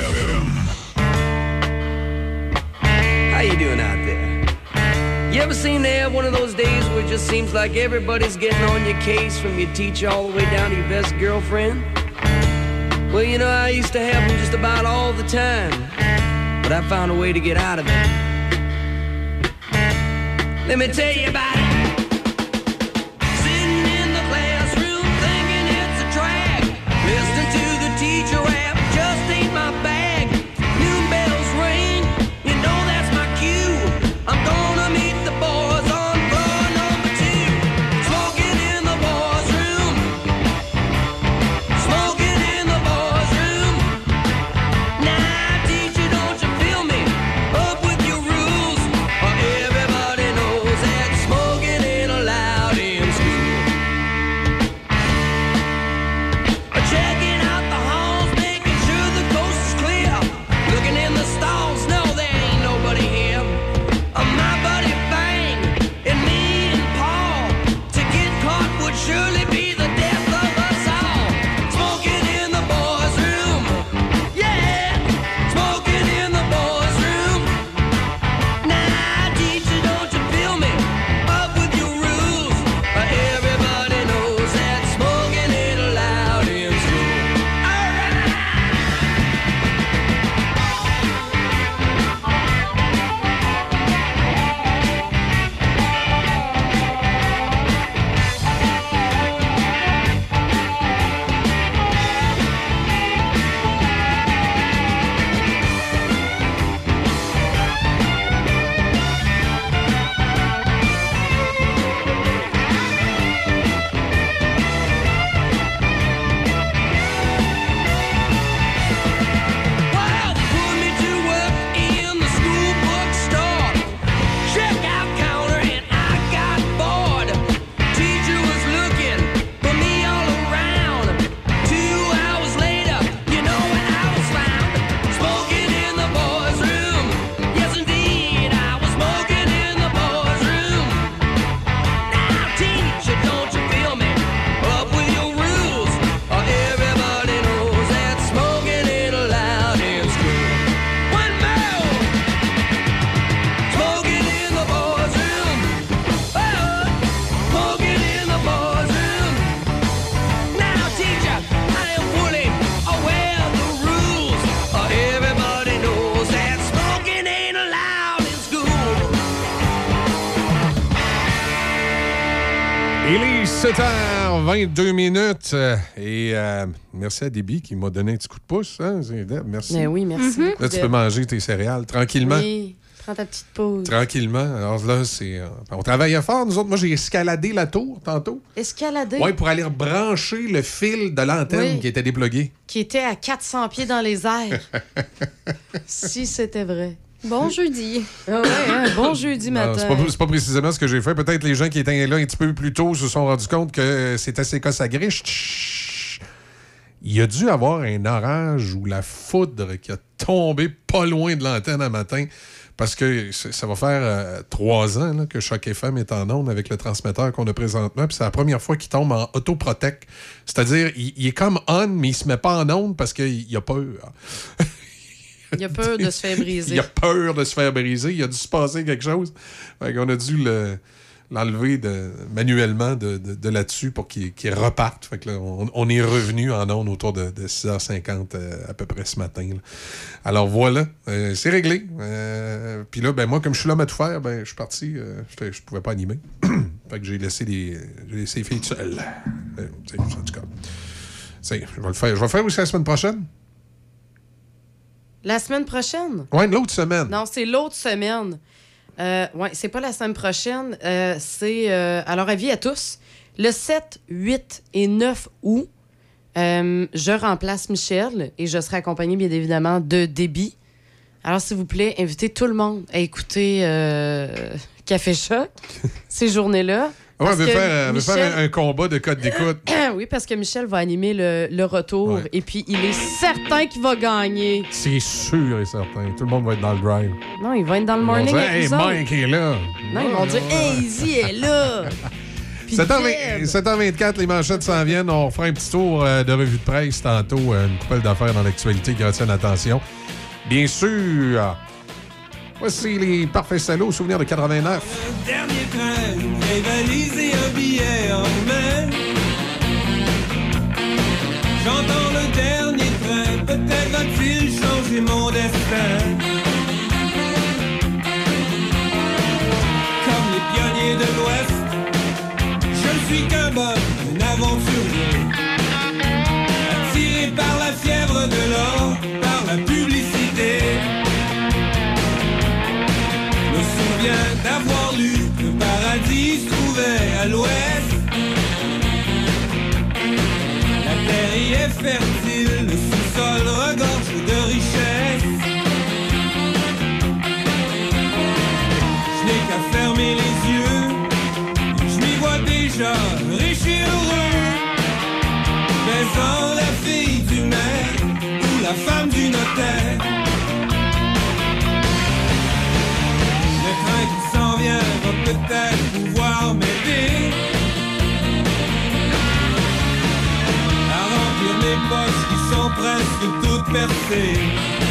How you doing out there? You ever seem to have one of those days where it just seems like everybody's getting on your case from your teacher all the way down to your best girlfriend? Well, you know, I used to have them just about all the time, but I found a way to get out of it. Let me tell you about it.
7h22 minutes. euh, Et euh, merci à Déby qui m'a donné un petit coup de pouce. hein, Merci.
Ben oui, merci
Mhm.
Là, tu peux manger tes céréales tranquillement.
Oui, prends ta petite pause.
Tranquillement. Alors là, c'est. euh, on travaillait fort, nous autres. Moi, j'ai escaladé la tour tantôt.
Escalader?
Oui, pour aller rebrancher le fil de l'antenne
Oui.
qui était déplugué.
Qui était à 400 pieds dans les airs. si c'était vrai.
Bon jeudi.
Ah ouais, hein, bon jeudi
Non,
matin.
c'est pas, pas précisément ce que j'ai fait. Peut-être les gens qui étaient là un petit peu plus tôt se sont rendus compte que c'était assez cas griche. Chut. Il y a dû avoir un orage ou la foudre qui a tombé pas loin de l'antenne un matin. Parce que ça ça va faire euh, trois ans là, que Choc FM est en onde avec le transmetteur qu'on a présentement. Puis c'est la première fois qu'il tombe en autoprotect. C'est-à-dire, il, il est comme on, mais il se met pas en onde parce qu'il a peur.
Il a peur de se faire briser.
Il a peur de se faire briser. Il a dû se passer quelque chose. Fait qu'on a dû le- l'enlever manuellement de, de- de là-dessus pour qu'il reparte. Fait que là, on, on est revenu en ondes autour de, de 6h50 euh, à peu près ce matin. Alors voilà, euh, c'est réglé. Euh, Puis là, ben moi, comme je suis l'homme à tout faire, ben je suis parti. je pouvais pas animer. fait que j'ai laissé les, laissé les filles seules. Je vais le faire. Je vais le faire aussi la semaine prochaine.
La semaine prochaine?
Ouais, l'autre semaine.
Non, c'est l'autre semaine. Euh, ouais, c'est pas la semaine prochaine. euh, c'est. euh, alors, avis à tous. Le 7, 8 et 9 août, euh, je remplace Michel et je serai accompagné, bien évidemment, de Déby. Alors, s'il vous plaît, invitez tout le monde à écouter Café Choc ces journées-là.
On veut faire, on veut
Michel-
faire un, un combat de code d'écoute.
oui, parce que Michel va animer le, le retour et puis il est certain qu'il va gagner.
C'est sûr et certain. Tout le monde va être dans le drive.
Non, il va être dans le
Ils vont
morning
dire,
avec
Hey. Mike est là.
Non, ils vont dire Hey, Izzy est là. Puis
7h20
Deb.
7h24, les manchettes s'en viennent. On fera un petit tour euh, de revue de presse tantôt. euh, une couple d'affaires dans l'actualité qui retiennent l'attention. Bien sûr, voici les parfaits salauds, souvenirs de 89.
Dernier train, une vieille valise et un billet en main. J'entends le dernier train, peut-être va-t-il changer mon destin. Presque toutes percées.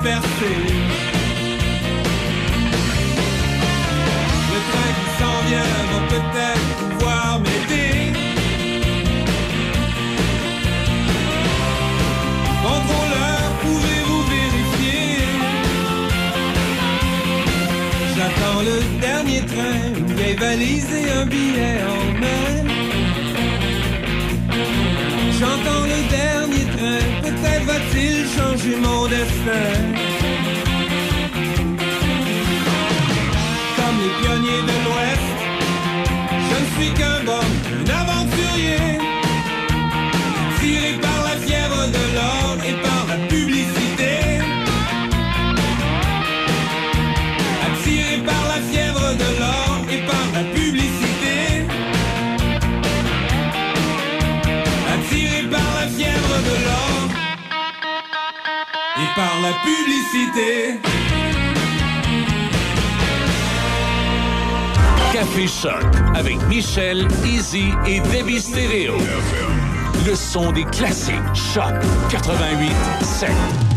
Le train qui s'en vient va peut-être pouvoir m'aider. Contrôleur, pouvez-vous vérifier? J'attends le dernier train, une vieille valise et un billet en main. J'entends le dernier train, va-t-il changer mon destin? Comme les pionniers de l'Ouest,
la publicité.
Café Choc avec Michel, Easy et Debbie Stereo. Le son des classiques. Choc 88 7.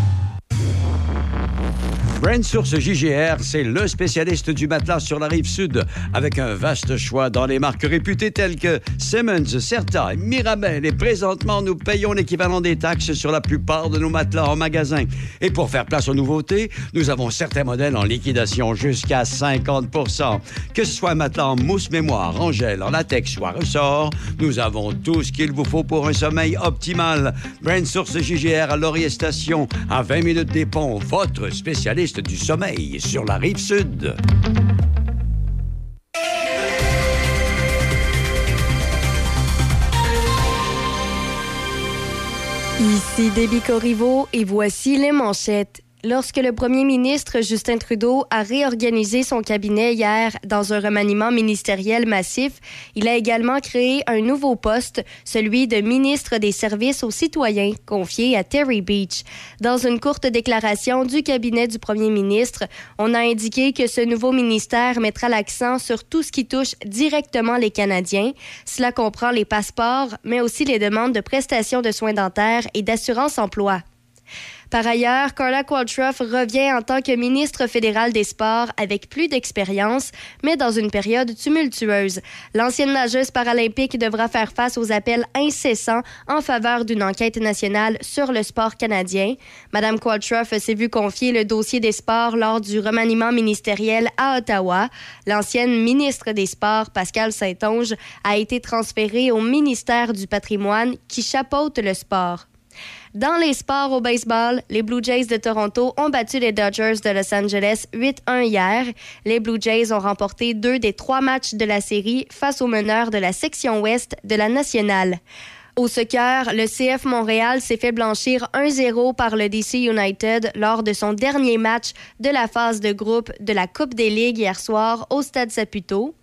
Source JGR, c'est le spécialiste du matelas sur la rive sud, avec un vaste choix dans les marques réputées telles que Simmons, Certa, Mirabel. Et présentement, nous payons l'équivalent des taxes sur la plupart de nos matelas en magasin. Et pour faire place aux nouveautés, nous avons certains modèles en liquidation jusqu'à 50% Que ce soit un matelas en mousse mémoire, en gel, en latex ou ressort, nous avons tout ce qu'il vous faut pour un sommeil optimal. Brand Source JGR à Laurier Station, à 20 minutes des ponts, votre spécialiste du sommeil sur la rive sud.
Ici Déby Corriveau et voici les manchettes. Lorsque le premier ministre Justin Trudeau a réorganisé son cabinet hier dans un remaniement ministériel massif, il a également créé un nouveau poste, celui de ministre des Services aux citoyens, confié à Terry Beach. Dans une courte déclaration du cabinet du premier ministre, on a indiqué que ce nouveau ministère mettra l'accent sur tout ce qui touche directement les Canadiens. Cela comprend les passeports, mais aussi les demandes de prestations de soins dentaires et d'assurance emploi. Par ailleurs, Carla Qualtrough revient en tant que ministre fédéral des Sports avec plus d'expérience, mais dans une période tumultueuse. L'ancienne nageuse paralympique devra faire face aux appels incessants en faveur d'une enquête nationale sur le sport canadien. Madame Qualtrough s'est vue confier le dossier des sports lors du remaniement ministériel à Ottawa. L'ancienne ministre des Sports, Pascal Saint-Onge, a été transférée au ministère du patrimoine qui chapeaute le sport. Dans les sports au baseball, les Blue Jays de Toronto ont battu les Dodgers de Los Angeles 8-1 hier. Les Blue Jays ont remporté deux des trois matchs de la série face aux meneurs de la section ouest de la nationale. Au soccer, le CF Montréal s'est fait blanchir 1-0 par le DC United lors de son dernier match de la phase de groupe de la Coupe des Ligues hier soir au Stade Saputo.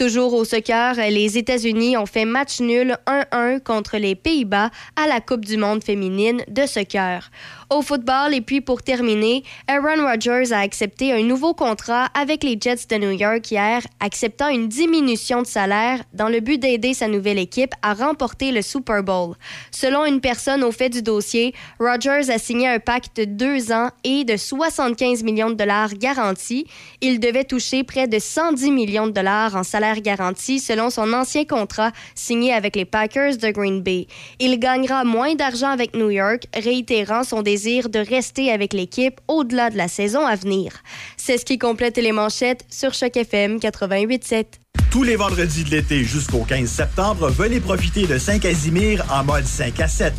Toujours au soccer, les États-Unis ont fait match nul 1-1 contre les Pays-Bas à la Coupe du monde féminine de soccer. Au football, et puis pour terminer, Aaron Rodgers a accepté un nouveau contrat avec les Jets de New York hier, acceptant une diminution de salaire dans le but d'aider sa nouvelle équipe à remporter le Super Bowl. Selon une personne au fait du dossier, Rodgers a signé un pacte de deux ans et de 75 millions de dollars garantis. Il devait toucher près de 110 millions de dollars en salaire garanti selon son ancien contrat signé avec les Packers de Green Bay. Il gagnera moins d'argent avec New York, réitérant son désir de rester avec l'équipe au-delà de la saison à venir. C'est ce qui complète les manchettes sur Choc FM 88.7.
Tous les vendredis de l'été jusqu'au 15 septembre, venez profiter de Saint-Casimir en mode 5 à 7.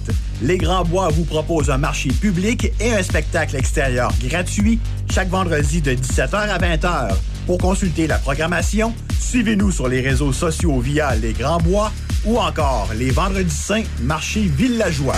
Les Grands Bois vous proposent un marché public et un spectacle extérieur gratuit chaque vendredi de 17h à 20h. Pour consulter la programmation, suivez-nous sur les réseaux sociaux via Les Grands Bois ou encore les Vendredis Saints Marché Villageois.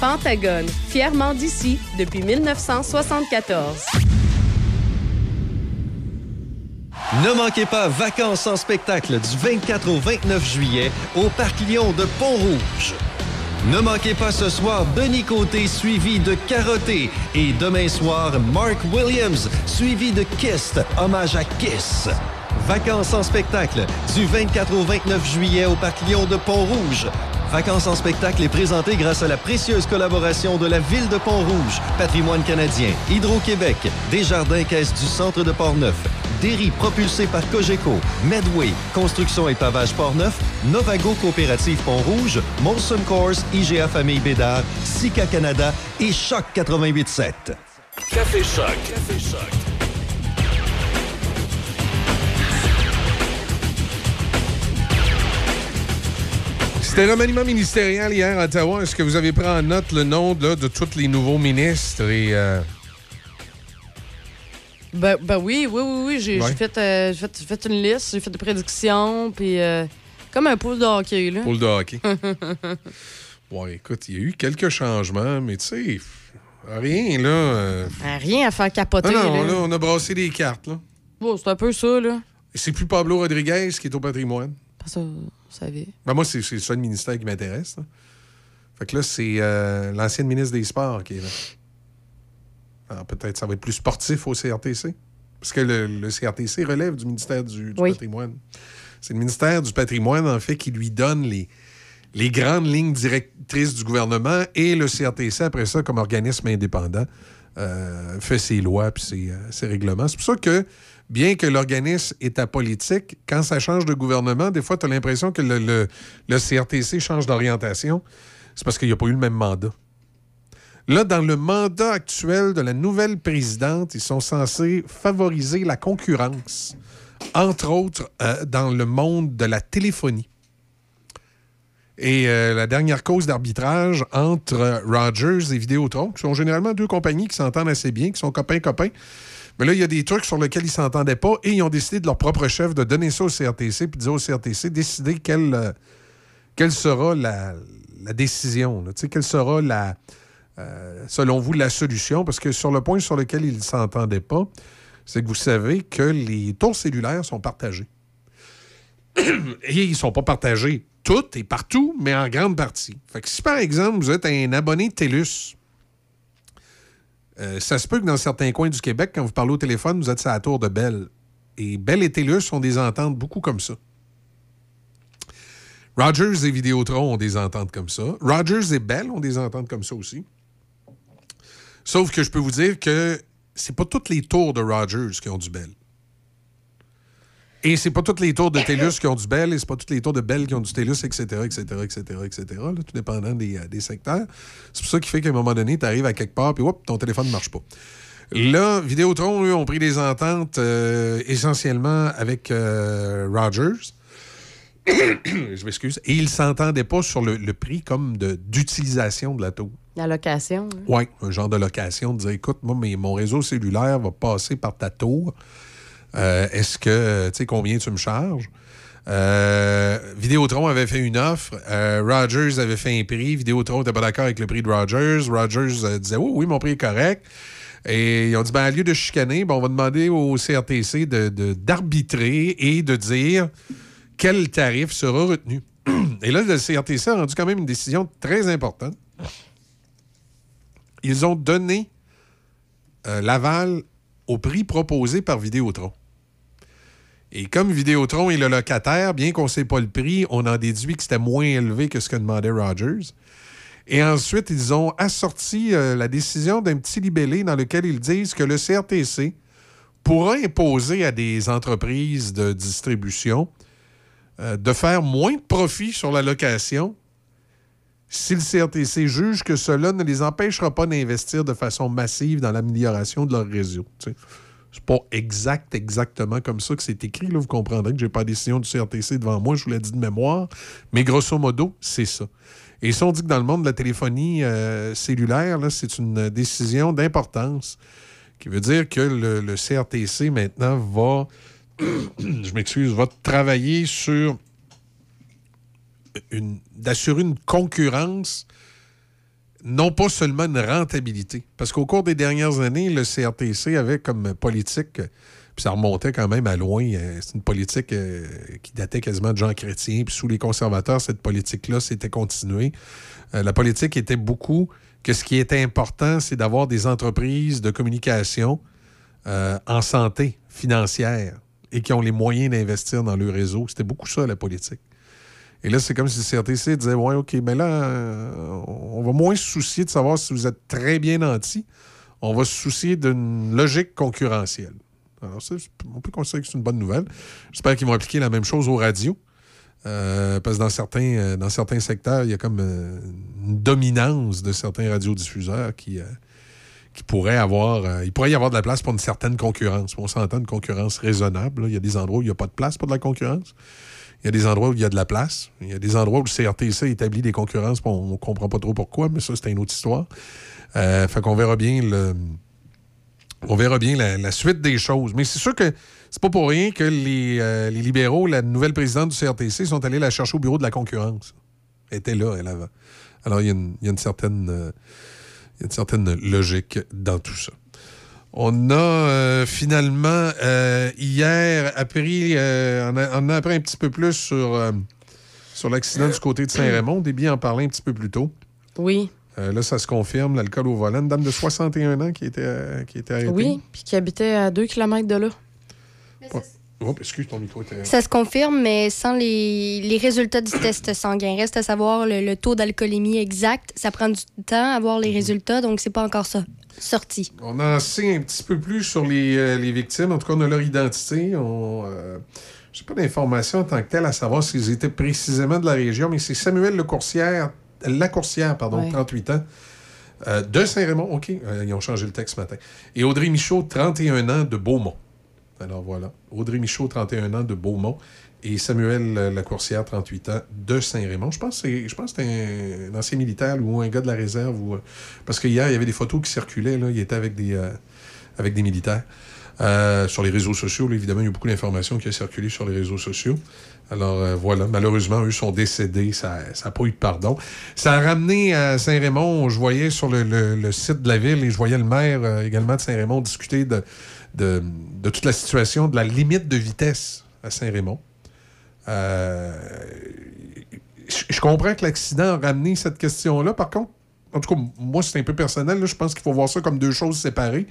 Pentagone, fièrement d'ici depuis 1974.
Ne manquez pas Vacances en spectacle du 24 au 29 juillet au Parc Lyon de Pont-Rouge. Ne manquez pas ce soir Denis Côté suivi de Carotté et demain soir Mark Williams suivi de Kiss, hommage à Kiss. Vacances en spectacle du 24 au 29 juillet au Parc Lyon de Pont-Rouge. Vacances en spectacle est présenté grâce à la précieuse collaboration de la Ville de Pont-Rouge, Patrimoine canadien, Hydro-Québec, Desjardins Caisse du Centre de Portneuf, Derry propulsé par Cogeco, Medway, Construction et Pavage Portneuf, Novago Coopérative Pont-Rouge, Molson Coors, IGA Famille Bédard, Sika Canada et Choc 88.7.
Café Choc. Café Choc.
C'était le remaniement ministériel hier à Ottawa. Est-ce que vous avez pris en note le nom là, de tous les nouveaux ministres et euh,
Ben, ben oui, oui, oui, oui. J'ai
Ouais.
fait, euh, fait, fait une liste, j'ai fait des prédictions, puis euh, comme un pool de hockey, là.
Poule de hockey. ouais, écoute, il y a eu quelques changements, mais tu sais, rien, là. euh,
Ah, Rien à faire capoter,
Ah non,
là.
là, on a brassé les cartes, là.
Bon, c'est un peu ça, là.
C'est plus Pablo Rodriguez qui est au patrimoine.
Pas ça, vous savez.
Ben, moi, c'est c'est le ministère qui m'intéresse. Fait que là, c'est euh, l'ancienne ministre des Sports qui est là. Alors, peut-être ça va être plus sportif au CRTC. Parce que le, le CRTC relève du ministère du, du
Oui.
patrimoine. C'est le ministère du patrimoine, en fait, qui lui donne les, les grandes lignes directrices du gouvernement et le CRTC, après ça, comme organisme indépendant, euh, fait ses lois puis ses, euh, ses règlements. C'est pour ça que, bien que l'organisme est apolitique, quand ça change de gouvernement, des fois, tu as l'impression que le, CRTC change d'orientation. C'est parce qu'il n'y a pas eu le même mandat. Là, dans le mandat actuel de la nouvelle présidente, ils sont censés favoriser la concurrence, entre autres euh, dans le monde de la téléphonie. Et euh, la dernière cause d'arbitrage entre euh, Rogers et Vidéotron, qui sont généralement deux compagnies qui s'entendent assez bien, qui sont copains-copains. Mais là, il y a des trucs sur lesquels ils ne s'entendaient pas et ils ont décidé de leur propre chef de donner ça au CRTC puis de dire au CRTC, décider quelle, euh, quelle sera la, décision, quelle sera la, euh, selon vous, la solution? Parce que sur le point sur lequel ils ne s'entendaient pas, c'est que vous savez que les tours cellulaires sont partagés. Et ils ne sont pas partagés toutes et partout, mais en grande partie. Fait que si, par exemple, vous êtes un abonné TELUS, euh, ça se peut que dans certains coins du Québec, quand vous parlez au téléphone, vous êtes sur la tour de Bell. Et Bell et TELUS ont des ententes beaucoup comme ça. Rogers et Vidéotron ont des ententes comme ça. Rogers et Bell ont des ententes comme ça aussi. Sauf que je peux vous dire que c'est pas toutes les tours de Rogers qui ont du Bell. Et c'est pas toutes les tours de TELUS qui ont du Bell, et c'est pas toutes les tours de Bell qui ont du TELUS, etc., etc., etc., etc., là, tout dépendant des, euh, des secteurs. C'est pour ça qui fait qu'à un moment donné, tu arrives à quelque part, puis hop, ton téléphone ne marche pas. Là, Vidéotron, eux, ont pris des ententes euh, essentiellement avec euh, Rogers. Je m'excuse. Et ils s'entendaient pas sur le, le prix comme d'utilisation de, la tour.
La location. hein?
Oui, un genre de location, de dire écoute, moi, mes- mon réseau cellulaire va passer par ta tour. Euh, Est-ce que, tu sais, combien tu me charges? Euh, Vidéotron avait fait une offre. euh, Rogers avait fait un prix. Vidéotron n'était pas d'accord avec le prix de Rogers. Rogers disait oui, oui, mon prix est correct. Et ils ont dit ben, à lieu de chicaner, ben, on va demander au CRTC de- de- d'arbitrer et de dire quel tarif sera retenu. Et là, le CRTC a rendu quand même une décision très importante. Ils ont donné l'aval au prix proposé par Vidéotron. Et comme Vidéotron est le locataire, bien qu'on ne sait pas le prix, on en déduit que c'était moins élevé que ce que demandait Rogers. Et ensuite, ils ont assorti euh, la décision d'un petit libellé dans lequel ils disent que le CRTC pourra imposer à des entreprises de distribution euh, de faire moins de profit sur la location si le CRTC juge que cela ne les empêchera pas d'investir de façon massive dans l'amélioration de leur réseau. C'est pas exact, exactement comme ça que c'est écrit. Là. Vous comprendrez que je n'ai pas la décision du CRTC devant moi, je vous l'ai dit de mémoire. Mais grosso modo, c'est ça. Et si on dit que dans le monde de la téléphonie euh, cellulaire, c'est une décision d'importance qui veut dire que le, CRTC maintenant va, je va travailler sur d'assurer une concurrence, non pas seulement une rentabilité. Parce qu'au cours des dernières années, le CRTC avait comme politique, puis ça remontait quand même à loin, euh, c'est une politique euh, qui datait quasiment de Jean Chrétien, puis sous les conservateurs, cette politique-là s'était continuée. Euh, la politique était beaucoup que ce qui était important, c'est d'avoir des entreprises de communication en santé financière et qui ont les moyens d'investir dans le réseau. C'était beaucoup ça, la politique. Et là, c'est comme si le CRTC disait Ouais, OK, mais là, euh, on va moins se soucier de savoir si vous êtes très bien nanti. On va se soucier d'une logique concurrentielle. Alors, ça, on peut considérer que c'est une bonne nouvelle. J'espère qu'ils vont appliquer la même chose aux radios. Euh, parce que dans certains, euh, dans certains secteurs, il y a comme une dominance de certains radiodiffuseurs qui, qui pourraient avoir. il pourrait y avoir de la place pour une certaine concurrence. On s'entend une concurrence raisonnable. Il y a des endroits où il n'y a pas de place pour de la concurrence. Il y a des endroits où il y a de la place. Il y a des endroits où le CRTC établit des concurrences, on ne comprend pas trop pourquoi, mais ça, c'est une autre histoire. Euh, fait qu'on verra bien le, On verra bien la, suite des choses. Mais c'est sûr que c'est pas pour rien que les, euh, libéraux, la nouvelle présidente du CRTC, sont allés la chercher au bureau de la concurrence. Elle était là, elle avant. Alors, il y a une certaine, euh, il y a une certaine logique dans tout ça. On a euh, finalement, euh, hier, appris, euh, on, a, on a appris un petit peu plus sur, euh, sur l'accident du côté de Saint-Raymond. Déby en parlait un petit peu plus tôt.
Oui.
Euh, là, ça se confirme, l'alcool au volant. Une dame de 61 ans qui était, euh, qui était arrêtée.
Oui, puis qui habitait à 2 km de là.
Oh, excuse, ton micro.
Ça se confirme, mais sans les, les résultats du test sanguin. Reste à savoir le, le taux d'alcoolémie exact. Ça prend du temps à avoir les
Mhm.
résultats, donc c'est pas encore ça sorti.
On en sait un petit peu plus sur les, euh, les victimes. En tout cas, on a leur identité. On, euh, je n'ai pas d'informations en tant que telle à savoir s'ils étaient précisément de la région, mais c'est Samuel Lecourcière, Lacourcière, pardon,
Ouais.
38 ans, euh, de Saint-Raymond. OK, euh, ils ont changé le texte ce matin. Et Audrey Michaud, 31 ans, de Beaumont. Alors voilà, Audrey Michaud, 31 ans, de Beaumont. Et Samuel euh, Lacourcière, 38 ans, de Saint-Raymond. Je pense que c'est un, ancien militaire ou un gars de la réserve. Euh, parce que hier, il y avait des photos qui circulaient. Il était avec des, euh, avec des militaires. Sur les réseaux sociaux, évidemment, il y a beaucoup d'informations qui ont circulé sur les réseaux sociaux. Alors voilà, malheureusement, eux sont décédés, ça n'a pas eu de pardon. Ça a ramené à Saint-Raymond, je voyais sur le, site de la ville et je voyais le maire également de Saint-Raymond discuter de, de, toute la situation de la limite de vitesse à Saint-Raymond. Euh, je comprends que l'accident a ramené cette question-là. Par contre, en tout cas, moi, c'est un peu personnel. Je pense qu'il faut voir ça comme deux choses séparées.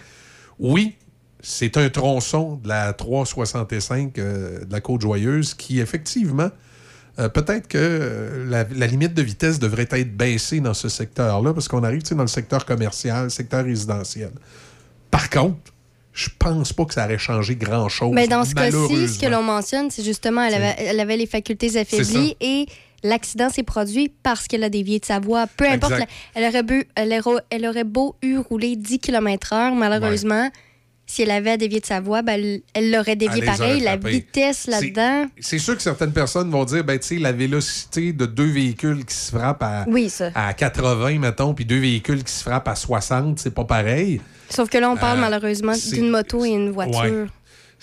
Oui, c'est un tronçon de la 365 euh, de la Côte-Joyeuse qui, effectivement, euh, peut-être que la, la limite de vitesse devrait être baissée dans ce secteur-là parce qu'on arrive dans le secteur commercial, secteur résidentiel. Par contre, je pense pas que ça aurait changé grand-chose.
Mais dans ce cas-ci, ce que l'on mentionne, c'est justement elle avait, elle avait les facultés affaiblies et l'accident s'est produit parce qu'elle a dévié de sa voie. Peu importe, la- elle, aurait bu- elle, aurait, elle aurait beau eu rouler 10 km/h, malheureusement, si elle avait dévié de sa voie, ben, elle- l'aurait dévié
Elle
pareil. La vitesse là-dedans.
C'est sûr que certaines personnes vont dire, ben, tu sais, la vélocité de deux véhicules qui se frappent à,
Oui,
à 80, mettons, puis deux véhicules qui se frappent à 60, c'est pas pareil.
Sauf que là, on parle
Euh,
malheureusement d'une moto et une voiture.
Ouais.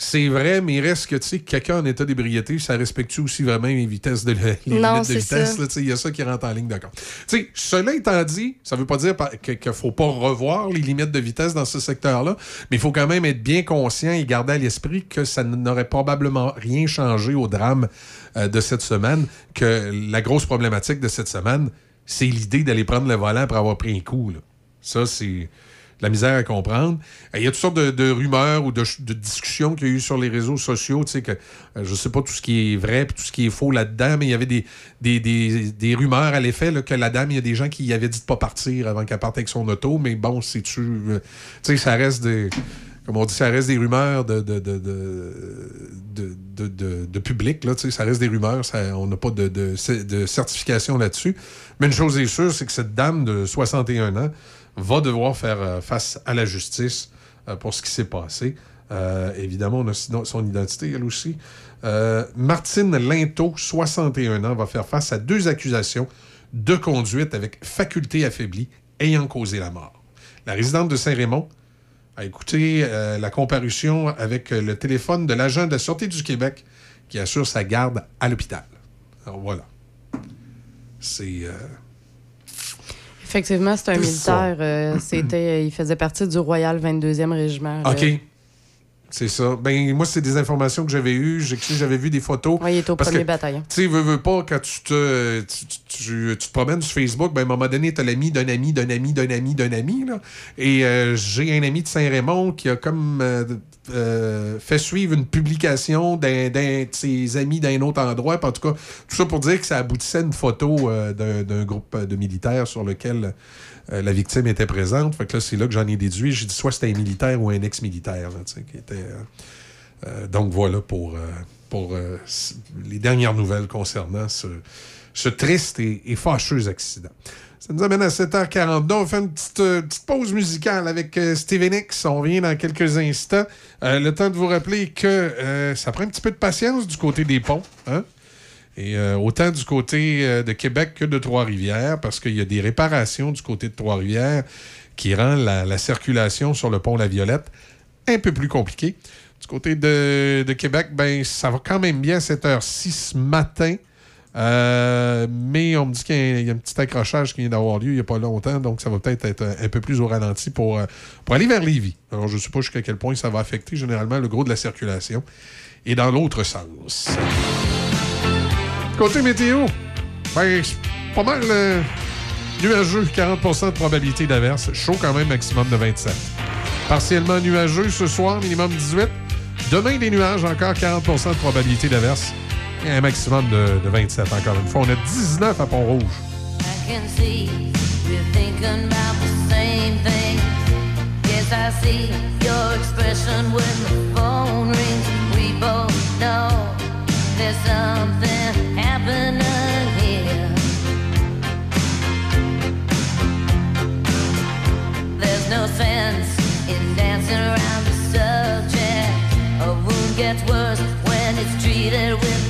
C'est vrai, mais il reste que, tu sais, quelqu'un en état d'ébriété, ça respecte-tu aussi vraiment les vitesses de les
Non,
limites de vitesse? Il y a ça qui rentre en ligne de compte. Tu sais, cela étant dit, ça veut pas dire qu'il faut pas revoir les limites de vitesse dans ce secteur-là, mais il faut quand même être bien conscient et garder à l'esprit que ça n'aurait probablement rien changé au drame euh, de cette semaine, que la grosse problématique de cette semaine, c'est l'idée d'aller prendre le volant après avoir pris un coup. là. Ça, c'est la misère à comprendre. Il y a toutes sortes de, rumeurs ou de, discussions qu'il y a eu sur les réseaux sociaux. Tu sais, euh, je sais pas tout ce qui est vrai puis tout ce qui est faux là-dedans, mais il y avait des, rumeurs à l'effet que la dame, il y a des gens qui avaient dit de pas partir avant qu'elle parte avec son auto. Mais bon, c'est-tu. euh, tu sais, ça reste des. Comme on dit, ça reste des rumeurs de, de, de, de, public. Ça reste des rumeurs. on n'a pas de certification là-dessus. Mais une chose est sûre, c'est que cette dame de 61 ans va devoir faire euh, face à la justice euh, pour ce qui s'est passé. Euh, évidemment, on a son identité, elle aussi. Martine Linteau, 61 ans, va faire face à deux accusations de conduite avec faculté affaiblie ayant causé la mort. La résidente de Saint-Raymond a écouté la comparution avec le téléphone de l'agent de la Sûreté du Québec qui assure sa garde à l'hôpital. Voilà. C'est.
Effectivement, c'est un militaire. euh, c'était, il faisait partie du Royal 22e Régiment. là.
C'est ça. Ben, moi, c'est des informations que j'avais eues. J'ai- J'avais vu des photos.
Oui, il est au
Parce
premier
que,
bataillon.
Tu sais, veux, veux pas, quand tu te, tu, tu- tu- tu te promènes sur Facebook, ben, à un moment donné, tu as l'ami d'un ami, d'un ami, d'un ami, d'un ami. Là. Et euh, j'ai un ami de Saint-Raymond qui a comme euh, euh, fait suivre une publication d'un de ses amis d'un autre endroit. En tout cas, tout ça pour dire que ça aboutissait à une photo euh, d'un groupe de militaires sur lequel euh, la victime était présente. Là, c'est là que j'en ai déduit. J'ai dit soit c'était un militaire ou un ex-militaire, euh, euh, donc voilà pour, pour les dernières nouvelles concernant ce, ce triste et, fâcheux accident. Ça nous amène à 7h42. On fait une petite, pause musicale avec Steven X. On revient dans quelques instants. Le temps de vous rappeler que ça prend un petit peu de patience du côté des ponts. Hein? Euh, autant du côté euh, de Québec que de Trois-Rivières, parce qu'il y a des réparations du côté de Trois-Rivières qui rend la, la circulation sur le pont La Violette un peu plus compliqué. Du côté de, Québec, ben, ça va quand même bien à cette heure-ci ce matin. Euh, mais on me dit qu'il y, a un- petit accrochage qui vient d'avoir lieu il n'y a pas longtemps, donc ça va peut-être être un, peu plus au ralenti pour, pour aller vers Lévis. Alors, je ne sais pas jusqu'à quel point ça va affecter généralement le gros de la circulation. Et dans l'autre sens. Côté météo, ben, pas mal euh, nuageux, 40% de probabilité d'averse. Chaud quand même, maximum de 27. Partiellement nuageux ce soir, minimum 18. Demain, des nuages, encore 40% de probabilité d'averse. Et un maximum de, de 27, encore une fois. On a 19 à Pont-Rouge.
I see your expression when the phone rings. We both know there's something happening here. There's no sense in dancing around the subject. A wound gets worse when it's treated with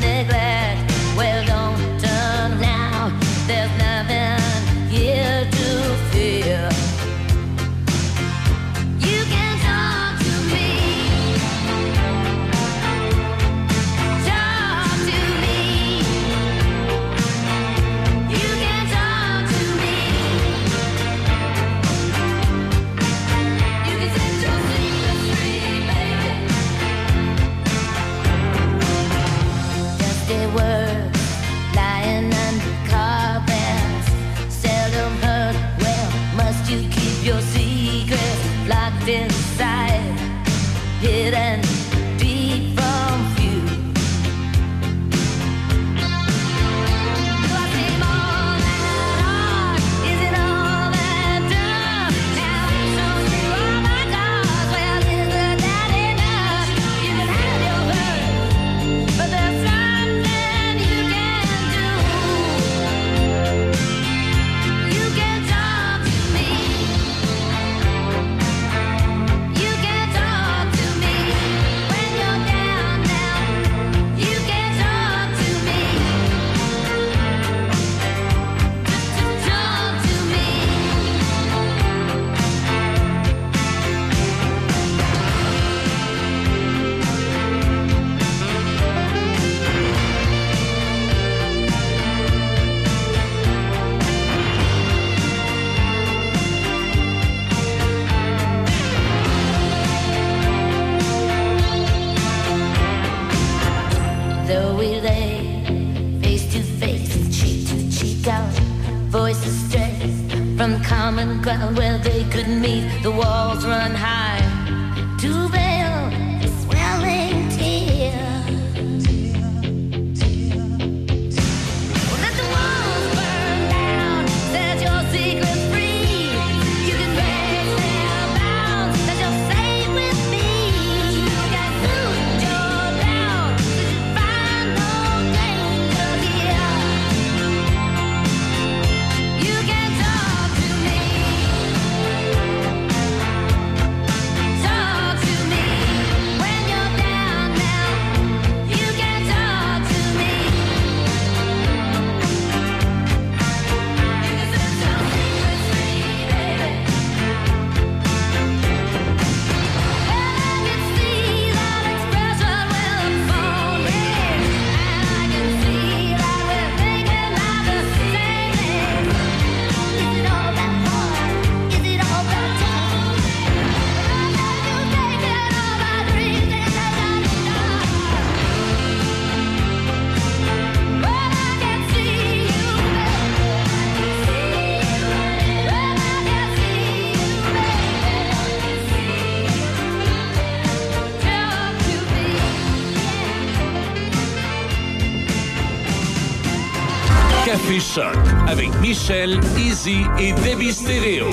Choc avec Michel, Easy et Debbie Stereo.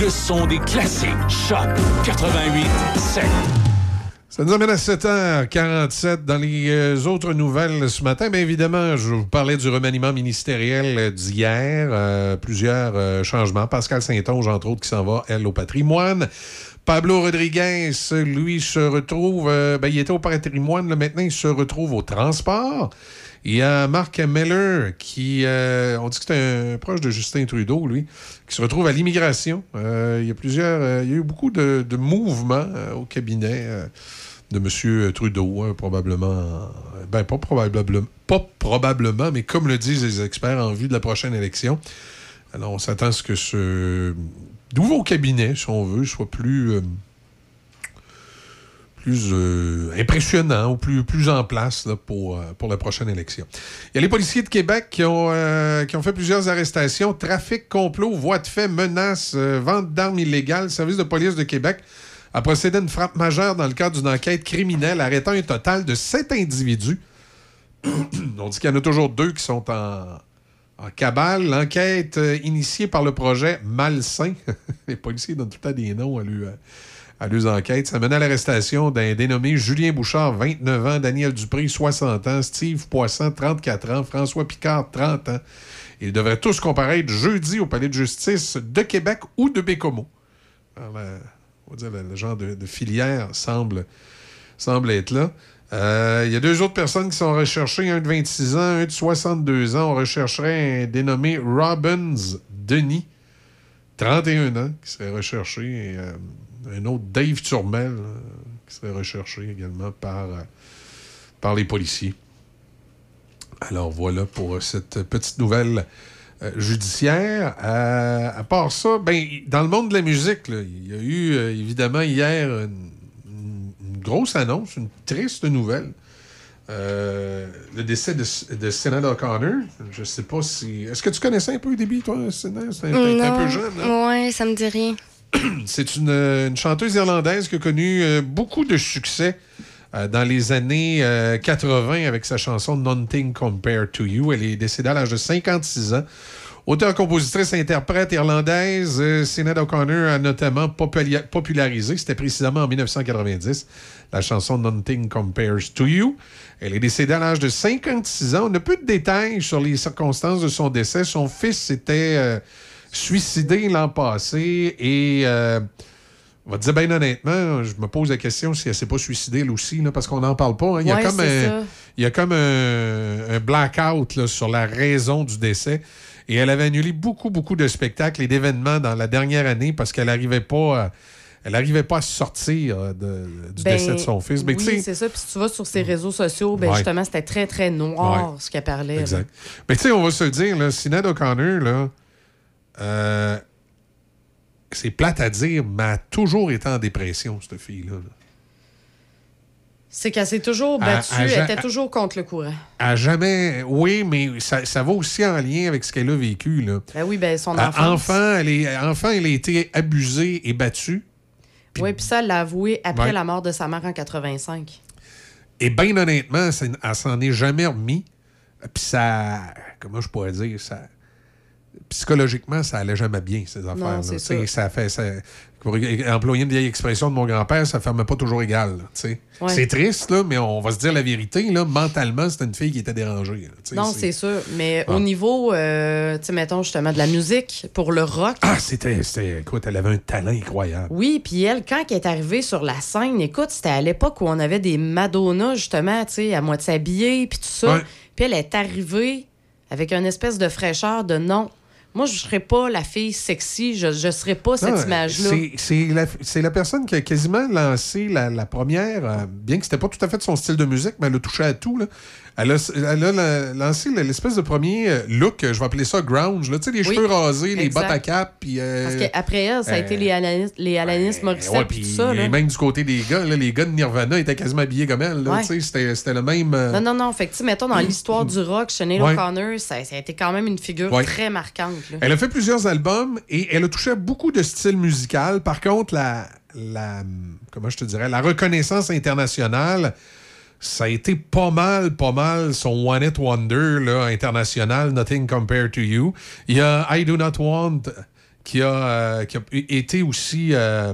Le son des classiques. Choc 88 7.
Ça nous amène à 7h47. Dans les euh, autres nouvelles ce matin, bien évidemment, je vous parlais du remaniement ministériel euh, d'hier. Euh, plusieurs changements. Pascal Saint-Onge, entre autres, qui s'en va, elle, au patrimoine. Pablo Rodriguez, lui, se retrouve... ben, il était au patrimoine, maintenant, il se retrouve au transport. Il y a Mark Miller, qui, euh, on dit que c'est un proche de Justin Trudeau, lui, qui se retrouve à l'immigration. Euh, il y a plusieurs, euh, il y a eu beaucoup de, mouvements au cabinet de M. Trudeau, hein, probablement. Ben, pas probablement, pas probablement, mais comme le disent les experts en vue de la prochaine élection. Alors, on s'attend à ce que ce nouveau cabinet, si on veut, soit plus. Plus euh, impressionnant ou plus, plus en place pour, euh, pour la prochaine élection. Il y a les policiers de Québec qui ont, euh, qui ont fait plusieurs arrestations. Trafic, complot, voies de fait, menaces, vente d'armes illégales. Le service de police de Québec a procédé à une frappe majeure dans le cadre d'une enquête criminelle, arrêtant un total de sept individus. On dit qu'il y en a toujours deux qui sont en, en cabale. L'enquête initiée par le projet Malsain. les policiers donnent tout le temps des noms à lui. À leurs enquêtes. Ça menait à l'arrestation d'un dénommé Julien Bouchard, 29 ans, Daniel Dupré, 60 ans, Steve Poisson, 34 ans, François Picard, 30 ans. Ils devraient tous comparaître jeudi au palais de justice de Québec ou de Bécomo. On va dire le, le genre de, de filière semble, semble être là. Euh, Il y a deux autres personnes qui sont recherchées, un de 26 ans, un de 62 ans. On rechercherait un dénommé Robbins Denis, 31 ans, qui serait recherché, et euh, un autre Dave Turmel, euh, qui serait recherché également par, euh, par les policiers. Alors voilà pour euh, cette petite nouvelle judiciaire. Euh, à part ça, ben, dans le monde de la musique, là, il y a eu euh, évidemment hier une, grosse annonce, une triste nouvelle. Euh, le décès de, de Sinead O'Connor. Je sais pas si. Est-ce que tu connaissais un peu au début, toi, Sinead? C'était un, un peu jeune, hein?
Ouais, ça me dit rien.
C'est une, euh, une chanteuse irlandaise qui a connu euh, beaucoup de succès euh, dans les années euh, 80 avec sa chanson Nothing Compared to You. Elle est décédée à l'âge de 56 ans. Auteur, compositrice, interprète irlandaise, Sinead O'Connor a notamment popularisé, c'était précisément en 1990, la chanson Nothing Compares to You. Elle est décédée à l'âge de 56 ans. On a peu de détails sur les circonstances de son décès. Son fils s'était euh, suicidé l'an passé et euh, on va te dire bien honnêtement, je me pose la question si elle s'est pas suicidée elle aussi, là, parce qu'on n'en parle pas. hein. Il, y
Ouais,
un, il y a comme un, un blackout là, sur la raison du décès. Et elle avait annulé beaucoup, beaucoup de spectacles et d'événements dans la dernière année parce qu'elle n'arrivait pas, à- elle arrivait pas à sortir euh, de- du
Ben,
décès de son fils. Mais tu
oui,
sais-
c'est ça. Puis si tu vas sur ses réseaux sociaux, ben
Ouais.
justement, c'était très, très noir
Ouais.
ce qu'elle parlait. là.
Exact. Mais tu sais, on va se le dire, là, Sinead O'Connor, là, euh, c'est plate à dire, mais elle a toujours été en dépression, cette fille-là. là.
C'est qu'elle s'est toujours
À-
battue,
à
elle était toujours contre le courant.
A jamais. Oui, mais ça, ça va aussi en lien avec ce qu'elle a vécu. Là.
Ben oui, ben son
À-
enfance.
enfant, elle est, enfant, elle a été abusée et battue.
Oui, puis ça, elle l'a avoué après
Ouais.
la mort de sa mère en 85.
Et bien honnêtement, elle s'en est jamais remis. Puis ça. Comment je pourrais dire ça? Psychologiquement, ça allait jamais bien, ces affaires-là.
ça.
ça fait. Ça, pour employer une vieille expression de mon grand-père, ça ferme pas toujours égal.
Ouais.
C'est triste, là, mais on va se dire la vérité. Là, mentalement, c'était une fille qui était dérangée. là,
Non, c'est sûr. Mais
Ah.
au niveau, euh, mettons justement de la musique, pour le rock,
Ah, c'était. Écoute, elle avait un talent incroyable.
Oui, puis elle, quand elle est arrivée sur la scène, écoute, c'était à l'époque où on avait des Madonna, justement, à moitié habillées, puis tout ça. Puis elle est arrivée avec une espèce de fraîcheur de non. Moi, je serais pas la fille sexy, je, je serais pas cette image-là.
c'est- C'est la, c'est la personne qui a quasiment lancé la, la première, euh, bien que c'était pas tout à fait son style de musique, mais elle a touché à tout. là. Elle a, elle a la- lancé l'espèce de premier euh, look, je vais appeler ça grunge. là. Tu sais, les
Oui,
cheveux rasés, les bottes à cap. Puis, euh,
Parce qu'après elle, ça a
euh,
été les Alanis, les Alanis Morissette,
ouais,
puis tout ça. Là.
même du côté des gars, là, les gars de Nirvana étaient quasiment habillés comme elle.
Ouais.
C'était c'était le même.
Non, non, non. Fait que, mettons, dans l'histoire du rock, Sinead
Ouais.
O'Connor, ça, ça a été quand même une figure très marquante.
Elle a fait plusieurs albums et elle a touché à beaucoup de styles musicaux. Par contre, la, la comment je te dirais, la reconnaissance internationale, ça a été pas mal, pas mal son One It Wonder là, international, Nothing Compared to You. Il y a I Do Not Want qui a, euh, qui a été aussi, euh,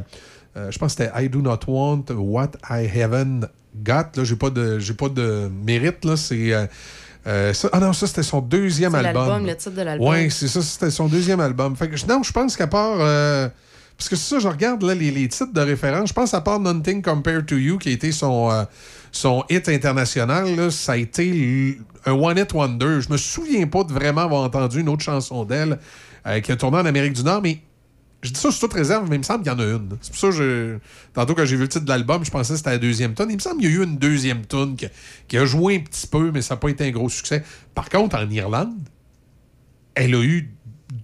euh, je pense que c'était I Do Not Want What I Haven't Got. Là, j'ai pas de, j'ai pas de mérite là. C'est euh, ça- ah non, ça c'était son deuxième album.
l'album, le titre de l'album.
Ouais, c'est ça, c'était son deuxième album. Fait que, non, je pense qu'à part. euh, parce que c'est ça, je regarde là, les, les titres de référence. Je pense à part Nothing Compared to You, qui a été son, euh, son hit international, là, ça a été un one-hit wonder. Je me souviens pas de vraiment avoir entendu une autre chanson d'elle qui a tourné en Amérique du Nord, mais je dis ça sous toute réserve, mais il me semble qu'il y en a une. C'est pour ça que je... tantôt quand j'ai vu le titre de l'album, je pensais que c'était la deuxième tonne. Il me semble qu'il y a eu une deuxième tonne qui, a joué un petit peu, mais ça n'a pas été un gros succès. Par contre, en Irlande, elle a eu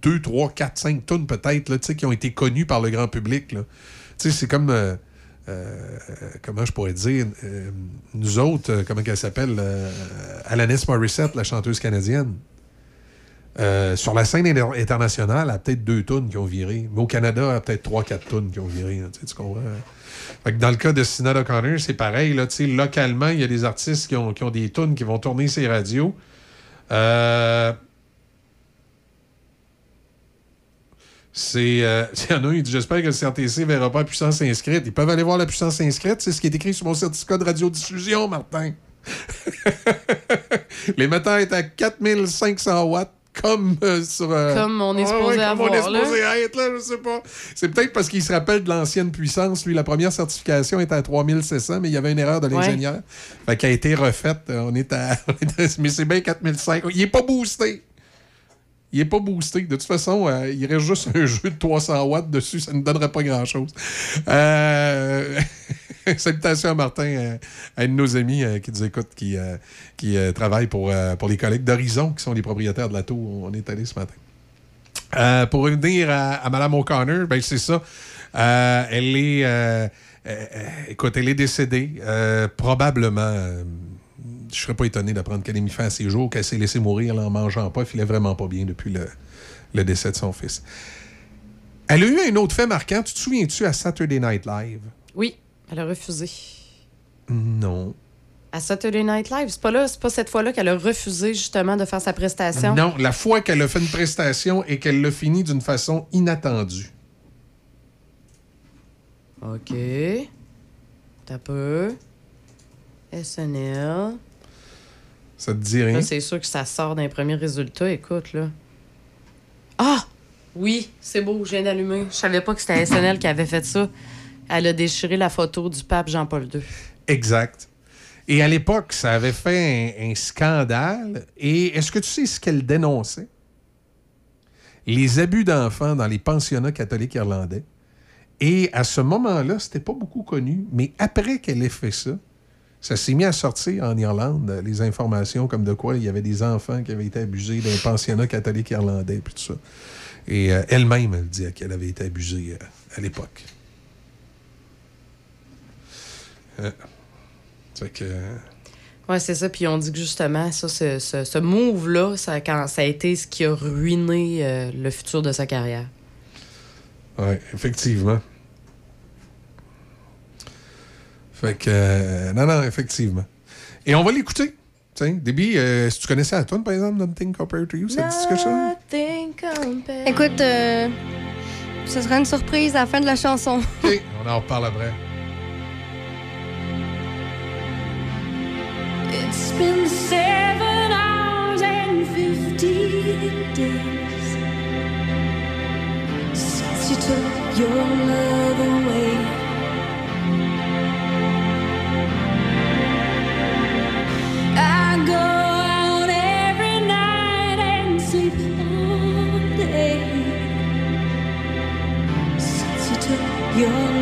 deux, trois, quatre, cinq tonnes peut-être, qui ont été connues par le grand public. c'est comme. euh, euh, comment je pourrais dire euh, Nous autres, comment qu'elle s'appelle Alanis Morissette, la chanteuse canadienne. Euh, sur la scène inter- internationale, elle a peut-être deux tonnes qui ont viré. Mais au Canada, elle a peut-être trois, quatre tonnes qui ont viré. tu comprends? Que dans le cas de Sinead O'Connor, c'est pareil. Localement, il y a des artistes qui ont, des tunes qui vont tourner ces radios. Euh, C'est. euh, Il y en a un, il J'espère que le CRTC ne verra pas la puissance inscrite. Ils peuvent aller voir la puissance inscrite. C'est ce qui est écrit sur mon certificat de radiodiffusion, Martin. L'émetteur est à 4500 watts, comme euh, sur. euh,
Comme on est
ouais,
supposé
ouais, on est
là.
être, là, je sais pas. C'est peut-être parce qu'il se rappelle de l'ancienne puissance. Lui, la première certification était à 3700, mais il y avait une erreur de l'ingénieur. Fait qu'elle a été refaite. On est à. mais c'est bien 4500. Il est pas boosté. Il est pas boosté. De toute façon, euh, il reste juste un jeu de 300 watts dessus. Ça ne donnerait pas grand-chose. Euh, Salutations à Martin, euh, à un de nos amis euh, qui nous écoute, qui, euh, qui travaille pour, pour les collègues d'Horizon, qui sont les propriétaires de la tour. On est allé ce matin. Pour revenir à, Mme O'Connor, ben c'est ça. Elle est. écoute, elle est décédée. probablement. je serais pas étonné d'apprendre qu'elle a mis fin à ses jours, qu'elle s'est laissée mourir là, en mangeant pas. Elle filait vraiment pas bien depuis le, le décès de son fils. Elle a eu un autre fait marquant. Tu te souviens-tu à Saturday Night Live?
Oui, elle a refusé.
Non.
À Saturday Night Live, c'est pas là, c'est pas cette fois-là qu'elle a refusé justement de faire sa prestation.
Non, la fois qu'elle a fait une prestation et qu'elle l'a fini d'une façon inattendue.
OK. T'as peu. SNL.
Ça te dit rien?
C'est sûr que ça sort d'un premier résultat. Écoute, là. Ah! Oui, c'est beau, je viens d'allumer. Je savais pas que c'était SNL qui avait fait ça. Elle a déchiré la photo du pape Jean-Paul II.
Exact. Et à l'époque, ça avait fait un, scandale. Et est-ce que tu sais ce qu'elle dénonçait? Les abus d'enfants dans les pensionnats catholiques irlandais. Et à ce moment-là, c'était pas beaucoup connu, mais après qu'elle ait fait ça, ça s'est mis à sortir en Irlande, les informations comme de quoi il y avait des enfants qui avaient été abusés d'un pensionnat catholique irlandais, puis tout ça. Et euh, elle-même, elle dit qu'elle avait été abusée euh, à l'époque. Euh, fait que, euh,
Ouais, c'est ça. Puis on dit que justement, ça, ce, ce, ce move-là, ça, quand, ça a été ce qui a ruiné euh, le futur de sa carrière.
Oui, effectivement. Fait que. euh, non, non, effectivement. Et on va l'écouter. Tiens, Déby, euh, si tu connaissais la tune par exemple, Nothing Compared to You, ça dit quelque chose?
Écoute, euh, ce sera une surprise à la fin de la chanson.
OK, on en reparle après.
It's been seven hours and fifty days since you took your love away. I go out every night and sleep all day since you took your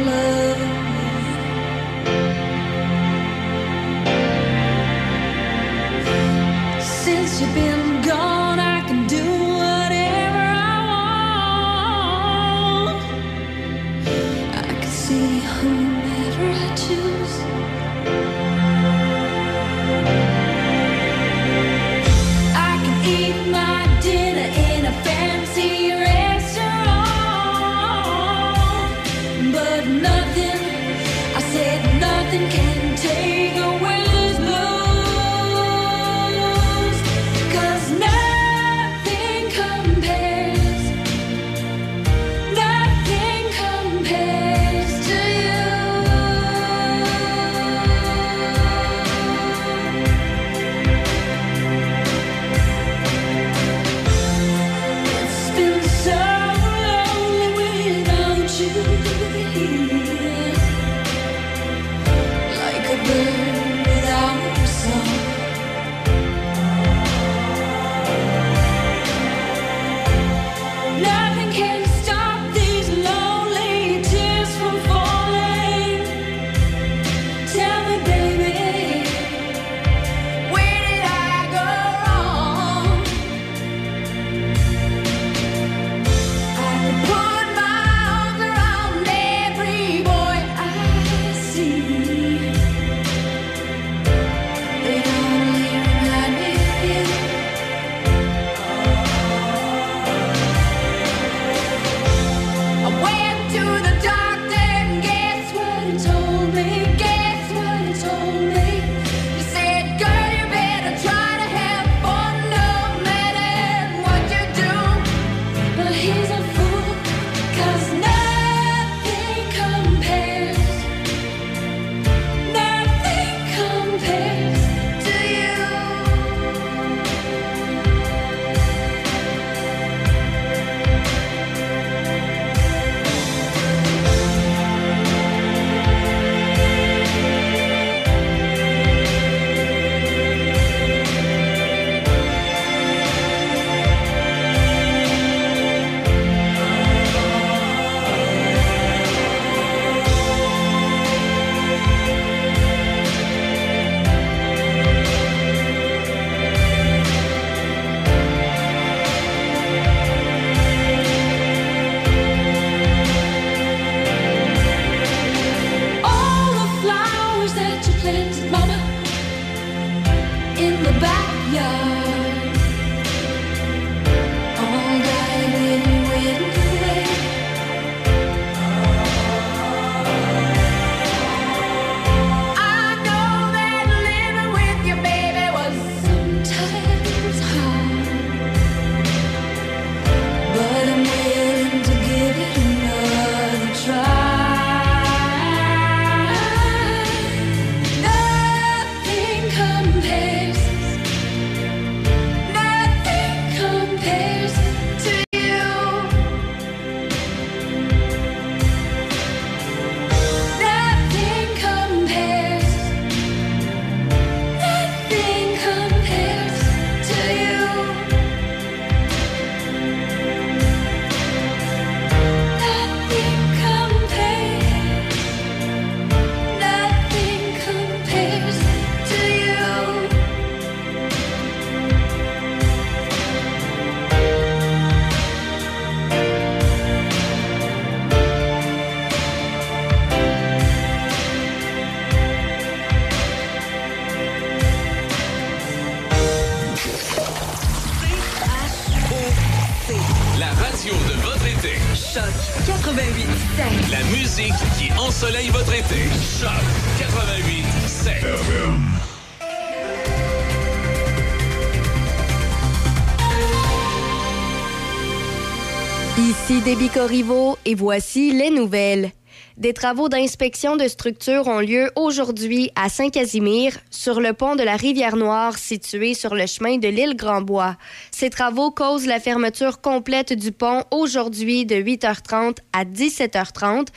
Et voici les nouvelles. Des travaux d'inspection de structures ont lieu aujourd'hui à Saint-Casimir, sur le pont de la Rivière-Noire situé sur le chemin de l'île Grandbois. Ces travaux causent la fermeture complète du pont aujourd'hui de 8h30 à 17h30.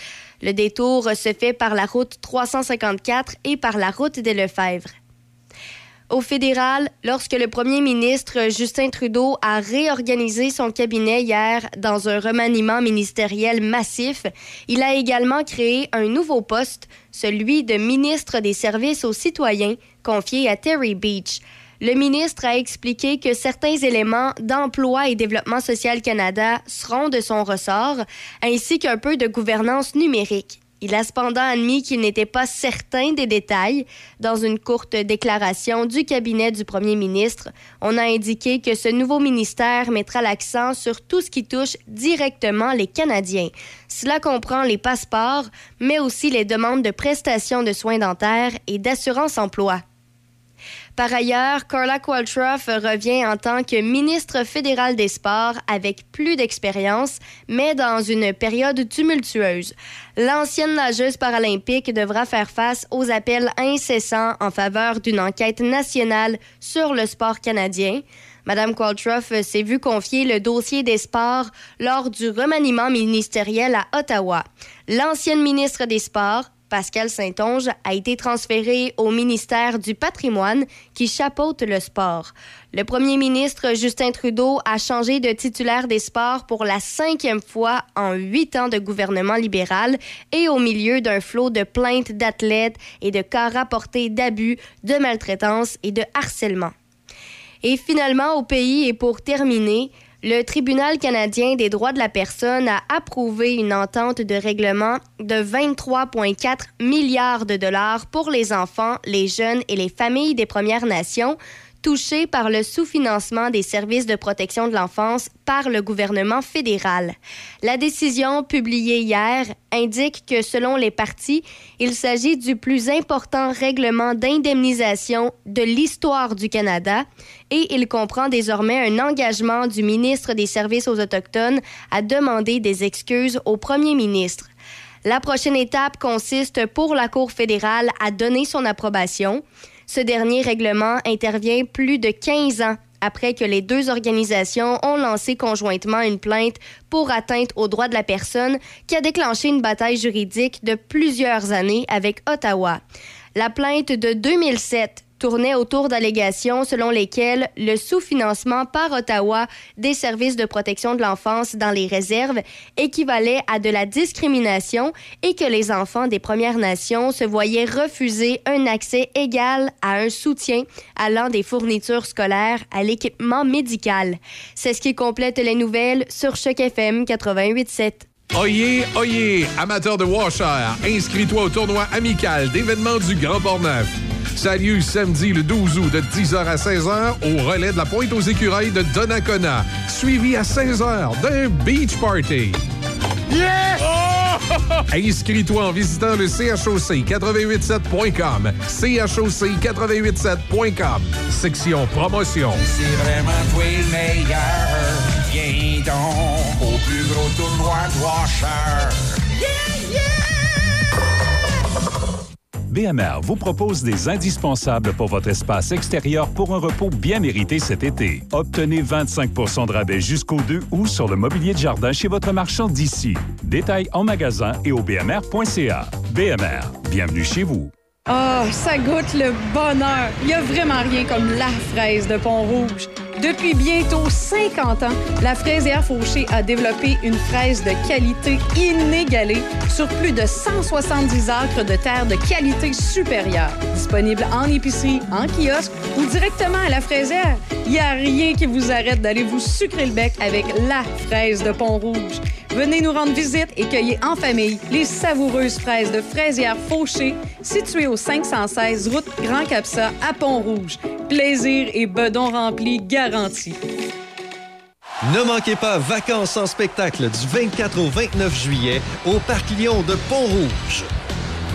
Le détour se fait par la route 354 et par la route des Lefebvre. Au fédéral, lorsque le premier ministre Justin Trudeau a réorganisé son cabinet hier dans un remaniement ministériel massif, il a également créé un nouveau poste, celui de ministre des Services aux citoyens, confié à Terry Beach. Le ministre a expliqué que certains éléments d'Emploi et Développement social Canada seront de son ressort, ainsi qu'un peu de gouvernance numérique. Il a cependant admis qu'il n'était pas certain des détails. Dans une courte déclaration du cabinet du premier ministre, on a indiqué que ce nouveau ministère mettra l'accent sur tout ce qui touche directement les Canadiens. Cela comprend les passeports, mais aussi les demandes de prestations de soins dentaires et d'assurance emploi. Par ailleurs, Carla Qualtrough revient en tant que ministre fédéral des Sports avec plus d'expérience, mais dans une période tumultueuse. L'ancienne nageuse paralympique devra faire face aux appels incessants en faveur d'une enquête nationale sur le sport canadien. Madame Qualtrough s'est vue confier le dossier des sports lors du remaniement ministériel à Ottawa. L'ancienne ministre des Sports, Pascal Saint-Onge a été transféré au ministère du Patrimoine qui chapeaute le sport. Le premier ministre Justin Trudeau a changé de titulaire des sports pour la cinquième fois en huit ans de gouvernement libéral et au milieu d'un flot de plaintes d'athlètes et de cas rapportés d'abus, de maltraitance et de harcèlement. Et finalement, au pays et pour terminer, le Tribunal canadien des droits de la personne a approuvé une entente de règlement de 23,4 milliards de dollars pour les enfants, les jeunes et les familles des Premières Nations touchés par le sous-financement des services de protection de l'enfance par le gouvernement fédéral. La décision publiée hier indique que selon les partis, il s'agit du plus important règlement d'indemnisation de l'histoire du Canada et il comprend désormais un engagement du ministre des Services aux Autochtones à demander des excuses au premier ministre. La prochaine étape consiste pour la Cour fédérale à donner son approbation. Ce dernier règlement intervient plus de 15 ans après que les deux organisations ont lancé conjointement une plainte pour atteinte aux droits de la personne qui a déclenché une bataille juridique de plusieurs années avec Ottawa. La plainte de 2007 tournait autour d'allégations selon lesquelles le sous-financement par Ottawa des services de protection de l'enfance dans les réserves équivalait à de la discrimination et que les enfants des Premières Nations se voyaient refuser un accès égal à un soutien allant des fournitures scolaires à l'équipement médical. C'est ce qui complète les nouvelles sur Choc FM 88.7.
Oyez, oyez, amateur de washer, inscris-toi au tournoi amical d'événements du Grand Port-Neuf. Ça a lieu samedi le 12 août de 10h à 16h au relais de la Pointe aux Écureuils de Donnacona, suivi à 16h d'un beach party.
Yes!
Inscris-toi en visitant le choc887.com. choc887.com. Section promotion.
C'est vraiment toi le meilleur. Viens donc au plus gros tournoi de Washer.
BMR vous propose des indispensables pour votre espace extérieur pour un repos bien mérité cet été. Obtenez 25% de rabais jusqu'au 2 août sur le mobilier de jardin chez votre marchand d'ici. Détails en magasin et au bmr.ca. BMR, bienvenue chez vous.
Ah, ça goûte le bonheur. Il n'y a vraiment rien comme la fraise de Pont-Rouge. Depuis bientôt 50 ans, la fraisière Fauché a développé une fraise de qualité inégalée sur plus de 170 acres de terre de qualité supérieure. Disponible en épicerie, en kiosque ou directement à la fraisière, il n'y a rien qui vous arrête d'aller vous sucrer le bec avec la fraise de Pont-Rouge. Venez nous rendre visite et cueillez en famille les savoureuses fraises de fraisière Fauché, situées au 516 route Grand Capsa à Pont-Rouge. Plaisir et bedon rempli
Ne manquez pas Vacances en spectacle du 24 au 29 juillet au Parc Lyon de Pont-Rouge.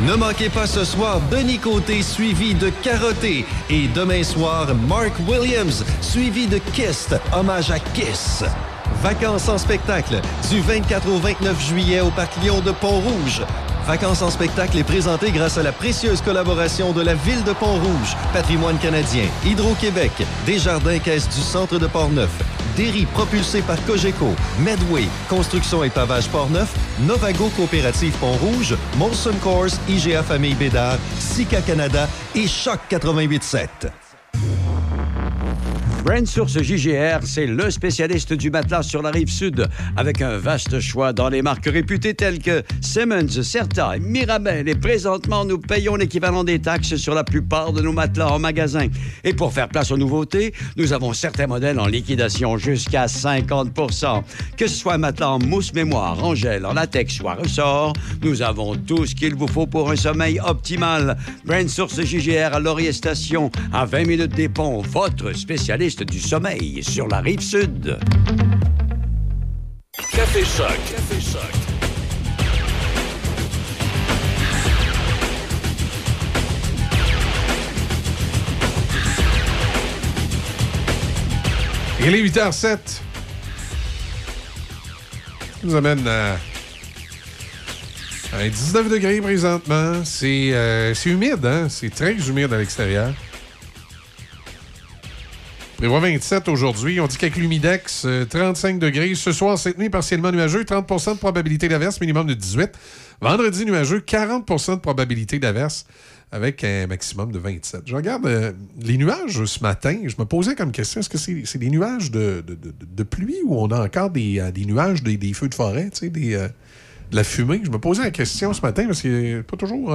Ne manquez pas ce soir Denis Côté suivi de Carotté et demain soir Mark Williams suivi de Kiss, hommage à Kiss. Vacances en spectacle du 24 au 29 juillet au Parc Lyon de Pont-Rouge. Vacances en spectacle est présenté grâce à la précieuse collaboration de la Ville de Pont-Rouge, Patrimoine canadien, Hydro-Québec, Desjardins Caisse du Centre de Portneuf, Derry propulsé par Cogeco, Medway, Construction et Pavage Portneuf, Novago Coopérative Pont-Rouge, Molson Coors, IGA Famille Bédard, Sika Canada et Choc 88.7.
Brand Source JGR, c'est le spécialiste du matelas sur la rive sud, avec un vaste choix dans les marques réputées telles que Simmons, Certa, Mirabel. Et présentement, nous payons l'équivalent des taxes sur la plupart de nos matelas en magasin. Et pour faire place aux nouveautés, nous avons certains modèles en liquidation jusqu'à 50% Que ce soit un matelas en mousse mémoire, en gel, en latex ou à ressort, nous avons tout ce qu'il vous faut pour un sommeil optimal. Brand Source JGR à Laurier Station, à 20 minutes des ponts, votre spécialiste du sommeil sur la rive sud.
Café Choc. Café Choc.
Il est 8h07. Ça nous amène à, à 19 degrés présentement. C'est euh, c'est humide, hein? C'est très humide à l'extérieur. Prévoit 27 aujourd'hui. On dit qu'avec l'humidex, euh, 35 degrés. Ce soir, cette nuit, partiellement nuageux, 30% de probabilité d'averse, minimum de 18. Vendredi, nuageux, 40% de probabilité d'averse, avec un maximum de 27. Je regarde euh, les nuages ce matin. Je me posais comme question, est-ce que c'est des nuages de, pluie ou on a encore des, euh, nuages, des, feux de forêt, euh, de la fumée? Je me posais la question ce matin parce que pas toujours...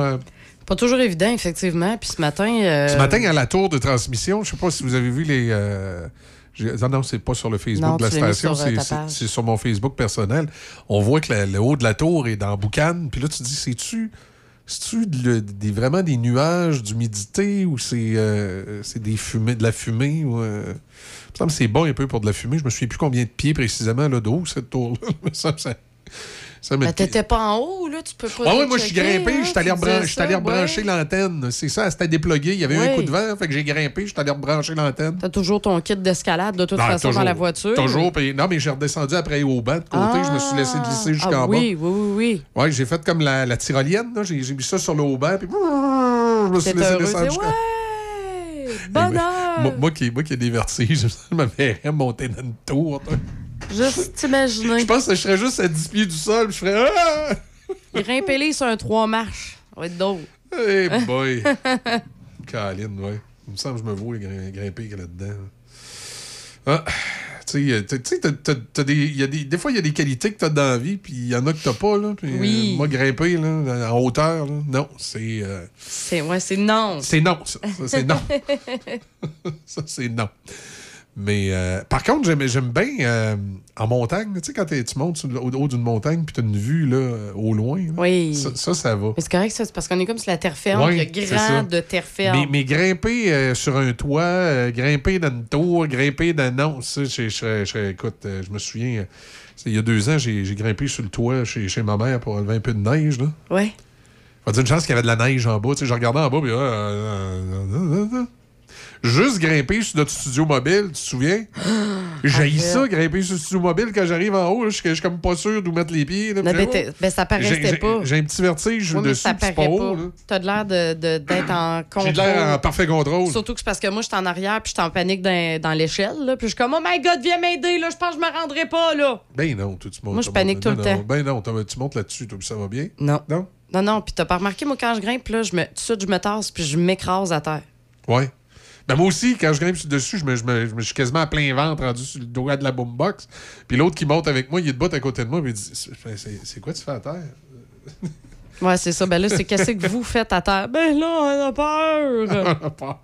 Pas toujours évident, effectivement. Puis ce matin. euh,
Ce matin, à la tour de transmission, je sais pas si vous avez vu les. euh, non, non, c'est pas sur le Facebook
Non,
de la station,
euh,
c'est- sur mon Facebook personnel. On voit que la- le haut de la tour est dans Boucan. Puis là, tu te dis, c'est-tu. C'est-tu de- vraiment des nuages, d'humidité ou c'est euh, c'est des fumées, de la fumée? Ou, euh, il me semble que c'est bon un peu pour de la fumée. Je me souviens plus combien de pieds précisément là, de haut, cette tour-là. ça,
Ben, t'étais pas en haut, là, tu peux pas.
Ouais, ouais, moi, je suis grimpé, je suis allé rebrancher
ouais.
l'antenne. C'est ça, c'était déplogué. Il y avait eu un
Oui.
coup de vent, fait que j'ai grimpé, je suis allé rebrancher l'antenne.
T'as toujours ton kit d'escalade, de toute
Non,
façon,
toujours,
dans la voiture.
Toujours. puis- non, mais j'ai redescendu après au banc de côté. je me suis laissé glisser jusqu'en
ah,
bas.
Oui, oui, oui, oui.
Ouais, j'ai fait comme la, la tyrolienne. J'ai mis ça sur le haut banc. Puis je me suis laissé descendre jusqu'en
ouais! Bonheur!
moi, moi qui, moi qui ai des vertiges, je me verrais monter dans une tour.
Juste t'imaginer.
Je pense que je serais juste à 10 pieds du sol. puis Je ferais. Ah!
Grimper sur un trois marches. Ça va être drôle.
Hey boy! Caroline, ouais. Il me semble que je me vois grim- grimper là-dedans. Ah, tu sais, des, des, des fois, il y a des qualités que tu as dans la vie, puis il y en a que tu pas. Là,
Oui.
euh, moi, grimper là, en hauteur, là, non, c'est. euh,
C'est ouais, c'est non.
c'est non, ça. Ça, c'est non. ça, c'est non. Mais euh, par contre, j'aime, j'aime bien euh, en montagne, tu sais, quand tu montes sur au haut d'une montagne, puis tu as une vue là, euh, au loin. là.
Oui.
Ça, ça, ça va.
C'est correct, ça, c'est parce qu'on est comme sur la terre ferme. Il y a
ça.
grand de terre ferme.
Mais, mais grimper euh, sur un toit, grimper dans une tour, grimper dans. Non, ça, je, je, écoute, je me souviens, il y a deux ans, j'ai j'ai grimpé sur le toit chez, chez ma mère pour enlever un peu de neige. Là.
Ouais.
Faut dire une chance qu'il y avait de la neige en bas. Tu sais, je regardais en bas, puis. Juste grimper sur notre studio mobile, tu te souviens? J'ai
Arrête.
ça, grimper sur le studio mobile quand j'arrive en haut. Je suis comme pas sûr d'où mettre les pieds. là,
Non,
puis
ben, ben, ça paraissait
j'ai- j'ai-
pas.
J'ai un petit vertige
Oui, mais
dessus,
ça paraît
pas.
T'as de l'air de- de- d'être en contrôle.
J'ai de l'air en parfait contrôle.
Surtout que c'est parce que moi, je suis en arrière puis je suis en panique dans, dans l'échelle. Puis je suis comme, oh my god, viens m'aider, là. Je pense que je me rendrai pas, là.
Ben non, toi, tu montes.
Moi, je panique tout le temps.
Ben non, tu montes là-dessus, ça va bien.
Non.
Non?
Non, non. Puis t'as pas remarqué, moi, quand je grimpe, là, je me, tout de suite, je me tasse puis je m'écrase à terre.
Ouais. Ben moi aussi, quand je grimpe sur dessus, je me, je me- je me- je suis quasiment à plein ventre rendu sur le doigt de la boombox. Puis l'autre qui monte avec moi, il est debout à côté de moi, puis il dit C'est- c'est quoi tu fais à terre?
Ouais, c'est ça. Ben là, c'est qu'est-ce que vous faites à terre? Ben là, on a peur.
On a peur.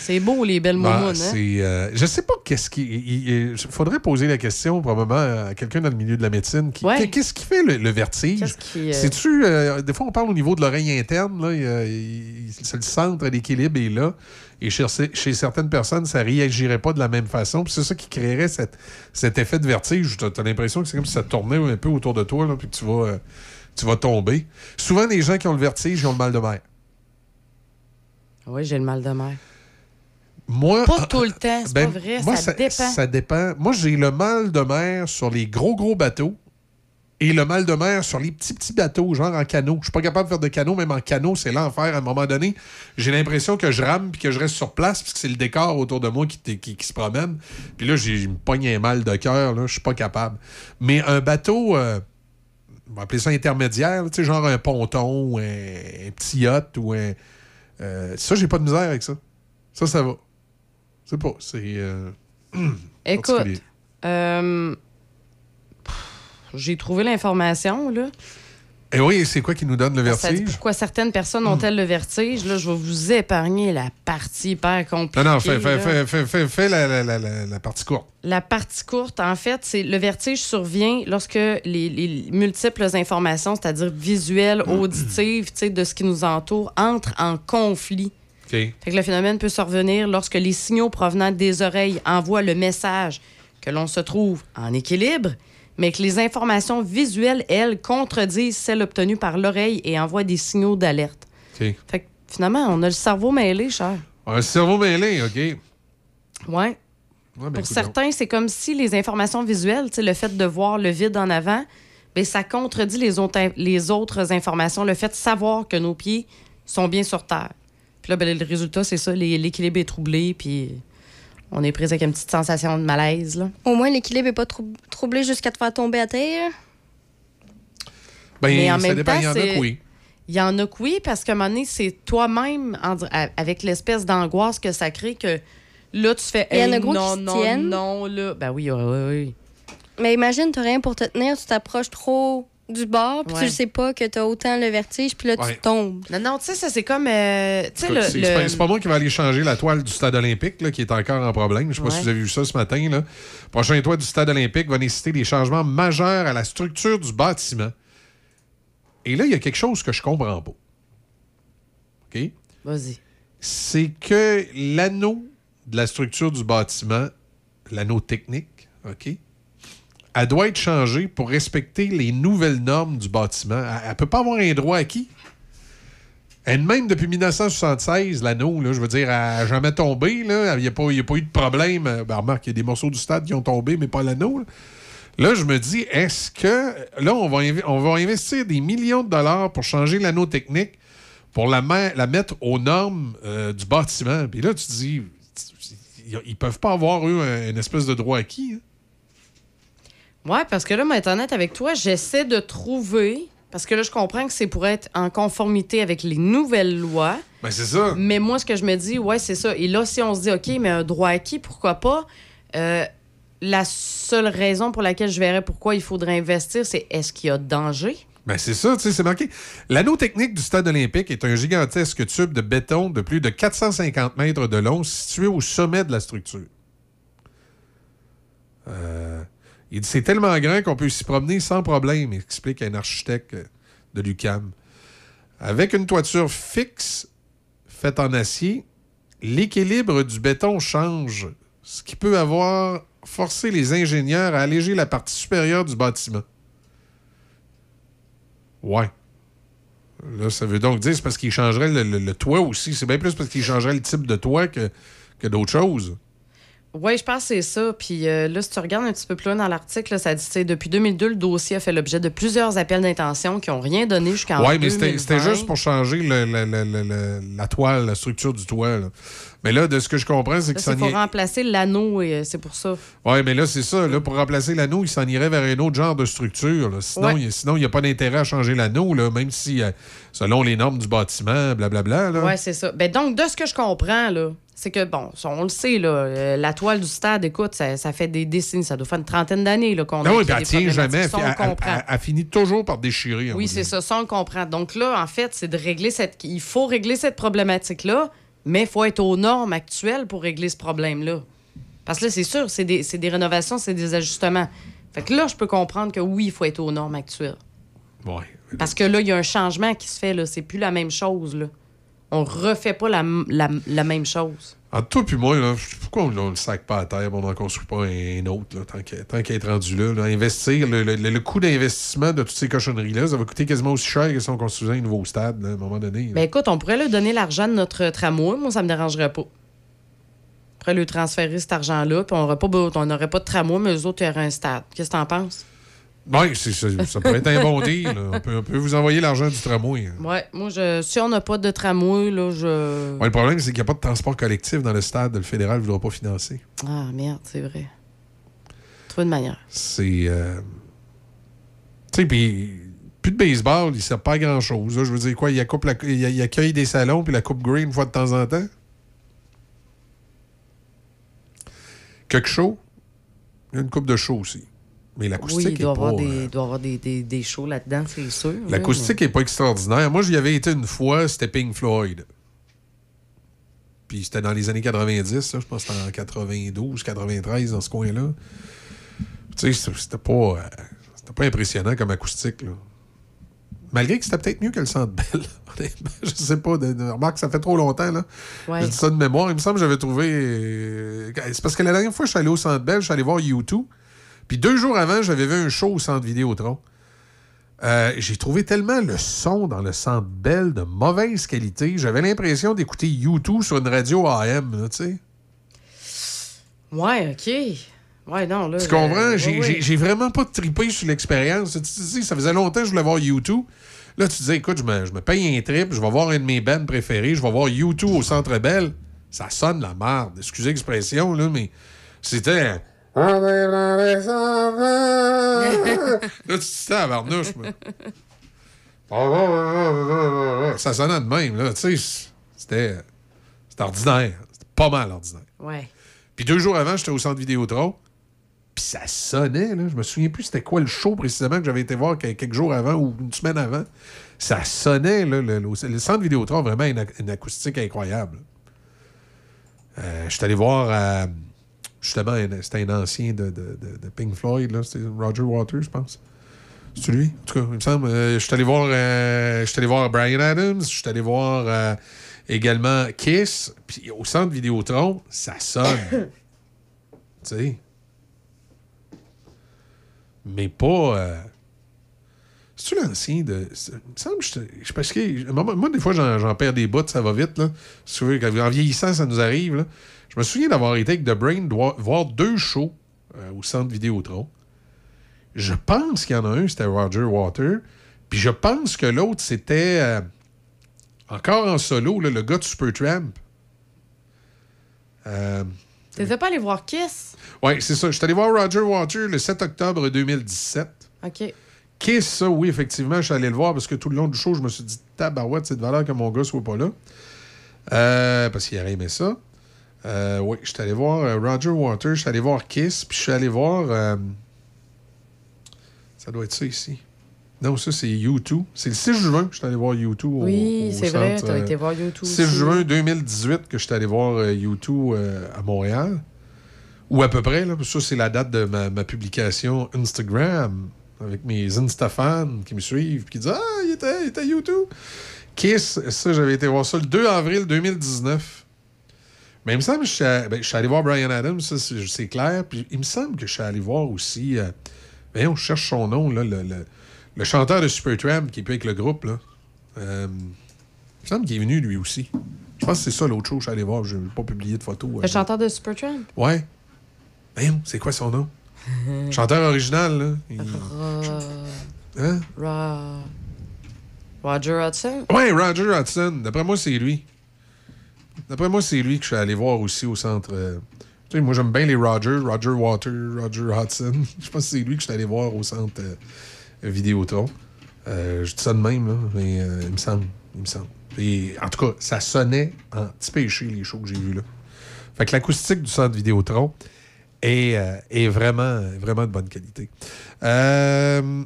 C'est beau, les belles
Ben,
moumounes. hein?
euh, je sais pas qu'est-ce qui. Il, il- faudrait poser la question probablement à quelqu'un dans le milieu de la médecine. Qui-
Ouais.
Qu'est-ce qui fait le, le vertige?
Qu'est-ce qui, euh,
C'est-tu. euh, des fois, on parle au niveau de l'oreille interne. Là, le centre d'équilibre est là. Et chez, chez certaines personnes, ça réagirait pas de la même façon. Puis c'est ça qui créerait cette- cet effet de vertige. Tu as, l'impression que c'est comme si ça tournait un peu autour de toi, là, puis que tu vas, euh, tu vas tomber. Souvent, les gens qui ont le vertige, ils ont le mal de mer.
Oui, j'ai le mal de mer.
Moi,
Pas tout le temps, c'est
Ben,
pas vrai,
moi,
ça, dépend.
Ça dépend. Moi, j'ai le mal de mer sur les gros, gros bateaux et le mal de mer sur les petits, petits bateaux, genre en canot. Je suis pas capable de faire de canot, même en canot, c'est l'enfer. À un moment donné, j'ai l'impression que je rame puis que je reste sur place parce que c'est le décor autour de moi qui, qui- se promène. Puis là, j'ai- me pogne un mal de cœur, là, je suis pas capable. Mais un bateau, euh, on va appeler ça intermédiaire, genre un ponton ou un, petit yacht ou un... euh, ça, j'ai pas de misère avec ça. Ça, ça va. C'est pas, c'est... euh,
Écoute, euh, j'ai trouvé l'information, là.
Et oui, c'est quoi qui nous donne le
Ça dit
vertige?
pourquoi certaines personnes ont-elles le vertige? Là, je vais vous épargner la partie hyper compliquée.
Non, non, fais, la, la- la- la- la partie courte.
La partie courte, en fait, c'est le vertige survient lorsque les, les multiples informations, c'est-à-dire visuelles, auditives, tu sais, de ce qui nous entoure, entrent en conflit.
OK.
Fait que le phénomène peut survenir lorsque les signaux provenant des oreilles envoient le message que l'on se trouve en équilibre, mais que les informations visuelles, elles, contredisent celles obtenues par l'oreille et envoient des signaux d'alerte. Fait que finalement, on a le cerveau mêlé, cher.
Un cerveau mêlé, OK.
Ouais.
Ouais, ben,
Pour certains, c'est comme si les informations visuelles, le fait de voir le vide en avant, ben, ça contredit les autres, les autres informations, le fait de savoir que nos pieds sont bien sur terre. Puis là, ben, le résultat, c'est ça, l'équilibre est troublé, puis on est pris avec une petite sensation de malaise. Là.
Au moins, l'équilibre n'est pas trou- troublé jusqu'à te faire tomber à terre.
Ben,
Mais en
ça
même
dépend,
temps,
il y en a que oui.
Il y en a que oui, parce qu'à un moment donné, c'est toi-même, avec l'espèce d'angoisse que ça crée, que là, tu fais
Il y en a
Hey,
gros qui
non,
se
non,
tiennent.
non, là. Ben oui, oui, oui. oui.
Mais imagine, t'as rien pour te tenir, tu t'approches trop du bord, puis
Ouais.
tu ne sais pas que t'as autant le vertige, puis là,
Ouais.
tu tombes.
Non, non, tu sais, ça, c'est comme. euh, tu sais,
Écoute,
le.
C'est
le-
pas, moi qui vais aller changer la toile du stade olympique, là, qui est encore en problème. Je sais pas
Ouais.
si vous avez vu ça ce matin. Là. Prochain toit du stade olympique va nécessiter des changements majeurs à la structure du bâtiment. Et là, il y a quelque chose que je comprends pas. OK?
Vas-y.
c'est que l'anneau de la structure du bâtiment, l'anneau technique, OK, elle doit être changée pour respecter les nouvelles normes du bâtiment. Elle ne peut pas avoir un droit acquis. Elle-même, depuis 1976, l'anneau, je veux dire, elle n'a jamais tombé. Il n'y a, pas- eu de problème. Ben, remarque, il y a des morceaux du stade qui ont tombé, mais pas l'anneau. Là. Je me dis, est-ce que là, on va, investir des millions de dollars pour changer l'anneau technique pour la, mettre aux normes euh, du bâtiment? Puis là, tu te dis, ils- ils peuvent pas avoir eu un- une espèce de droit acquis. hein.
Ouais, parce que là, honnête avec toi, j'essaie de trouver. Parce que là, je comprends que c'est pour être en conformité avec les nouvelles lois.
Ben, c'est ça.
Mais moi, ce que je me dis, ouais, c'est ça. Et là, si on se dit, OK, mais un droit acquis, pourquoi pas? Euh, la seule raison pour laquelle je verrais pourquoi il faudrait investir, c'est est-ce qu'il y a danger?
Ben, c'est ça, tu sais, c'est marqué. L'anneau technique du stade olympique est un gigantesque tube de béton de plus de 450 mètres de long situé au sommet de la structure. Euh, il dit c'est tellement grand qu'on peut s'y promener sans problème, explique un architecte euh, de l'UCAM. Avec une toiture fixe faite en acier, l'équilibre du béton change, ce qui peut avoir forcé les ingénieurs à alléger la partie supérieure du bâtiment. Ouais. Là, ça veut donc dire c'est parce qu'il changerait le, le- toit aussi. C'est bien plus parce qu'il changerait le type de toit que, que d'autres choses.
Oui, je pense que c'est ça. Puis euh, là, si tu regardes un petit peu plus loin dans l'article, ça dit que depuis 2002, le dossier a fait l'objet de plusieurs appels d'intention qui n'ont rien donné jusqu'en
Oui, mais c'était
2020.
c'était juste pour changer le- le- le- le- le- la toile, la structure du toit. là. Mais là, de ce que je comprends, c'est que ça
pour
n'y
remplacer l'anneau et euh, c'est pour ça.
Oui, mais là, c'est ça. Là, pour remplacer l'anneau, il s'en irait vers un autre genre de structure. là. Sinon,
Ouais.
il sinon, il n'y a pas d'intérêt à changer l'anneau, même si, euh, selon les normes du bâtiment, blablabla.
Oui, c'est ça. Ben, donc, de ce que je comprends, là, c'est que, bon, on le sait, là, euh, la toile du stade, écoute, ça, ça fait des décennies, ça doit faire une trentaine d'années qu'on a
Non, oui,
des
tient jamais.
problématiques. Ça, on
Elle, elle-
comprend.
elle- elle finit toujours par déchirer.
Oui, c'est ça, ça, on le comprend. Donc là, en fait, c'est de régler cette. Il faut régler cette problématique-là, Mais il faut être aux normes actuelles pour régler ce problème-là. Parce que là, c'est sûr, c'est des, rénovations, c'est des ajustements. Fait que là, je peux comprendre que oui, il faut être aux normes actuelles.
Ouais.
Parce que là, il y a un changement qui se fait. là. C'est plus la même chose. Là. On refait pas la, la- la même chose.
Entre toi puis moi, là, pourquoi on ne le sac pas à terre, on n'en construit pas un autre, tant qu'à être rendu là. Investir, le, coût d'investissement de toutes ces cochonneries-là, ça va coûter quasiment aussi cher que si on construisait un nouveau stade, à un moment donné.
Ben écoute, on pourrait leur donner l'argent de notre tramway. Moi, ça me dérangerait pas. On pourrait lui transférer cet argent-là, puis on n'aurait pas, be- on n'aurait pas de tramway, mais eux autres, il y aurait un stade. Qu'est-ce que t'en penses?
Oui, c'est- c'est- ça pourrait être un bon deal. On peut, on peut vous envoyer l'argent du tramway. hein.
Ouais, moi, je, si on n'a pas de tramway, là, je.
Ouais, le problème, c'est qu'il n'y a pas de transport collectif dans le stade. Le fédéral ne voudra pas financer.
Ah, merde, c'est vrai. Trouver une manière.
C'est. euh, Tu sais, puis. Plus de baseball, il ne sert pas à grand-chose. Je veux dire, quoi, il, accoupe la- il, il accueille des salons puis la Coupe Green une fois de temps en temps? Quelque show? Il y a une coupe de show aussi. Mais
Oui,
l'acoustique
il doit y
est
avoir,
euh,
des, il doit y avoir des, des, des shows là-dedans, c'est sûr.
L'acoustique n'est pas extraordinaire. Moi, j'y avais été une fois, c'était Pink Floyd. Puis c'était dans les années 90, là, je pense que c'était en 92, 93, dans ce coin-là. Tu sais, c'était- pas, euh, c'était pas impressionnant comme acoustique. Là. Malgré que c'était peut-être mieux que le Centre Bell. je sais pas. De, de- remarque, ça fait trop longtemps. Là.
Ouais.
Je dis ça de mémoire. Il me semble que j'avais trouvé. euh, C'est parce que la dernière fois que je suis allé au Centre Bell, je suis allé voir U2. Puis deux jours avant, j'avais vu un show au Centre Vidéotron. Euh, j'ai trouvé tellement le son dans le centre Bell de mauvaise qualité. J'avais l'impression d'écouter U2 sur une radio AM, tu sais.
Ouais, OK. Ouais, non, là.
Tu comprends?
euh,
J'ai
ouais, ouais.
vraiment pas trippé sur l'expérience. Tu sais, ça faisait longtemps que je voulais voir U2. Là, tu disais, écoute, je me, je me paye un trip, je vais voir un de mes bands préférés, je vais voir U2 au Centre Bell. Ça sonne la merde. Excusez l'expression, là, mais c'était... là, tu te dis, tabarnouche, moi. Ça sonnait de même, là. Tu sais, c'était c'était ordinaire. C'était pas mal ordinaire.
Ouais.
Puis deux jours avant, j'étais au centre Vidéotron. Puis ça sonnait, là. Je me souviens plus c'était quoi le show précisément que j'avais été voir que- quelques jours avant ou une semaine avant. Ça sonnait, là. Le, le- le centre Vidéotron a vraiment une, une acoustique incroyable. Euh, je suis allé voir, euh, justement, c'était un ancien de, de- de- Pink Floyd, là. C'était Roger Waters, je pense. C'est lui? En tout cas, il me semble. Euh, je suis allé voir, euh, je suis allé voir Brian Adams. Je suis allé voir euh, également Kiss. Puis au centre Vidéotron, ça sonne. tu sais. Mais pas. euh, C'est-tu l'ancien de. Il me semble que Parce que. Moi, des fois, j'en perds des bouts, ça va vite. Là. Si tu veux, quand- en vieillissant, ça nous arrive. Là. Je me souviens d'avoir été avec The Brain, voir, deux shows euh, au centre Vidéotron. Je pense qu'il y en a un, c'était Roger Water. Puis je pense que l'autre, c'était. euh, encore en solo, là, le gars de Supertramp. Euh,
T'étais pas allé voir Kiss?
ouais, c'est ça. Je suis allé voir Roger Water le 7 octobre 2017.
OK.
Kiss, ça, oui, effectivement, je suis allé le voir parce que tout le long du show, je me suis dit, tabarouette, c'est de valeur que mon gars soit pas là. Euh, parce qu'il aurait aimé ça. Euh, oui, je suis allé voir euh, Roger Waters, je suis allé voir Kiss, puis je suis allé voir. euh, ça doit être ça ici. Non, ça, c'est U2. C'est le 6 juin que je suis allé voir U2 au,
Oui, c'est vrai, t'as
euh,
été voir U2
6
aussi.
juin 2018 que je suis allé voir euh, U2 euh, à Montréal. Ou à peu près, là. Ça, c'est la date de ma, ma publication Instagram avec mes Insta-fans qui me suivent qui disent Ah, il était, il était U2. Kiss, ça, j'avais été voir ça le 2 avril 2019. Mais il me semble que je suis, à- ben, je suis allé voir Brian Adams, ça, c'est clair. Puis il me semble que je suis allé voir aussi. Euh, voyons, je cherche son nom, là, le, le- le chanteur de Supertramp qui est plus avec le groupe. Là. Euh, il me semble qu'il est venu lui aussi. Je pense que c'est ça l'autre chose que je suis allé voir. Je n'ai pas publié de photos.
Le chanteur de Supertramp?
Ouais. Voyons, c'est quoi son nom? Chanteur original, là. Il- Hein?
Ro- Roger Hudson?
Ouais, Roger Hudson. D'après moi, c'est lui. D'après moi, c'est lui que je suis allé voir aussi au centre. euh, Tu sais, moi, j'aime bien les Roger, Roger Water, Roger Hudson. je pense que c'est lui que je suis allé voir au centre euh, Vidéotron. Euh, je dis ça de même, mais euh, il me semble. Il me semble. Et, en tout cas, ça sonnait en petit péché, les shows que j'ai vus là. Fait que l'acoustique du centre Vidéotron est, est vraiment, vraiment de bonne qualité. Euh,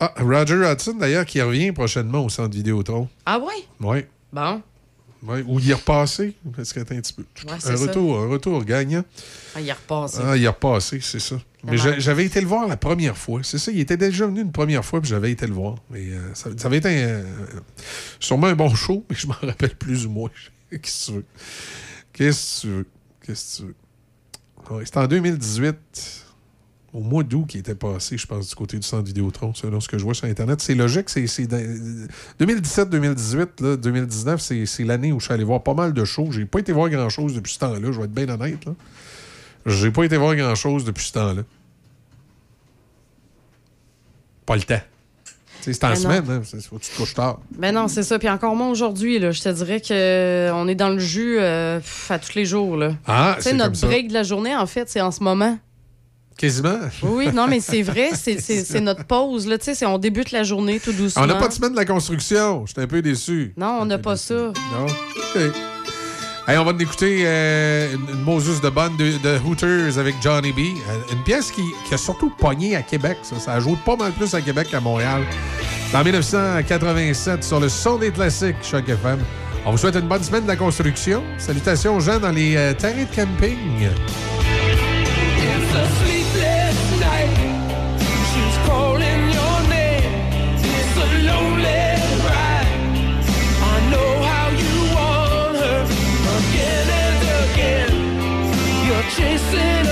Ah, Roger Hudson, d'ailleurs, qui revient prochainement au centre Vidéotron.
Ah ouais?
Oui.
Bon.
Ouais, où il est repassé. Parce qu'attends un petit peu.
Ouais,
un,
ça.
retour, un retour gagnant.
Ah, il est repassé.
Ah, il est repassé, c'est ça. Mais j'avais été le voir la première fois. C'est ça, il était déjà venu une première fois, puis j'avais été le voir. Mais euh, ça, ça avait été un- euh, sûrement un bon show, mais je m'en rappelle plus ou moins. Qu'est-ce que tu veux? Qu'est-ce que tu veux? Qu'est-ce que tu veux? Ouais, C'était en 2018, au mois d'août, qui était passé, je pense, du côté du centre Vidéotron, selon ce que je vois sur Internet. C'est logique, c'est c'est dans- 2017-2018, là, 2019, c'est l'année où je suis allé voir pas mal de shows. J'ai pas été voir grand-chose depuis ce temps-là, je vais être bien honnête. J'ai pas été voir grand-chose depuis ce temps-là. Pas le temps. C'est en
Ben
semaine, hein, faut que tu te couches tard.
Ben non, c'est ça. Puis encore moins aujourd'hui. Je te dirais qu'on est dans le jus euh, à tous les jours, là.
Ah,
Tu sais,
c'est
notre
comme ça.
break de la journée, en fait, c'est en ce moment.
Quasiment.
Oui, non, mais c'est vrai, c'est- notre pause, là. Tu sais, c'est- on débute la journée tout doucement.
On n'a pas de semaine de la construction. J'étais un peu déçu.
Non, on n'a pas ça.
Non? OK. Hey, on va écouter euh, une, Moses de bonne de, de Hooters avec Johnny B. Euh, Une pièce qui, qui a surtout pogné à Québec. Ça. ça a joué pas mal plus à Québec qu'à Montréal. En 1987 sur le son des classiques Choc FM. On vous souhaite une bonne semaine de la construction. Salutations aux gens dans les euh, terrains de camping.
Chasing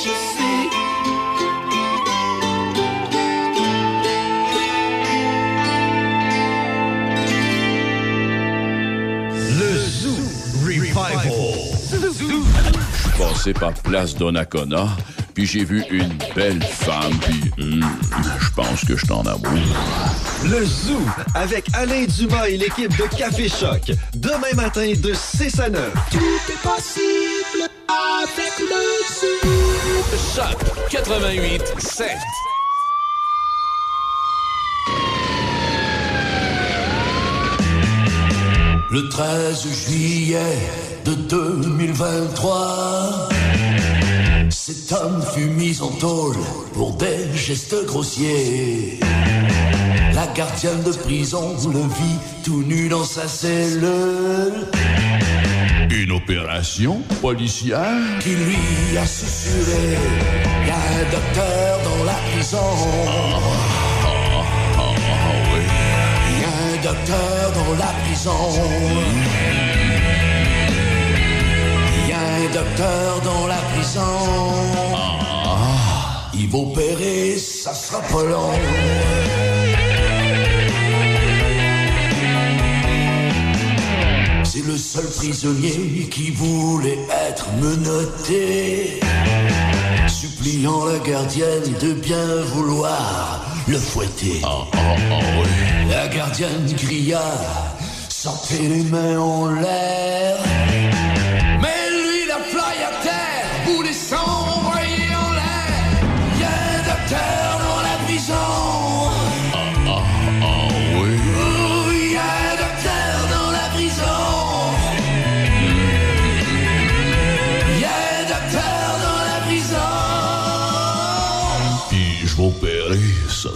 Can't you see?
Le Zoo
Revival.
Je suis passé par Place Donnacona, puis j'ai vu une belle femme, puis hum, je pense que je t'en amour.
Le Zoo avec Alain Dumas et l'équipe de Café Choc. Demain matin de 6 à 9.
Tout est possible avec le Zoo.
Choc 88 7.
Le 13 juillet de 2023, cet homme fut mis en tôle pour des gestes grossiers. La gardienne de prison le vit tout nu dans sa cellule.
Une opération policière?
Qui lui a susurré Y a un docteur dans la prison. Y a un docteur dans la prison. Y a un docteur dans la prison. Il va opérer, ça sera pas long. C'est le seul prisonnier qui voulait être menotté. Suppliant la gardienne de bien vouloir le fouetter. La gardienne cria Sortez les mains en l'air.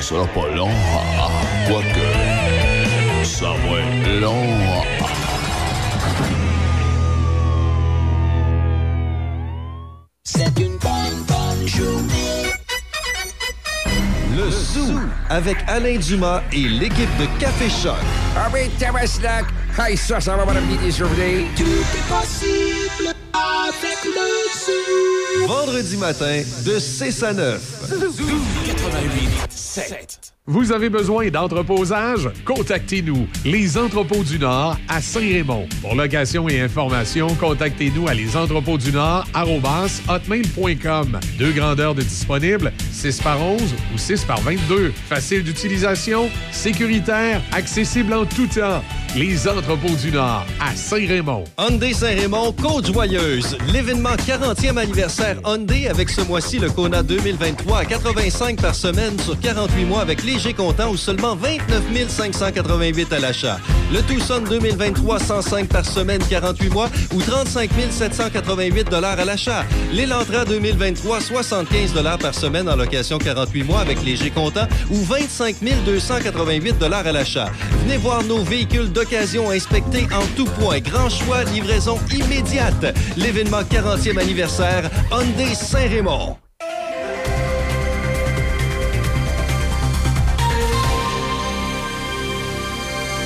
Sera pas long. Ah, Quoique, ça va être long. Ah,
C'est une bonne, bonne journée.
Le Zoo avec Alain Dumas et l'équipe de Café Choc.
Ah oui, Tabaslac. Hey, ça, ça va, madame Midi Journée.
Tout est possible avec le Zoo.
Vendredi matin de 6 à 9.
88 7.
Vous avez besoin d'entreposage? Contactez-nous, Les Entrepôts du Nord à Saint-Raymond. Pour location et information, contactez-nous à lesentrepôtsdunord@hotmail.com. Deux grandeurs de disponibles, 6 par 11 ou 6 par 22. Facile d'utilisation, sécuritaire, accessible en tout temps. Les Entrepôts du Nord à Saint-Raymond.
Hyundai Saint-Raymond, Côte-Joyeuse. L'événement 40e anniversaire Hyundai avec ce mois-ci le Kona 2023 à 85 par semaine sur 48 mois avec léger ou seulement 29 588 à l'achat. Le Tucson 2023 105 par semaine 48 mois ou 35 788 dollars à l'achat. L'Elantra 2023 75 dollars par semaine en location 48 mois avec léger comptant ou 25 288 dollars à l'achat. Venez voir nos véhicules d'occasion inspectés en tout point. Grand choix, livraison immédiate. L'événement 40e anniversaire Hyundai Saint-Raymond.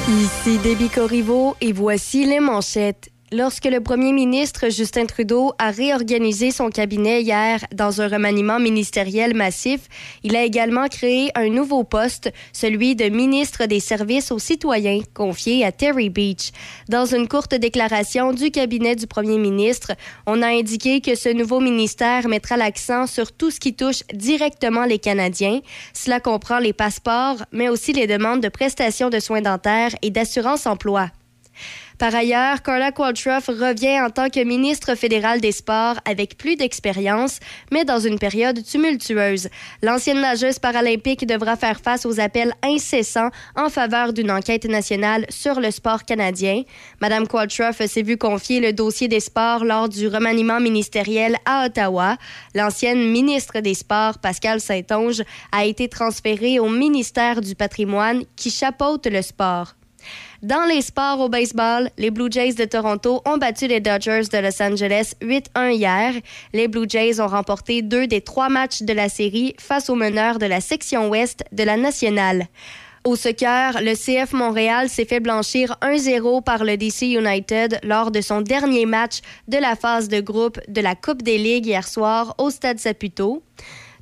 Ici Déby Corriveau et voici les manchettes. Lorsque le premier ministre Justin Trudeau a réorganisé son cabinet hier dans un remaniement ministériel massif, il a également créé un nouveau poste, celui de ministre des Services aux citoyens, confié à Terry Beach. Dans une courte déclaration du cabinet du premier ministre, on a indiqué que ce nouveau ministère mettra l'accent sur tout ce qui touche directement les Canadiens. Cela comprend les passeports, mais aussi les demandes de prestations de soins dentaires et d'assurance emploi. Par ailleurs, Carla Qualtrough revient en tant que ministre fédéral des Sports avec plus d'expérience, mais dans une période tumultueuse. L'ancienne nageuse paralympique devra faire face aux appels incessants en faveur d'une enquête nationale sur le sport canadien. Madame Qualtrough s'est vue confier le dossier des sports lors du remaniement ministériel à Ottawa. L'ancienne ministre des Sports, Pascal Saint-Onge, a été transférée au ministère du patrimoine qui chapeaute le sport. Dans les sports au baseball, les Blue Jays de Toronto ont battu les Dodgers de Los Angeles 8-1 hier. Les Blue Jays ont remporté deux des trois matchs de la série face aux meneurs de la section ouest de la nationale. Au soccer, le CF Montréal s'est fait blanchir 1-0 par le DC United lors de son dernier match de la phase de groupe de la Coupe des Ligues hier soir au Stade Saputo.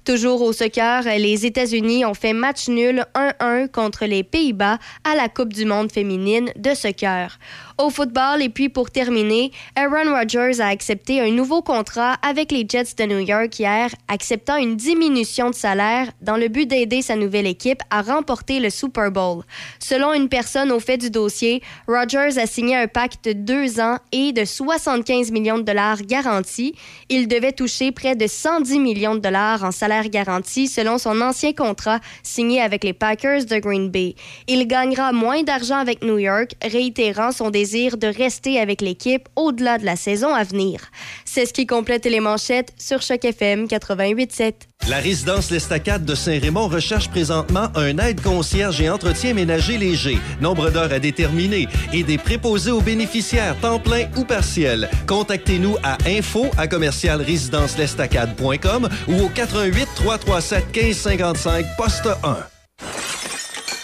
Toujours au soccer, les États-Unis ont fait match nul 1-1 contre les Pays-Bas à la Coupe du monde féminine de soccer. Au football, et puis pour terminer, Aaron Rodgers a accepté un nouveau contrat avec les Jets de New York hier, acceptant une diminution de salaire dans le but d'aider sa nouvelle équipe à remporter le Super Bowl. Selon une personne au fait du dossier, Rodgers a signé un pacte de deux ans et de 75 millions de dollars garantis. Il devait toucher près de 110 millions de dollars en salaire garanti selon son ancien contrat signé avec les Packers de Green Bay. Il gagnera moins d'argent avec New York, réitérant son désir de rester avec l'équipe au-delà de la saison à venir. C'est ce qui complète les manchettes sur Choc FM 88.7.
La résidence L'Estacade de Saint-Raymond recherche présentement un aide-concierge et entretien ménager léger, nombre d'heures à déterminer et des préposés aux bénéficiaires, temps plein ou partiel. Contactez-nous à info à commercial-résidence-l'estacade.com ou au 88 337 1555 poste 1.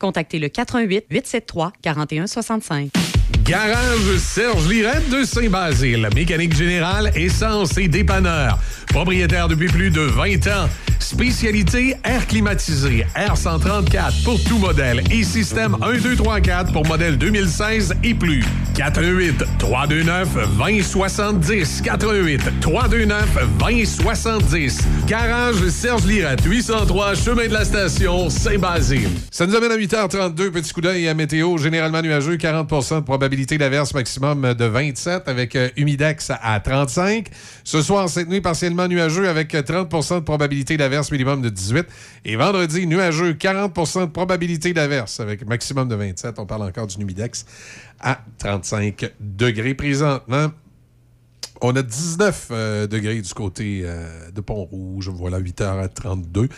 contactez le 88 873 4165.
Garage Serge Lirette de Saint-Basile. Mécanique générale, essence et dépanneur. Propriétaire depuis plus de 20 ans. Spécialité air climatisé, R134 pour tout modèle et système 1234 pour modèle 2016 et plus. 418 329 2070 418 329 2070 Garage Serge Lirette, 803 chemin de la station Saint-Basile. Ça nous amène à 8h32, petit coup d'œil à météo, généralement nuageux, 40% de probabilité d'averse maximum de 27 avec euh, humidex à 35. Ce soir, cette nuit, partiellement nuageux avec euh, 30% de probabilité d'averse minimum de 18. Et vendredi, nuageux, 40% de probabilité d'averse avec maximum de 27. On parle encore du humidex à 35 degrés présentement. On a 19 euh, degrés du côté euh, de Pont-Rouge. Voilà, 8h32.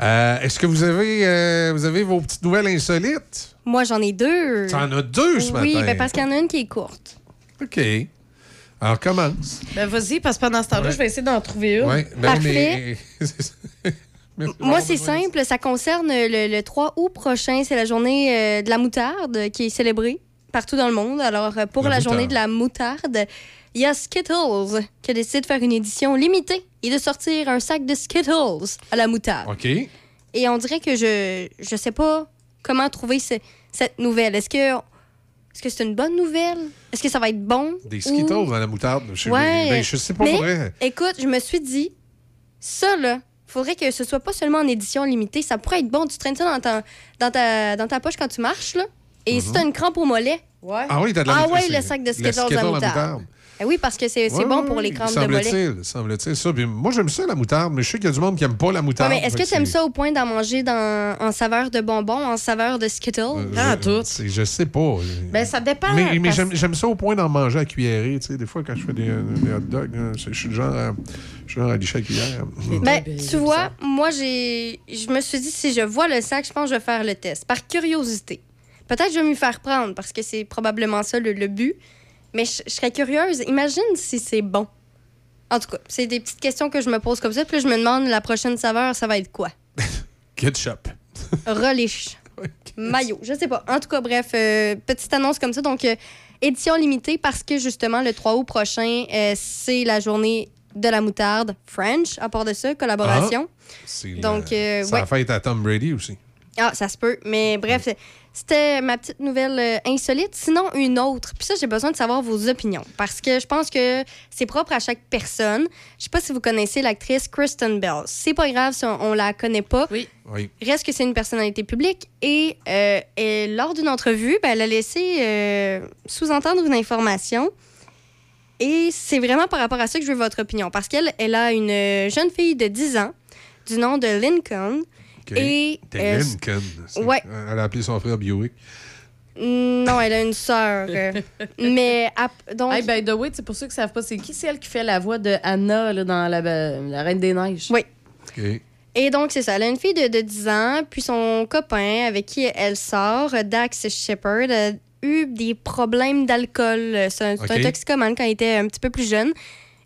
Euh, Est-ce que vous avez, euh, vous avez vos petites nouvelles insolites?
Moi, j'en ai deux.
T'en as deux ce
Oui,
matin?
ben parce qu'il y en a une qui est courte.
OK. Alors, commence.
Ben vas-y, parce que pendant ce temps-là,
Ouais.
je vais essayer d'en trouver une.
Ouais, ben,
Parfait.
mais-
Moi, c'est simple. Ça concerne le, le 3 août prochain. C'est la journée euh, de la moutarde qui est célébrée partout dans le monde. Alors, pour
La
journée de la moutarde, il y a Skittles qui a décidé de faire une édition limitée et de sortir un sac de Skittles à la moutarde.
OK.
Et on dirait que je je sais pas comment trouver ce- cette nouvelle. Est-ce que est-ce que c'est une bonne nouvelle? Est-ce que ça va être bon?
Des
Ou-
Skittles dans la moutarde. Je,
Ouais.
ben, je sais pas
Mais,
vrai.
Écoute, je me suis dit, ça, là, faudrait que ce soit pas seulement en édition limitée. Ça pourrait être bon. Tu traînes ça dans ta, dans ta, dans ta poche quand tu marches, là. Et si
Mhm.
t'as une crampe au mollet.
Ouais.
Ah oui, t'as de la
Ah le sac de Skittles à
à
moutarde. Eh oui, parce que c'est c'est
Ouais,
bon pour les crampes de mollet.
Semble-t-il, ça. Puis moi, j'aime ça, la moutarde, mais je sais qu'il y a du monde qui aime pas la
Ouais,
moutarde.
mais est-ce que t'aimes
c'est-
ça au point d'en manger dans, en saveur de bonbons, en saveur de Skittles?
Euh, je- c'est- Je sais pas.
Ben ça dépend.
Mais, mais
parce-
j'aime j'aime ça au point d'en manger à cuillerée. Tu sais, des fois, quand je fais des, euh, des hot dogs, hein, je suis le genre à, je suis le genre à licher à cuillère.
Ben, tu vois, moi, j'ai, je me suis dit, si je vois le sac, je pense que je vais faire le test, par curiosité. Peut-être que je vais m'y faire prendre, parce que c'est probablement ça le, le but. Mais je, je serais curieuse. Imagine si c'est bon. En tout cas, c'est des petites questions que je me pose comme ça. Puis là, je me demande, la prochaine saveur, ça va être quoi?
Ketchup.
Relish. Maillot. Je sais pas. En tout cas, bref, euh, petite annonce comme ça. Donc, euh, édition limitée parce que justement, le 3 août prochain, euh, c'est la journée de la moutarde French. À part de ça, collaboration.
C'est,
Donc, euh,
Ça
ouais.
fait à Tom Brady aussi.
Ah, ça se peut. Mais bref, c'était ma petite nouvelle euh, insolite. Sinon, une autre. Puis ça, j'ai besoin de savoir vos opinions. Parce que je pense que c'est propre à chaque personne. Je sais pas si vous connaissez l'actrice Kristen Bell. C'est pas grave si on, on la connaît pas.
Oui.
Oui.
Reste que c'est une personnalité publique. Et, euh, et lors d'une entrevue, ben, elle a laissé euh, sous-entendre une information. Et c'est vraiment par rapport à ça que je veux votre opinion. Parce qu'elle elle a une jeune fille de 10 ans du nom de Lincoln.
OK.
Et,
T'es
euh,
Lincoln.
Ouais.
Elle a appelé son frère Buick.
Non, elle a une sœur. mais donc.
Hey, by the way, c'est pour ceux qui savent pas c'est qui, c'est elle qui fait la voix de Anna là, dans la, la Reine des Neiges?
Oui.
OK.
Et donc, c'est ça. Elle a une fille de, de 10 ans, puis son copain avec qui elle sort, Dax Shepard, a eu des problèmes d'alcool. C'est un, c'est un
OK.
toxicomane quand il était un petit peu plus jeune.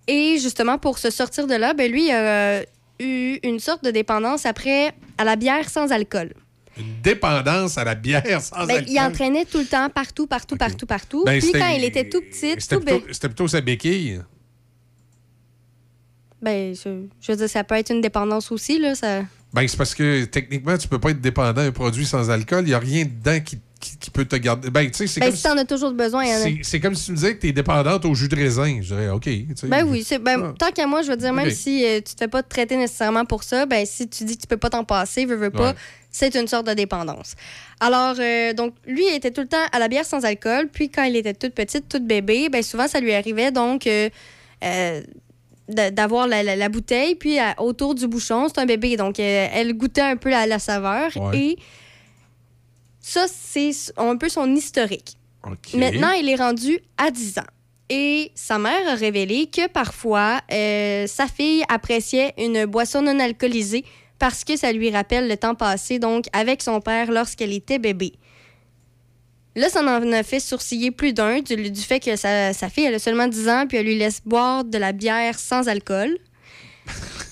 Et justement, pour se sortir de là, ben lui il a euh, eu une sorte de dépendance après à la bière sans alcool.
Une dépendance à la bière sans
Ben,
alcool?
il entraînait tout le temps, partout, partout, partout, partout.
Ben,
Puis quand il était tout petit,
C'était
tout
plutôt, c'était plutôt sa béquille.
Ben, je, je veux dire, ça peut être une dépendance aussi, là. Ça...
Ben, c'est parce que techniquement, tu peux pas être dépendant d'un produit sans alcool. Il n'y a rien dedans qui, qui- qui peut te garder. Ben, tu sais, c'est
Ben,
comme,
si t'en as toujours besoin, a-
c'est- comme si tu me disais que tu es dépendante au jus de raisin. Je dirais, OK.
Ben oui, ben, tant qu'à moi, je veux dire, même si euh, tu te fais pas traiter nécessairement pour ça, ben si tu dis que tu peux pas t'en passer, veux, veux pas,
Ouais.
c'est une sorte de dépendance. Alors, euh, donc, lui, il était tout le temps à la bière sans alcool, puis quand il était toute petite, toute bébé, ben souvent, ça lui arrivait, donc, euh, euh, d'avoir la, la- la bouteille, puis à- autour du bouchon, c'est un bébé, donc elle goûtait un peu la, la saveur,
Ouais.
et ça, c'est un peu son historique. Maintenant, il est rendu à 10 ans. Et sa mère a révélé que parfois, euh, sa fille appréciait une boisson non alcoolisée parce que ça lui rappelle le temps passé donc avec son père lorsqu'elle était bébé. Là, ça en a fait sourciller plus d'un du, du fait que sa, sa fille, elle a seulement 10 ans, puis elle lui laisse boire de la bière sans alcool.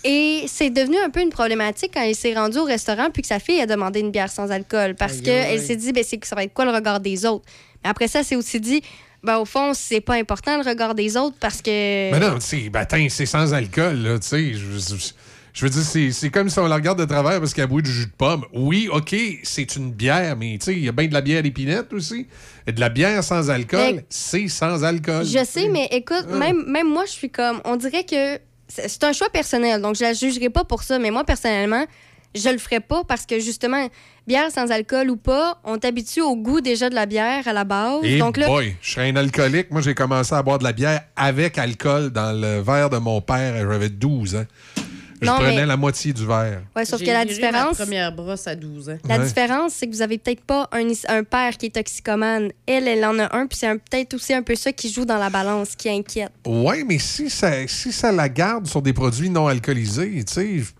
Et c'est devenu un peu une problématique quand il s'est rendu au restaurant puis que sa fille a demandé une bière sans alcool parce qu'elle s'est dit, ben, c'est que ça va être quoi le regard des autres? Mais après ça, c'est aussi dit, ben, au fond, c'est pas important le regard des autres parce que.
Mais non, tu sais, ben, c'est sans alcool, là, tu sais. Je, veux dire, c'est comme si on la regarde de travers parce qu'elle boit du jus de pomme. Oui, OK, c'est une bière, mais tu sais, il y a bien de la bière d'épinette aussi. Et de la bière sans alcool, c'est sans alcool.
Je sais, mais écoute,
Ah.
même, même moi, je suis comme. On dirait que c'est un choix personnel, donc je la jugerai pas pour ça, mais moi, personnellement, je le ferais pas parce que justement, bière sans alcool ou pas, on t'habitue au goût déjà de la bière à la base.
Et
donc là,
boy, je serais un alcoolique. Moi, j'ai commencé à boire de la bière avec alcool dans le verre de mon père. J'avais 12 ans.
Non,
prenais
mais-
la moitié du verre.
ouais, sauf que la différence.
ma première brosse à 12 ans.
La
Ouais.
différence, c'est que vous avez peut-être pas un, un père qui est toxicomane. Elle, elle en a un, puis c'est un- peut-être aussi un peu ça qui joue dans la balance, qui inquiète.
Ouais, mais si ça, si ça la garde sur des produits non alcoolisés, tu sais. je-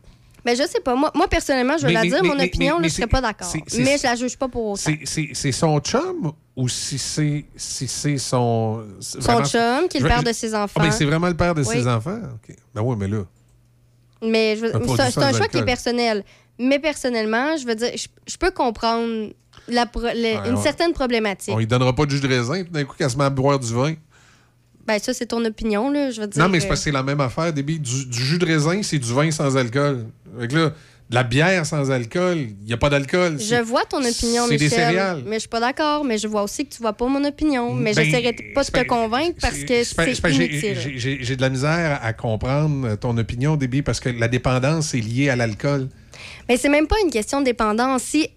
Mais je sais pas. Moi, moi personnellement, je vais
Mais-
la
mais-
dire,
mais-
mon
mais-
opinion,
mais-
là,
mais
je serais pas d'accord. Mais je la juge pas pour autant.
C'est- son chum ou si c'est si c'est son.
Son
vraiment-
chum, qui est le
Je-
père
je-
de ses
Ah,
enfants.
ben, c'est vraiment le père de
Oui.
ses enfants? OK. Ben oui, mais là.
Mais c'est un- choix qui est personnel. Mais personnellement, je veux dire, je, je peux comprendre la pro- le-
Ouais,
une
ouais.
certaine problématique.
On lui donnera pas de jus de raisin, d'un coup, qu'elle se met à boire du vin.
Ben, ça, c'est ton opinion, là. Je veux dire.
Non, mais c'est parce que c'est la même affaire, Déby. Du, du jus de raisin, c'est du vin sans alcool. Fait que là, la bière sans alcool, il n'y a pas d'alcool.
Je vois ton opinion, Michel.
des céréales.
Mais je suis pas d'accord. Mais je vois aussi que tu vois pas mon opinion. Mais
Ben,
j'essaierai pas de te convaincre parce que
C'est j'ai de la misère à comprendre ton opinion, Déby, parce que la dépendance est liée à l'alcool.
Mais c'est même pas une question de dépendance. Si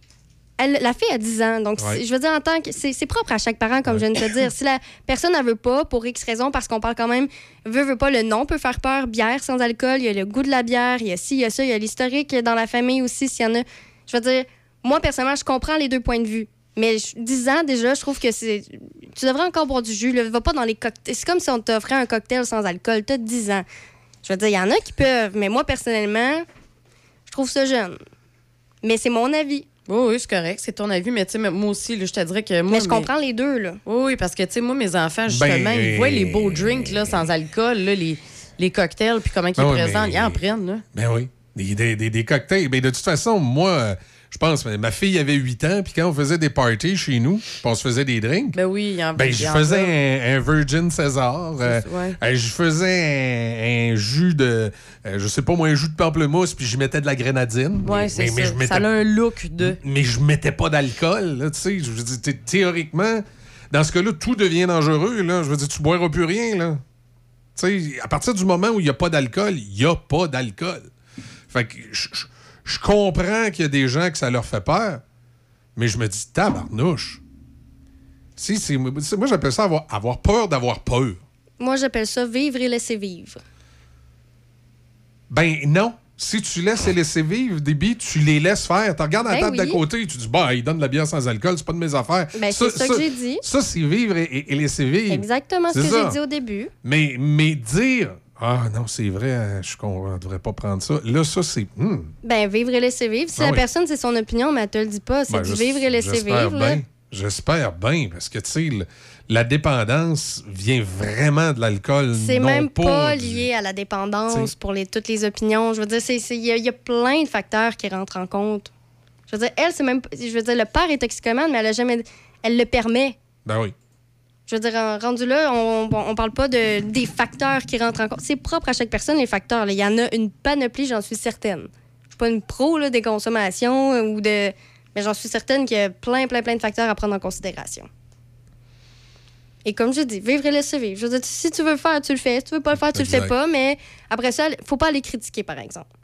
elle, la fille a 10 ans, donc
Ouais.
je veux dire, en tant que. C'est propre à chaque parent, comme je viens de te dire. Si la personne ne veut pas, pour X raison, parce qu'on parle quand même, veut, veut pas, le nom peut faire peur. Bière sans alcool, il y a le goût de la bière, il y a ci, il y a ça, il y a l'historique dans la famille aussi, s'il y en a. Je veux dire, moi, personnellement, je comprends les deux points de vue. Mais je- 10 ans, déjà, je trouve que c'est. Tu devrais encore boire du jus. Là. Va pas dans les cocktails. C'est comme si on t'offrait un cocktail sans alcool. T'as 10 ans. Je veux dire, il y en a qui peuvent, mais moi, personnellement, je trouve ça jeune. Mais c'est mon avis.
Oui, oui, c'est correct. C'est ton avis, mais tu sais, mais moi aussi, là, je te dirais que moi.
Mais je
mes-
comprends les deux, là.
Oui, oui, parce que, tu sais, moi, mes enfants, justement,
Ben,
ils voient les beaux
euh,
drinks, là, sans alcool, là, les, les cocktails, puis comment ils
Ah oui,
présentent.
mais-
Ils en prennent, là.
Ben oui. Des, des- cocktails. Ben de toute façon, moi, euh, je pense, ma fille avait 8 ans, puis quand on faisait des parties chez nous, on se faisait des drinks,
Ben oui, en
ben, je faisais un, un Virgin César. euh,
ouais.
je faisais un, un jus de, euh, je sais pas moi, un jus de pamplemousse, puis j'y mettais de la grenadine.
Ouais, c'est ça.
mais je mettais,
Ça a un look de.
mais je mettais pas d'alcool, tu sais. Je veux dire, thé- théoriquement, dans ce cas-là, tout devient dangereux, là. Je veux dire, tu boiras plus rien, là. Tu sais, à partir du moment où il n'y a pas d'alcool, il n'y a pas d'alcool. Fait que je- je je comprends qu'il y a des gens que ça leur fait peur, mais je me dis, tabarnouche. Si, moi, j'appelle ça avoir, avoir peur d'avoir peur.
Moi, j'appelle ça vivre et laisser vivre.
Ben non. Si tu laisses les laisser vivre, des billes, tu les laisses faire. Tu regardes à la
Ben
table d'à
oui.
côté, tu dis, bah, il donne de la bière sans alcool, c'est pas de mes affaires.
Ben, c'est ça que j'ai dit.
Ça, c'est vivre et, et- et laisser vivre.
Exactement ce que j'ai dit au début.
Mais, mais dire, ah non, c'est vrai, hein, je ne devrais pas prendre ça. Là, ça, c'est. hmm.
Ben, vivre et laisser vivre. Si
Ben
la
oui.
personne, c'est son opinion, mais elle te le dit pas. C'est
Ben,
du vivre et laisser vivre.
J'espère bien, parce que, tu sais, la dépendance vient vraiment de l'alcool.
C'est même pas
du-
lié à la dépendance
T'sais.
pour les, toutes les opinions. Je veux dire, il y, a- il y a plein de facteurs qui rentrent en compte. Je veux dire, elle, c'est même. Je veux dire, le père est toxicomane, mais elle a jamais. Elle le permet.
Ben oui.
Je veux dire, en- rendu là, on, on, parle pas de, des facteurs qui rentrent en compte. C'est propre à chaque personne, les facteurs. là. Il y en a une panoplie, j'en suis certaine. Je suis pas une pro là, des consommations ou de. Mais j'en suis certaine qu'il y a plein, plein, plein de facteurs à prendre en considération. Et comme je dis, vivre et laisser vivre. Je veux dire, si tu veux le faire, tu le fais. Si tu veux pas le faire, tu le fais pas. Mais après ça, faut pas les critiquer, par exemple.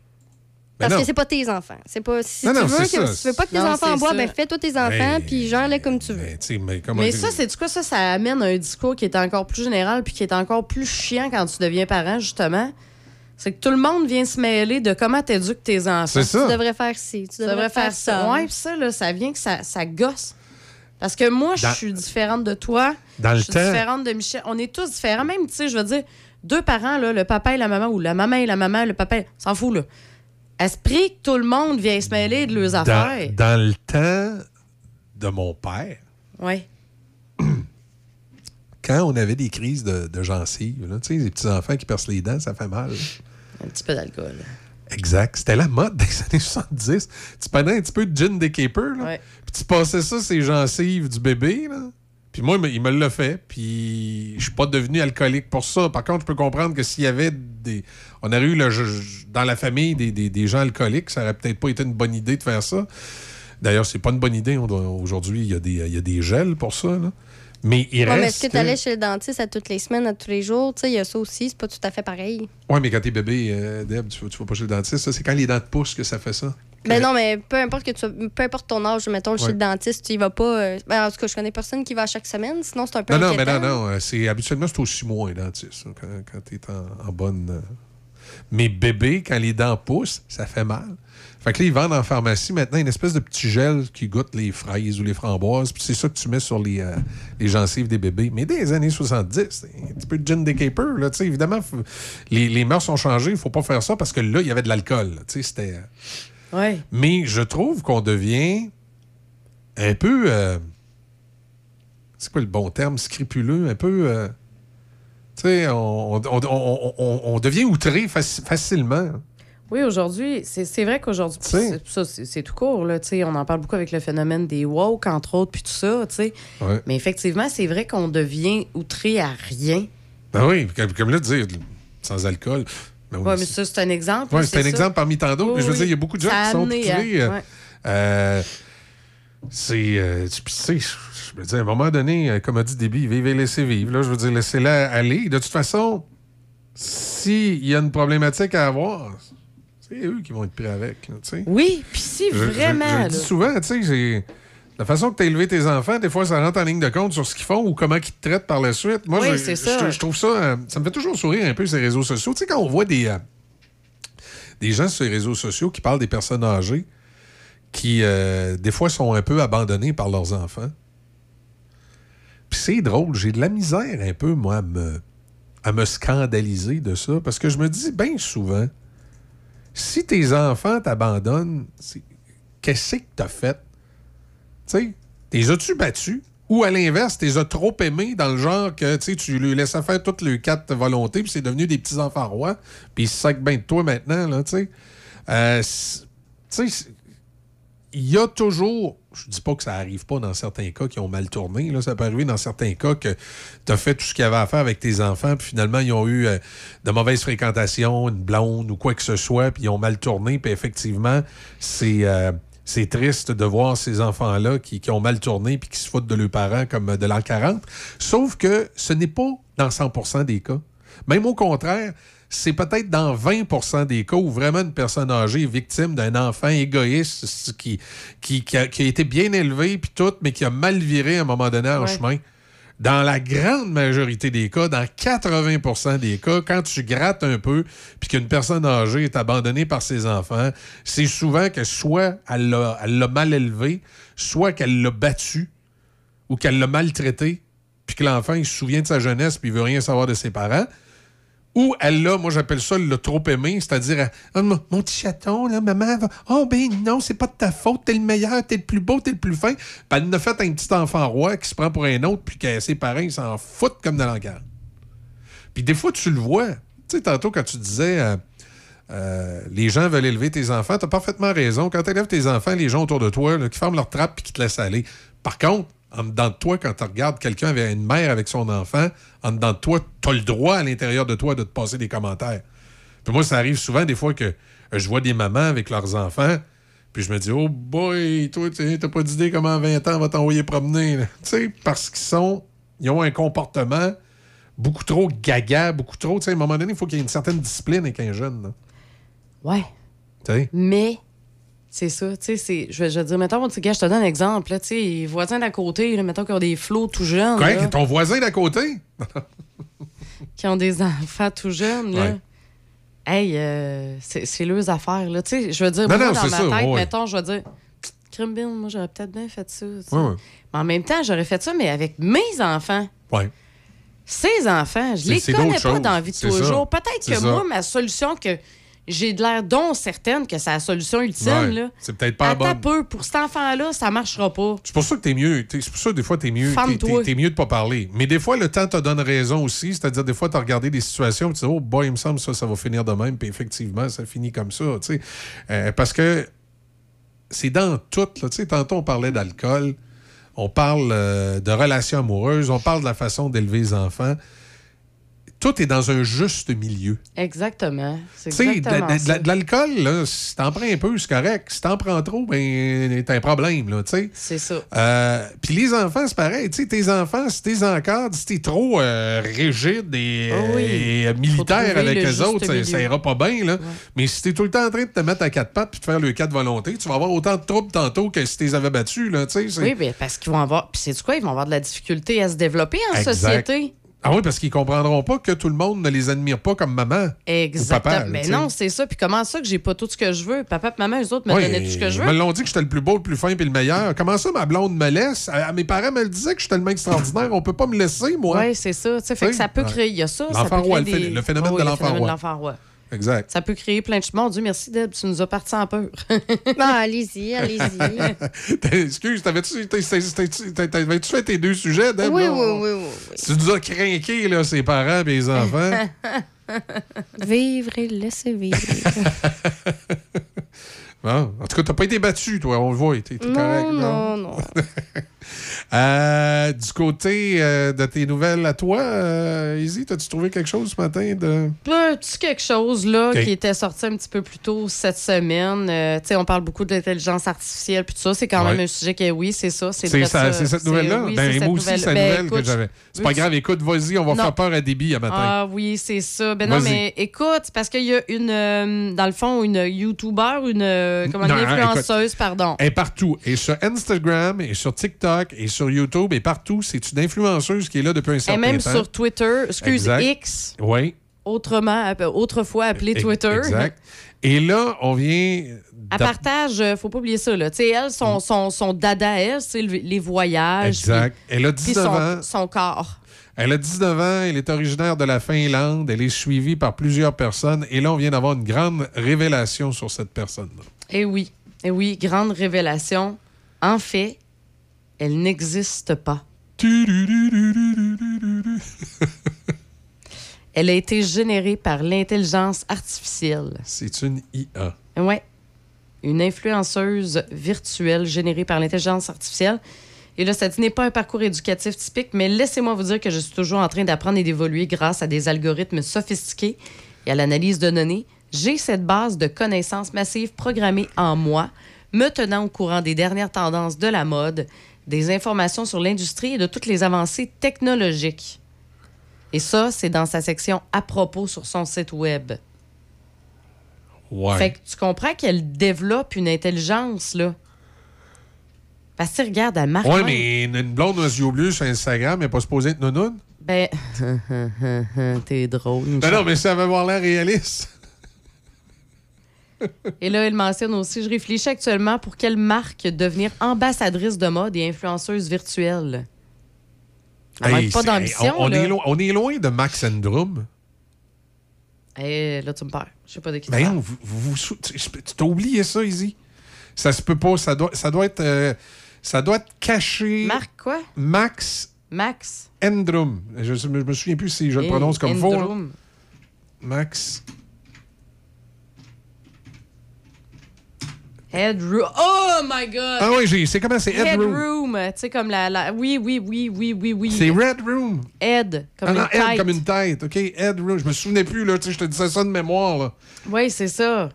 Ben
Parce
non.
que c'est pas tes enfants. C'est pas si
Non,
tu
non,
veux que si tu veux pas que tes
Non,
enfants boivent, ben fais-toi tes enfants
Ben,
puis gère-les comme tu veux.
Sais, mais
ça, c'est du quoi ça, ça amène un discours qui est encore plus général puis qui est encore plus chiant quand tu deviens parent, justement? C'est que tout le monde vient se mêler de comment t'éduques tes enfants.
C'est ça.
Tu devrais faire ci, tu
Tu
devrais, faire, ça.
Ouais, puis ça, là, ça vient que ça, ça gosse. Parce que moi, je suis différente de toi.
Dans le
je suis
temps-
différente de Michel. On est tous différents. Même, tu sais, je veux dire, deux parents, là, le papa et la maman, ou la maman et la maman, le papa, s'en fout, là. Esprit que tout le monde vient se mêler de leurs affaires.
dans, dans le temps de mon père,
Oui.
quand on avait des crises de, de gencives, là, tu sais, les petits-enfants qui percent les dents, ça fait mal.
Un petit peu d'alcool.
Exact. C'était la mode des années 70. Tu prenais un petit peu de gin des capers, là, puis tu passais ça ces gencives du bébé. Là. Puis moi, il me- il me l'a fait, puis je suis pas devenu alcoolique pour ça. Par contre, je peux comprendre que s'il y avait des... On aurait eu le- dans la famille des, des- des gens alcooliques, ça aurait peut-être pas été une bonne idée de faire ça. D'ailleurs, c'est pas une bonne idée. Aujourd'hui, il y, a des- il y a des gels pour ça. là. Mais il
Ouais, mais
reste...
est-ce que tu allais chez le dentiste à toutes les semaines, à tous les jours? Tu sais, il y a ça aussi, c'est pas tout à fait pareil.
Oui, mais quand t'es bébé, euh, Deb, tu, vas- tu vas pas chez le dentiste. ça, C'est quand les dents te poussent que ça fait ça.
Ben non, mais peu importe que tu peu importe ton âge, mettons, chez le dentiste, tu y vas pas. euh, ben, en tout cas, je connais personne qui va chaque semaine, sinon c'est un peu
Non, non, mais non, non. euh, C'est, habituellement, c'est au six mois, un dentiste, là, quand, quand tu es en, en bonne. euh. Mais bébé, quand les dents poussent, ça fait mal. Fait que là, ils vendent en pharmacie maintenant une espèce de petit gel qui goûte les fraises ou les framboises. Puis c'est ça que tu mets sur les, euh, les gencives des bébés. Mais des années 70, c'est un petit peu de gin decaper. Là, tu sais, évidemment, faut- les, les mœurs ont changé. Il faut pas faire ça parce que là, il y avait de l'alcool. là, tu sais, C'était. euh,
Ouais.
mais je trouve qu'on devient un peu. euh, c'est quoi le bon terme? Scrupuleux, un peu. euh, sais, on, on- on- on- devient outré faci- facilement.
Oui, aujourd'hui, c'est vrai qu'aujourd'hui, c'est- ça, c'est c'est tout court, là, tu sais, on en parle beaucoup avec le phénomène des woke, entre autres, puis tout ça, tu sais.
Ouais.
Mais effectivement, c'est vrai qu'on devient outré à rien.
Ben oui, comme, comme là, dire, sans alcool. Ben oui,
mais ça, c'est un exemple.
Ouais, c'est un
ça.
exemple parmi tant d'autres. Mais je veux
oui.
dire, il y a beaucoup de gens
Ça
qui sont outrés. euh, euh, c'est. euh, tu sais, je veux dire, à un moment donné, euh, comme a dit Déby, vivez et laissez vivre. Là, je veux dire, laissez-la aller. De toute façon, s'il y a une problématique à avoir, c'est eux qui vont être pris avec. là.
Oui, puis si
Je- je-
vraiment.
Je, dis souvent, tu sais, j'ai- la façon que tu as élevé tes enfants, des fois, ça rentre en ligne de compte sur ce qu'ils font ou comment ils te traitent par la suite. Moi,
Oui,
je,
ça.
je trouve ça, euh, ça me fait toujours sourire un peu ces réseaux sociaux. Tu sais, quand on voit des, euh, des gens sur les réseaux sociaux qui parlent des personnes âgées qui, euh, des fois, sont un peu abandonnés par leurs enfants. Puis c'est drôle, j'ai de la misère un peu, moi, à me, scandaliser de ça, parce que je me dis bien souvent, si tes enfants t'abandonnent, qu'est-ce que t'as fait? Tu sais, t'es as-tu battu? Ou à l'inverse, t'es as trop aimés dans le genre que tu lui laissais faire toutes les quatre volontés, puis c'est devenu des petits enfants rois, puis ils se sacent bien de toi maintenant, là, tu sais. Euh, tu sais, il y a toujours, je dis pas que ça arrive pas dans certains cas qui ont mal tourné, là, ça peut arriver dans certains cas que tu as fait tout ce qu'il y avait à faire avec tes enfants, puis finalement, ils ont eu euh, de mauvaises fréquentations, une blonde ou quoi que ce soit, puis ils ont mal tourné, puis effectivement, c'est euh, c'est triste de voir ces enfants-là qui, qui ont mal tourné puis qui se foutent de leurs parents comme de l'an 40. Sauf que ce n'est pas dans 100% des cas. Même au contraire, c'est peut-être dans 20% des cas où vraiment une personne âgée est victime d'un enfant égoïste qui, qui, qui a, qui a été bien élevé puis tout, mais qui a mal viré à un moment donné en
Ouais.
chemin. Dans la grande majorité des cas, dans 80% des cas, quand tu grattes un peu puis qu'une personne âgée est abandonnée par ses enfants, c'est souvent que soit elle l'a elle l'a mal élevé, soit qu'elle l'a battu ou qu'elle l'a maltraité, puis que l'enfant il se souvient de sa jeunesse puis il veut rien savoir de ses parents, Ou elle l'a, moi j'appelle ça le trop aimé, c'est-à-dire Ah, mon, petit chaton, là, maman, va, oh ben non, c'est pas de ta faute, t'es le meilleur, t'es le plus beau, t'es le plus fin. Puis elle a fait un petit enfant roi qui se prend pour un autre, puis que ses parents ils s'en foutent comme de l'engueule. Puis des fois, tu le vois. Tu sais, tantôt, quand tu disais euh, euh, les gens veulent élever tes enfants, tu as parfaitement raison. Quand tu élèves tes enfants, les gens autour de toi, qui ferment leur trappe et qui te laissent aller. Par contre, en dedans de toi, quand tu regardes quelqu'un avec une mère avec son enfant, en dedans de toi, tu as le droit à l'intérieur de toi de te passer des commentaires. Puis moi, ça arrive souvent des fois que euh, je vois des mamans avec leurs enfants, puis je me dis, oh boy, toi, tu t'as pas d'idée comment à 20 ans on va t'envoyer promener. Tu sais, parce qu'ils sont, ils ont un comportement beaucoup trop gaga, beaucoup trop. Tu sais, à un moment donné, il faut qu'il y ait une certaine discipline avec un jeune. là.
Ouais. Mais, c'est ça, tu sais, je vais je dire, mettons, tu sais, gars, je te donne un exemple, là, tu sais, les voisins d'à côté, là, mettons, qui ont des flots tout jeunes,
Quoi, ton voisin d'à côté?
qui ont des enfants tout jeunes, là.
Ouais.
Hey, euh, c'est leurs affaires, là. Tu sais, je veux dire, moi,
non,
dans ma
ça,
tête,
ouais.
mettons, je vais dire, crime bin, moi, j'aurais peut-être bien fait ça.
Ouais.
Mais en même temps, j'aurais fait ça, mais avec mes enfants.
Ouais.
Ces enfants, je les connais pas
choses.
dans la vie de tous les jours. Peut-être que
ça.
moi, ma solution, que j'ai de l'air donc certaine que c'est la solution ultime,
Ouais. C'est peut-être pas bonne.
peu, pour cet enfant-là, ça marchera pas.
C'est pour ça que t'es mieux. C'est pour ça que des fois, t'es mieux. T'es, mieux de pas parler. Mais des fois, le temps te donne raison aussi. C'est-à-dire, des fois, t'as regardé des situations et tu dis, oh, boy, il me semble ça, ça va finir de même. Puis effectivement, ça finit comme ça. Euh, parce que c'est dans tout. là. Tu sais, tantôt, on parlait d'alcool. On parle euh, de relations amoureuses. On parle de la façon d'élever les enfants. Tout est dans un juste milieu.
Exactement. C'est
Tu sais, de, l'alcool, si t'en prends un peu, c'est correct. Si t'en prends trop, ben, t'as un problème, là, tu sais.
C'est ça.
Euh, Puis les enfants, c'est pareil. Tu sais, tes enfants, si t'es encadres, si t'es trop euh, rigide et,
Ah oui.
et, euh, militaire avec
le
eux
juste
autres, ça, ira pas bien, là. Mais si t'es tout le temps en train de te mettre à quatre pattes puis de faire le quatre volontés, tu vas avoir autant de troubles tantôt que si t'es avais battu, là, tu sais.
Oui, mais parce qu'ils vont avoir. Puis c'est quoi? Ils vont avoir de la difficulté à se développer en
Exact.
société.
Ah oui, parce qu'ils comprendront pas que tout le monde ne les admire pas comme maman.
Exactement.
Ou papa,
mais non, c'est ça. Puis comment ça que j'ai pas tout ce que je veux? Papa et maman, eux autres me
Oui,
donnaient tout ce que je
Ils
veux.
me l'ont dit que j'étais le plus beau, le plus fin et le meilleur. Comment ça, ma blonde me laisse? À- à mes parents me le disaient que j'étais tellement extraordinaire. On peut pas me laisser, moi.
Oui, c'est ça. Fait que ça peut créer. Il y a ça. ça
L'enfant
peut
roi,
créer
le
des-
le phénomène
Oh,
de
oui, le de l'enfant roi.
Exact.
Ça peut créer plein de chemins. Dieu merci, Deb, tu nous as parti en peur.
Ah, allez-y, allez-y.
Excuse, t'avais-tu fait tes deux sujets, Deb?
Oui,
là?
oui, oui, oui, oui.
Tu nous as craqué, là, ses parents et les enfants.
Vivre et laisser vivre.
Bon, en tout cas, t'as pas été battu, toi, on le voit. T'es t'es
non,
correct.
non, non.
Euh, du côté euh, de tes nouvelles à toi, euh, Izzy, t'as-tu trouvé quelque chose ce matin de.
Un petit quelque chose là qui était sorti un petit peu plus tôt cette semaine. On parle beaucoup de l'intelligence artificielle puis tout ça. C'est quand
Ouais.
même un sujet que oui, c'est ça. C'est
cette nouvelle-là?
oui,
ben,
c'est
moi aussi, c'est
nouvelle. Ben,
nouvelle que j'avais. C'est pas grave, écoute, vas-y, on va
Non.
faire peur à Déby à matin.
Ah oui, c'est ça. Ben non, mais écoute, parce qu'il y a une, dans le fond, une YouTuber, une, comment,
Non,
une
écoute.
influenceuse, pardon.
Elle est partout. Et sur Instagram, et sur TikTok, et sur YouTube, et partout. C'est une influenceuse qui est là depuis un
Et
certain
même
temps.
sur Twitter, excuse,
Exact.
X,
Oui.
autrement, autrefois appelé
e-
Twitter.
Exact. Et là, on vient.
Elle partage, euh, faut pas oublier ça, là. Elle, son, son, son dada, elle, c'est le- les voyages.
Exact. Elle a
puis
19
son,
ans.
son corps.
Elle a 19 ans, elle est originaire de la Finlande, elle est suivie par plusieurs personnes et là, on vient d'avoir une grande révélation sur cette personne-là.
Eh oui, eh oui, grande révélation. En fait, elle n'existe pas. Elle a été générée par l'intelligence artificielle.
C'est une IA.
Ouais. Une influenceuse virtuelle générée par l'intelligence artificielle. Et là, ça dit n'est pas un parcours éducatif typique, mais laissez-moi vous dire que je suis toujours en train d'apprendre et d'évoluer grâce à des algorithmes sophistiqués et à l'analyse de données. J'ai cette base de connaissances massives programmée en moi, me tenant au courant des dernières tendances de la mode, des informations sur l'industrie et de toutes les avancées technologiques. Et ça, c'est dans sa section à propos sur son site web.
Ouais.
Fait que tu comprends qu'elle développe une intelligence, là. Parce que regarde, elle marque.
Ouais,
même.
mais une une blonde aux yeux bleus sur Instagram, elle n'est pas supposée être nounoune?
Ben, t'es drôle.
Ben non, mais ça va avoir l'air réaliste.
Et là, elle mentionne aussi Je réfléchis actuellement pour quelle marque devenir ambassadrice de mode et influenceuse virtuelle. Elle
Hey,
manque pas d'ambition.
on, est lo- on est loin de Max Endrum.
Eh, là, tu me perds. Je sais pas de qui
Ben, vous, vous, vous sou- tu t'as oublié ça, Izzy. Ça se peut pas. Ça doit, ça doit être. euh, ça doit être caché.
Marc quoi?
Max
Max.
Endrum. Je, je me souviens plus si je le prononce comme faux. Max.
Headroom. Oh my God!
Ah oui, j'ai- c'est comment c'est Headroom.
Headroom. Tu sais, comme la, la- Oui, oui, oui, oui, oui, oui.
C'est Red Room.
Head, comme
ah,
une
non, Head
tête.
comme une tête. OK, Head Room. Je me souvenais plus, là. Tu sais, je te disais ça de mémoire, là.
Oui, c'est ça.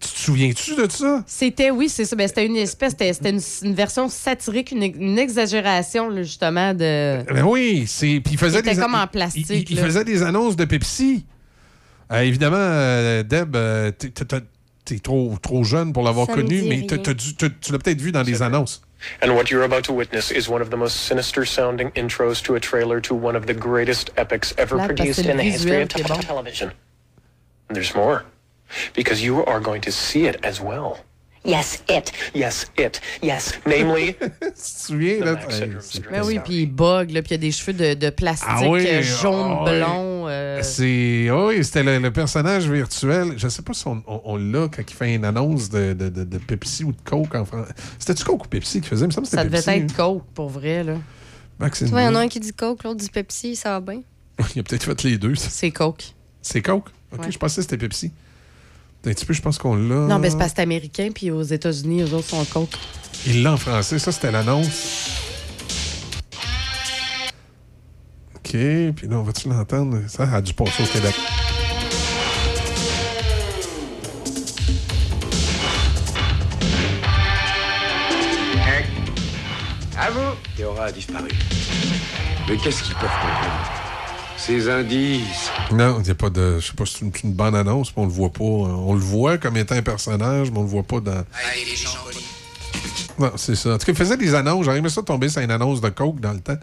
Tu te souviens-tu de ça?
C'était, oui, c'est ça. Ben, c'était une espèce, c'était, une, une version satirique, une, une exagération, là, justement, de.
Ben oui, c'est. Puis il faisait
C'était
des.
comme en plastique,
Il, il faisait des annonces de Pepsi. Euh, évidemment, euh, Deb, euh, t'es- trop, trop jeune pour l'avoir connu, mais t'as-
rien.
t'as dû- t'as- tu l'as peut-être vu dans des annonces.
And what you're about to witness is one of the most sinister sounding intros to a trailer to one of the greatest epics ever
Là,
produced in the history of
bon.
television. And there's more. Because you are going to see it as well. Yes, it. Yes, it. Yes. Namely?
tu te souviens, là?
Mais oui, puis il bug, là, puis il y a des cheveux de, de plastique
Ah oui,
euh, jaune,
ah ouais.
blond. euh,
C'est. ah Oui, c'était le, le personnage virtuel. Je sais pas si on, on- on l'a quand il fait une annonce de, de, de- de Pepsi ou de Coke en France. C'était-tu Coke ou Pepsi qui faisait? Il me semble que
ça devait
Pepsi.
être Coke, pour vrai, là.
Max
Tu vois, il y en a un qui dit Coke, l'autre dit Pepsi, ça va bien.
Il a peut-être fait les deux. ça.
C'est Coke.
C'est Coke? OK,
Ouais.
je pensais que c'était Pepsi. Un petit peu, je pense qu'on l'a.
Non, mais c'est parce que c'est américain, puis aux États-Unis, eux autres sont Coke.
Il l'a en français, ça c'était l'annonce. OK, puis là, on va-tu l'entendre? Ça a dû passer au Québec.
À vous Théora a disparu. Mais qu'est-ce qu'ils peuvent comprendre? Ces indices.
Non, il n'y a pas de. Je sais pas si c'est une, une bonne annonce, mais on le voit pas. On le voit comme étant un personnage, mais on le voit pas dans. Non, c'est ça. En tout cas, il faisait des annonces. J'aurais aimé ça tomber sur une annonce de Coke dans le temps.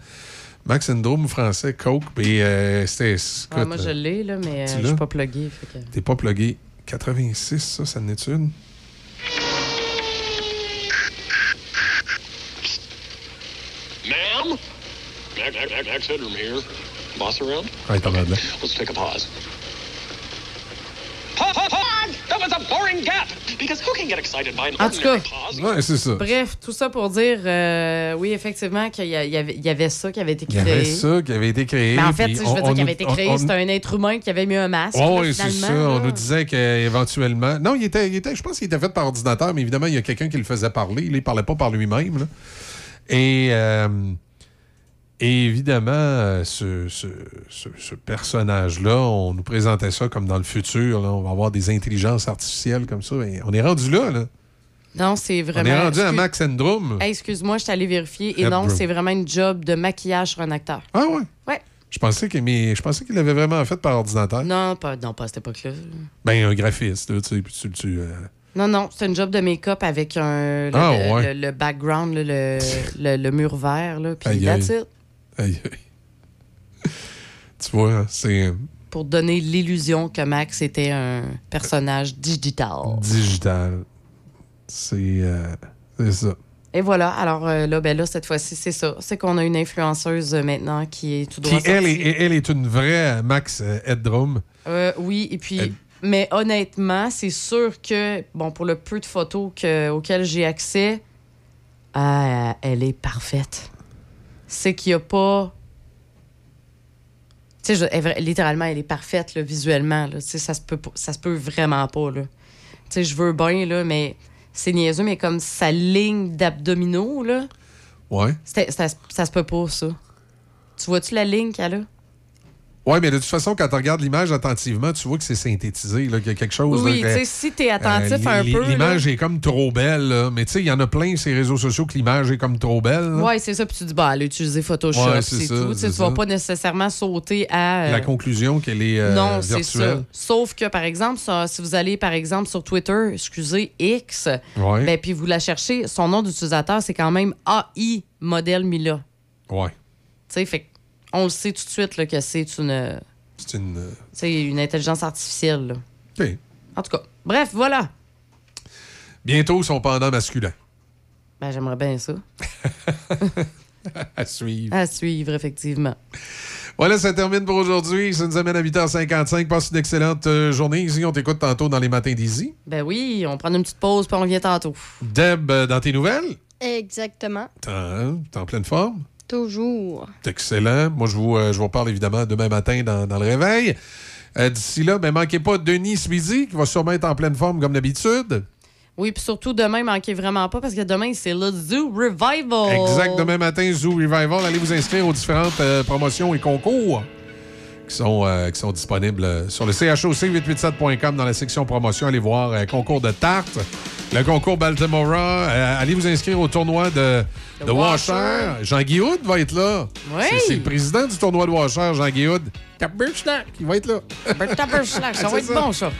Max Syndrome français, Coke, puis euh, c'était.
Ouais,
écoute,
moi, je
euh,
l'ai, là, mais euh, je suis pas plugué. que-
T'es pas plugué. 86, ça, ça en est une?
Ma'am? Max, Max, Max Headroom here. Boss around?
Ouais, t'en as là.
Let's take a pause. Pause! Pause! That was a boring gap! Because who can get excited by an
En tout
ordinary
cas,
pause?
Ouais, c'est ça.
Bref, tout ça pour dire, euh, oui, effectivement, qu'il y, avait, il y avait ça qui avait été
Il y
créé.
avait ça qui avait été créé.
Mais en fait, je
on-
veux
on
dire qu'il avait été créé, c'était un être humain qui avait mis un masque.
Oh, oui, c'est ça. On nous disait qu'éventuellement. Non, il était, il était, je pense qu'il était fait par ordinateur, mais évidemment, il y a quelqu'un qui le faisait parler. Il ne parlait pas par lui-même. Et, euh, et évidemment, ce, ce- ce- ce personnage-là, on nous présentait ça comme dans le futur. là, on va avoir des intelligences artificielles comme ça. Et on est rendu là. là.
Non, c'est
On
vraiment.
est rendu à Max Syndrome.
Hey, Excuse-moi, je suis allée vérifier. Et
Headroom.
non, c'est vraiment une job de maquillage sur un acteur.
Ah ouais?
Ouais.
Je pensais qu'il mais je pensais qu'il l'avait vraiment fait par ordinateur.
Non, pas, non, pas à cette époque-là.
Ben, un graphiste, là, tu sais, puis tu, tu, euh,
Non, non, c'est une job de make-up avec un, le,
Ah,
le-
ouais.
le, le background, le, le, le mur vert, là, puis that's it.
Aïe, aïe. tu vois, c'est
Pour donner l'illusion que Max était un personnage digital.
digital. C'est euh, c'est ça.
Et voilà, alors euh, là, ben là, cette fois-ci, c'est ça. C'est qu'on a une influenceuse euh, maintenant qui est tout
Qui,
droit
elle, est, elle est une vraie Max euh, Headroom.
Euh, oui, et puis,
Elle-
mais honnêtement, c'est sûr que, bon, pour le peu de photos que, auxquelles j'ai accès, ah, elle est parfaite. C'est qu'il n'y a pas. Tu sais, je- littéralement, elle est parfaite, là, visuellement. Là. Ça se peut ça se peut vraiment pas, là. Tu sais, je veux bien, là, mais c'est niaiseux, mais comme sa ligne d'abdominaux, là,
Ouais.
ça, ça se peut pas, ça. Tu vois-tu la ligne qu'elle a?
Ouais, mais de toute façon, quand tu regardes l'image attentivement, tu vois que c'est synthétisé, qu'il y a quelque chose.
Oui, tu sais, si t'es attentif
euh,
un
li-
peu.
L'image est comme trop belle, là. mais tu sais, il y en a plein ces réseaux sociaux que l'image est comme trop belle.
Ouais, c'est ça. Puis tu dis, bah, elle a utilisé Photoshop,
Ouais,
c'est tout. Tu tu vas pas nécessairement sauter à. euh,
La conclusion qu'elle est euh,
non, c'est ça. Sauf que, par exemple, ça- si vous allez, par exemple, sur Twitter, excusez, X,
Ouais.
ben, puis vous la cherchez, son nom d'utilisateur, c'est quand même AI modèle Mila.
Ouais.
Tu sais, fait on le sait tout de suite là, que c'est une, euh,
C'est une. euh,
tu sais, une intelligence artificielle. là. En tout cas, bref, voilà.
Bientôt son pendant masculin.
Ben, j'aimerais bien ça.
à suivre.
À suivre, effectivement.
Voilà, ça termine pour aujourd'hui. Ça nous amène à 8h55. Passe une excellente euh, journée. Ici, on t'écoute tantôt dans les matins d'Easy.
Ben oui, on prend une petite pause puis on revient tantôt.
Deb, dans tes nouvelles,
Exactement.
t'es en- t'es en pleine forme?
Toujours.
C'est excellent. Moi, je vous, euh, je vous reparle évidemment demain matin dans, dans le réveil. Euh, D'ici là, ben, manquez pas Denis ce midi, qui va sûrement être en pleine forme comme d'habitude.
Oui, puis surtout demain, manquez vraiment pas parce que demain, c'est le Zoo Revival.
Exact. Demain matin, Zoo Revival. Allez vous inscrire aux différentes euh, promotions et concours qui sont, euh, qui sont disponibles sur le choc887.com dans la section promotion. Allez voir euh, concours de tarte, le concours Baltimora. Euh, allez vous inscrire au tournoi de, de Washer.
Washer.
Jean-Guy Hood va être là.
Oui.
C'est- le président du tournoi de Washer, Jean-Guy Hood. Tabernacle, Il va être là.
Tabernacle, ça va être
ça.
bon, ça.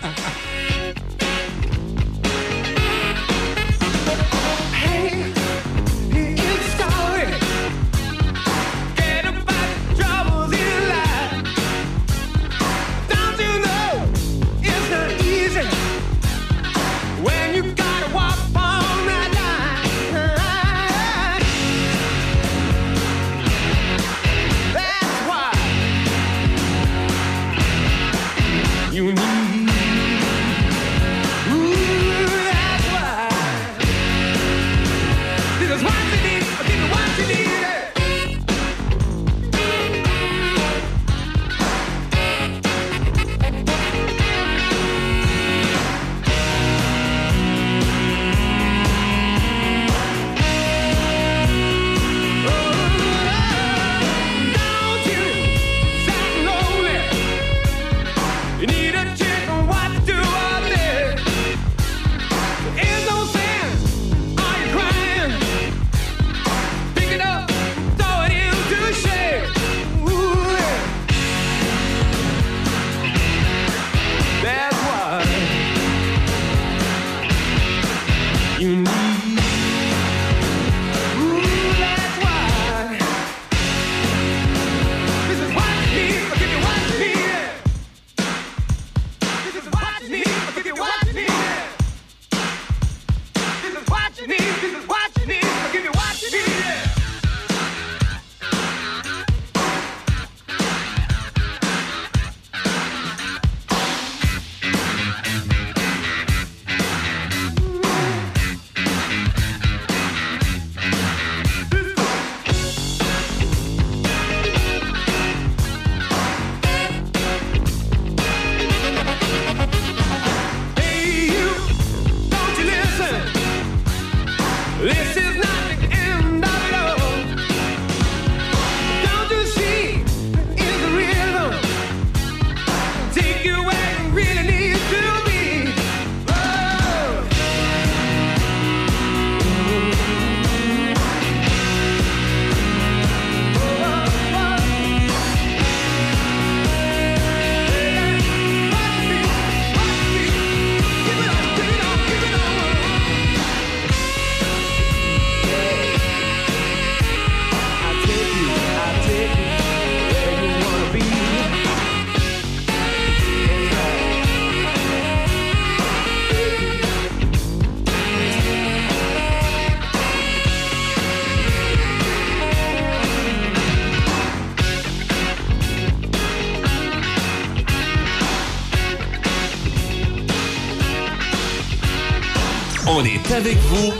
Avec vous